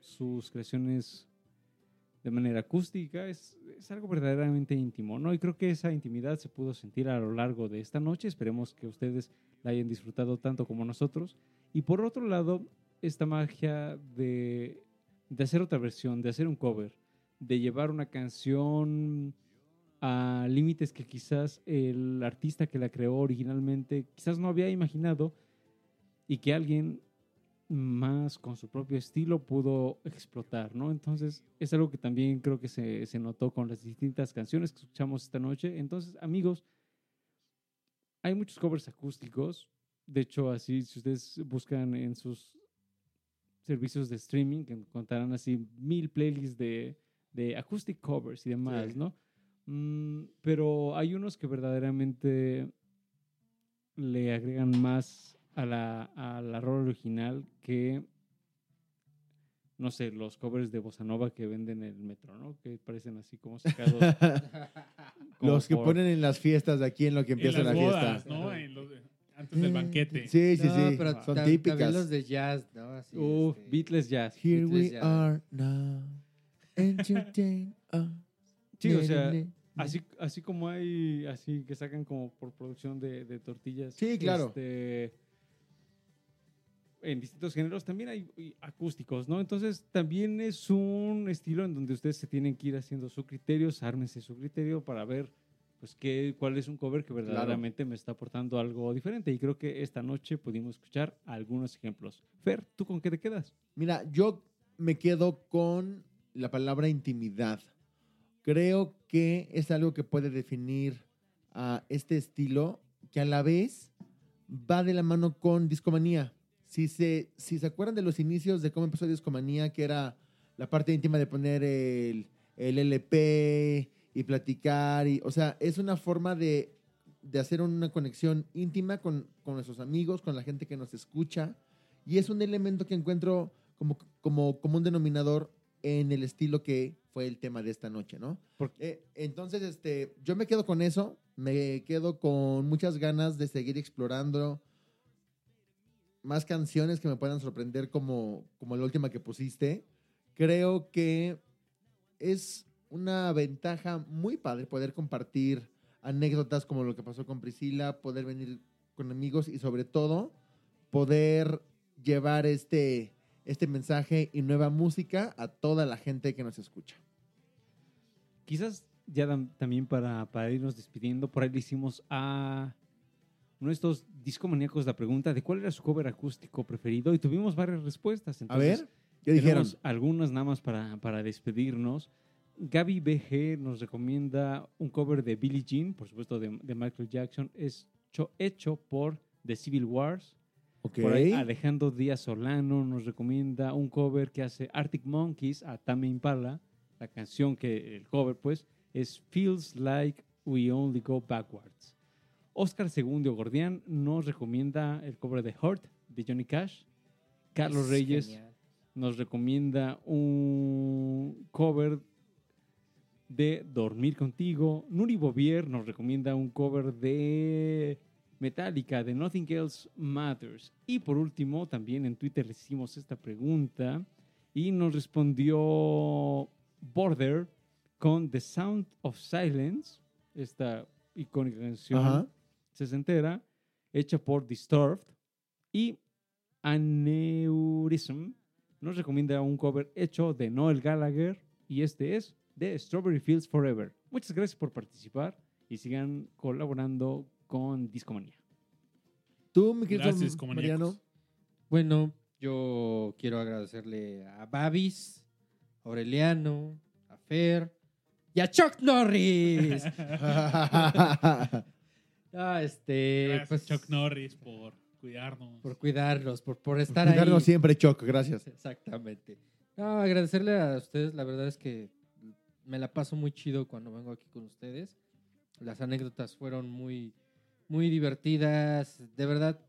sus creaciones de manera acústica es, es algo verdaderamente íntimo, ¿no? Y creo que esa intimidad se pudo sentir a lo largo de esta noche. Esperemos que ustedes la hayan disfrutado tanto como nosotros. Y por otro lado, esta magia de, de hacer otra versión, de hacer un cover, de llevar una canción a límites que quizás el artista que la creó originalmente quizás no había imaginado y que alguien más con su propio estilo pudo explotar, ¿no? Entonces es algo que también creo que se, se notó con las distintas canciones que escuchamos esta noche. Entonces, amigos, hay muchos covers acústicos. De hecho, así, si ustedes buscan en sus servicios de streaming, encontrarán así mil playlists de, de acoustic covers y demás, Sí. ¿no? Mm, pero hay unos que verdaderamente le agregan más a la, a la rola original que, no sé, los covers de Bossa Nova que venden en el metro, ¿no? Que parecen así como sacados. como Los que por- ponen en las fiestas de aquí en lo que En empieza las la bodas, fiesta. ¿no? En los- antes del banquete. Sí, sí, no, sí. pero Son ta- típicas. Los de jazz, ¿no? Así, Uf, este, Beatles Jazz. Here Beatles we are now. Entertain us. Sí, o sea. Así, así como hay, así que sacan como por producción de, de tortillas. Sí, claro. este, en distintos géneros también hay acústicos, ¿no? Entonces también es un estilo en donde ustedes se tienen que ir haciendo su criterio, ármense su criterio para ver pues qué, cuál es un cover que verdaderamente me está aportando algo diferente. Y creo que esta noche pudimos escuchar algunos ejemplos. Fer, ¿tú con qué te quedas? Mira, yo me quedo con la palabra intimidad. Creo que es algo que puede definir a este estilo que a la vez va de la mano con Discomanía. Si se, si se acuerdan de los inicios de cómo empezó Discomanía, que era la parte íntima de poner el, el LP y platicar, y, o sea, es una forma de, de hacer una conexión íntima con, con nuestros amigos, con la gente que nos escucha, y es un elemento que encuentro como, como, como un denominador en el estilo que fue el tema de esta noche, ¿no? Eh, entonces, este, yo me quedo con eso, me quedo con muchas ganas de seguir explorando más canciones que me puedan sorprender como, como la última que pusiste. Creo que es una ventaja muy padre poder compartir anécdotas como lo que pasó con Priscila, poder venir con amigos y sobre todo poder llevar este, este mensaje y nueva música a toda la gente que nos escucha. Quizás ya también para, para irnos despidiendo, por ahí le hicimos a nuestros discomaníacos la pregunta de cuál era su cover acústico preferido y tuvimos varias respuestas. A Entonces, ver, ¿qué dijeron? algunas nada más para, para despedirnos. Gaby BG nos recomienda un cover de Billie Jean, por supuesto de, de Michael Jackson, es hecho, hecho por The Civil Wars. Ok. Por ahí Alejandro Díaz Solano nos recomienda un cover que hace Arctic Monkeys a Tame Impala. La canción que el cover pues es Feels Like We Only Go Backwards. Oscar Segundio Gordián nos recomienda el cover de Hurt de Johnny Cash. Carlos Es Reyes genial. nos recomienda un cover de Dormir Contigo. Nuri Bovier nos recomienda un cover de Metallica, de Nothing Else Matters. Y por último, también en Twitter le hicimos esta pregunta y nos respondió Border con The Sound of Silence, esta icónica canción Ajá. Sesentera, hecha por Disturbed. Y Aneurism nos recomienda un cover hecho de Noel Gallagher y este es de Strawberry Fields Forever. Muchas gracias por participar y sigan colaborando con Discomanía. Tú, mi querido Gracias. Mariano. Bueno, yo quiero agradecerle a Babis, a Aureliano, a Fer y a Chuck Norris. Ah, este, Gracias, pues, Chuck Norris, por cuidarnos. por cuidarnos, por, por estar Cuidarnos ahí. siempre, Choc, gracias. Exactamente. No, agradecerle a ustedes, la verdad es que me la paso muy chido cuando vengo aquí con ustedes. Las anécdotas fueron muy, muy divertidas. De verdad,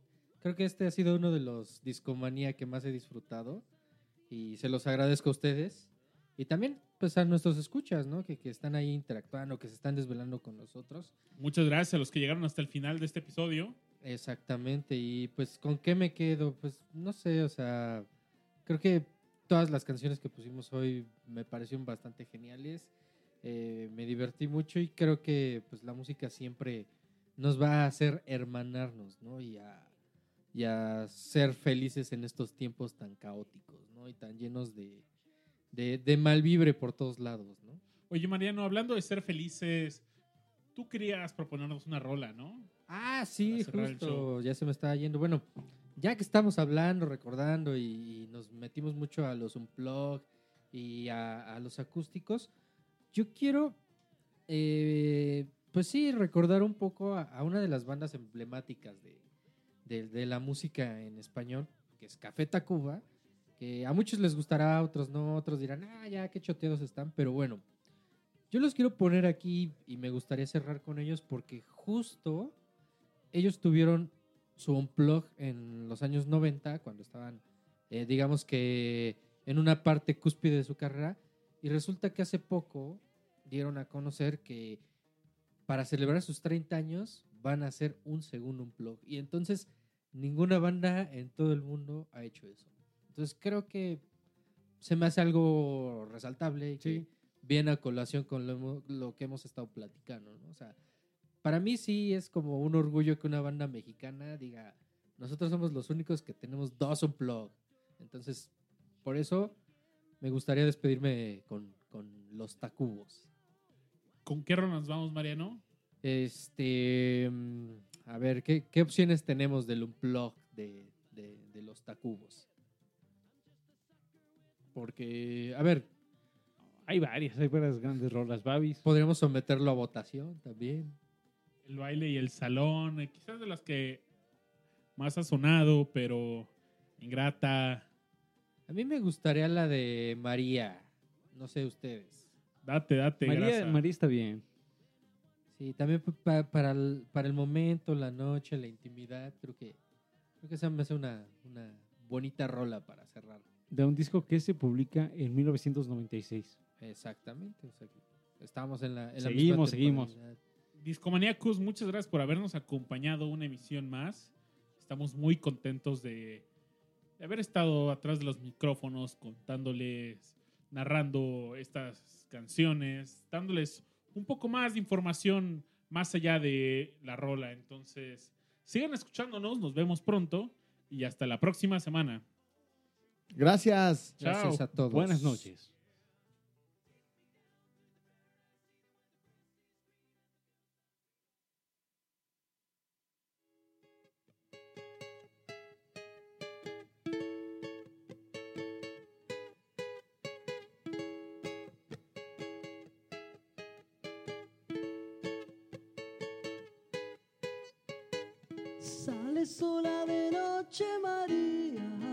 creo que este ha sido uno de los discomanía que más he disfrutado. Y se los agradezco a ustedes. Y también, pues, a nuestros escuchas, ¿no? Que, que están ahí interactuando, que se están desvelando con nosotros. Muchas gracias a los que llegaron hasta el final de este episodio. Exactamente, y pues con qué me quedo, pues no sé, o sea, creo que todas las canciones que pusimos hoy me parecieron bastante geniales, eh, me divertí mucho y creo que pues la música siempre nos va a hacer hermanarnos, ¿no? Y a, y a ser felices en estos tiempos tan caóticos, ¿no? Y tan llenos de, de, de mal vibre por todos lados, ¿no? Oye, Mariano, hablando de ser felices, tú querías proponernos una rola, ¿no? Ah, sí, justo, ya se me estaba yendo. Bueno, ya que estamos hablando, recordando y, y nos metimos mucho a los unplug y a, a los acústicos, yo quiero, eh, pues sí, recordar un poco a, a una de las bandas emblemáticas de, de- de la música en español, que es Café Tacuba, que a muchos les gustará, a otros no, otros dirán, ah, ya, qué choteados están, pero bueno, yo los quiero poner aquí y me gustaría cerrar con ellos porque justo ellos tuvieron su unplug en los años 90, cuando estaban, eh, digamos que en una parte cúspide de su carrera, y resulta que hace poco dieron a conocer que para celebrar sus 30 años van a hacer un segundo unplug. Y entonces ninguna banda en todo el mundo ha hecho eso. Entonces creo que se me hace algo resaltable y que viene a colación con lo, que hemos estado platicando, ¿no? O sea, para mí sí es como un orgullo que una banda mexicana diga, nosotros somos los únicos que tenemos dos unplug. Entonces, por eso me gustaría despedirme con, con los Tacubos. ¿Con qué rola nos vamos, Mariano? Este, mm, a ver, ¿qué, qué opciones tenemos del unplug de, de, de los Tacubos? Porque, a ver, Hay varias, hay varias grandes rolas, Babis. podríamos someterlo a votación también. El baile y el salón, eh, quizás de las que más ha sonado, pero ingrata. A mí me gustaría la de María, no sé ustedes. Date, date, María, grasa. María está bien. Sí, también pa- pa- para, el, para el momento, la noche, la intimidad, creo que creo que esa me hace una, una bonita rola para cerrar. De un disco que se publica en 1996. Exactamente. o sea que estamos en la, en la Seguimos, misma seguimos. Discomaníacos, muchas gracias por habernos acompañado una emisión más. Estamos muy contentos de, de haber estado atrás de los micrófonos, contándoles, narrando estas canciones, dándoles un poco más de información más allá de la rola. Entonces, sigan escuchándonos, nos vemos pronto y hasta la próxima semana. Gracias. Gracias Chao. a todos. Buenas noches. Sale sola de noche María.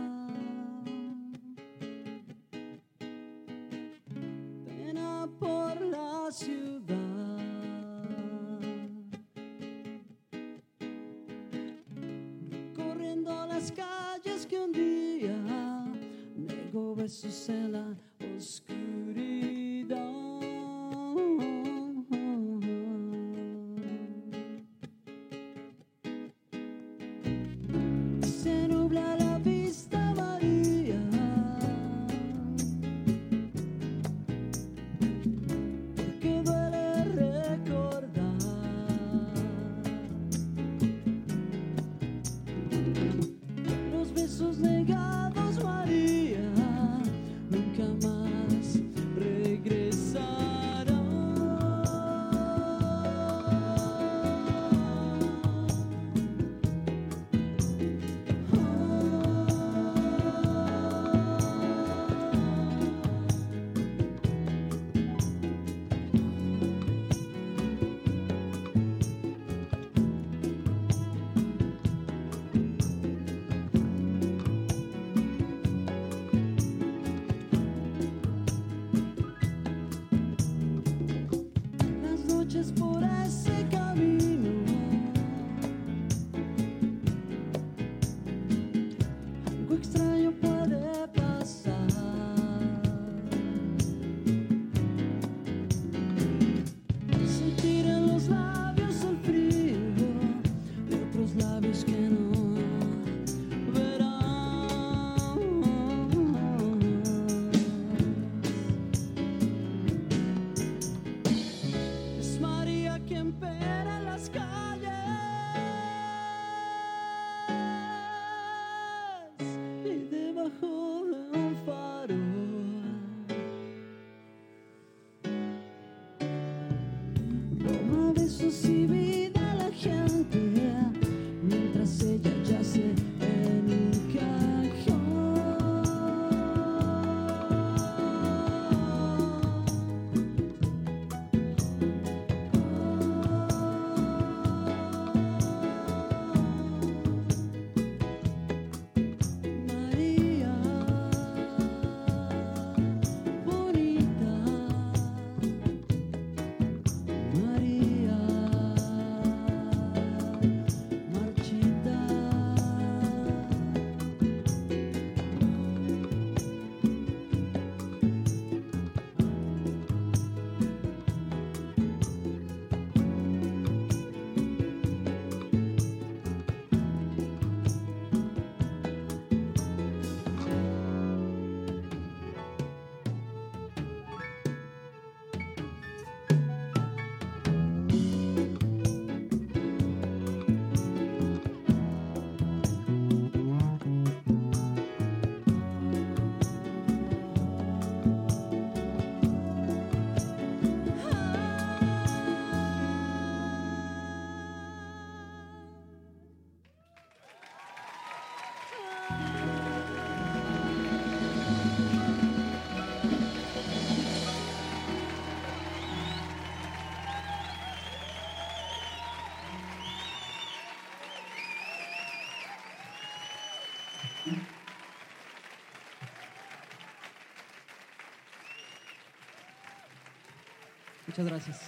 Muchas gracias.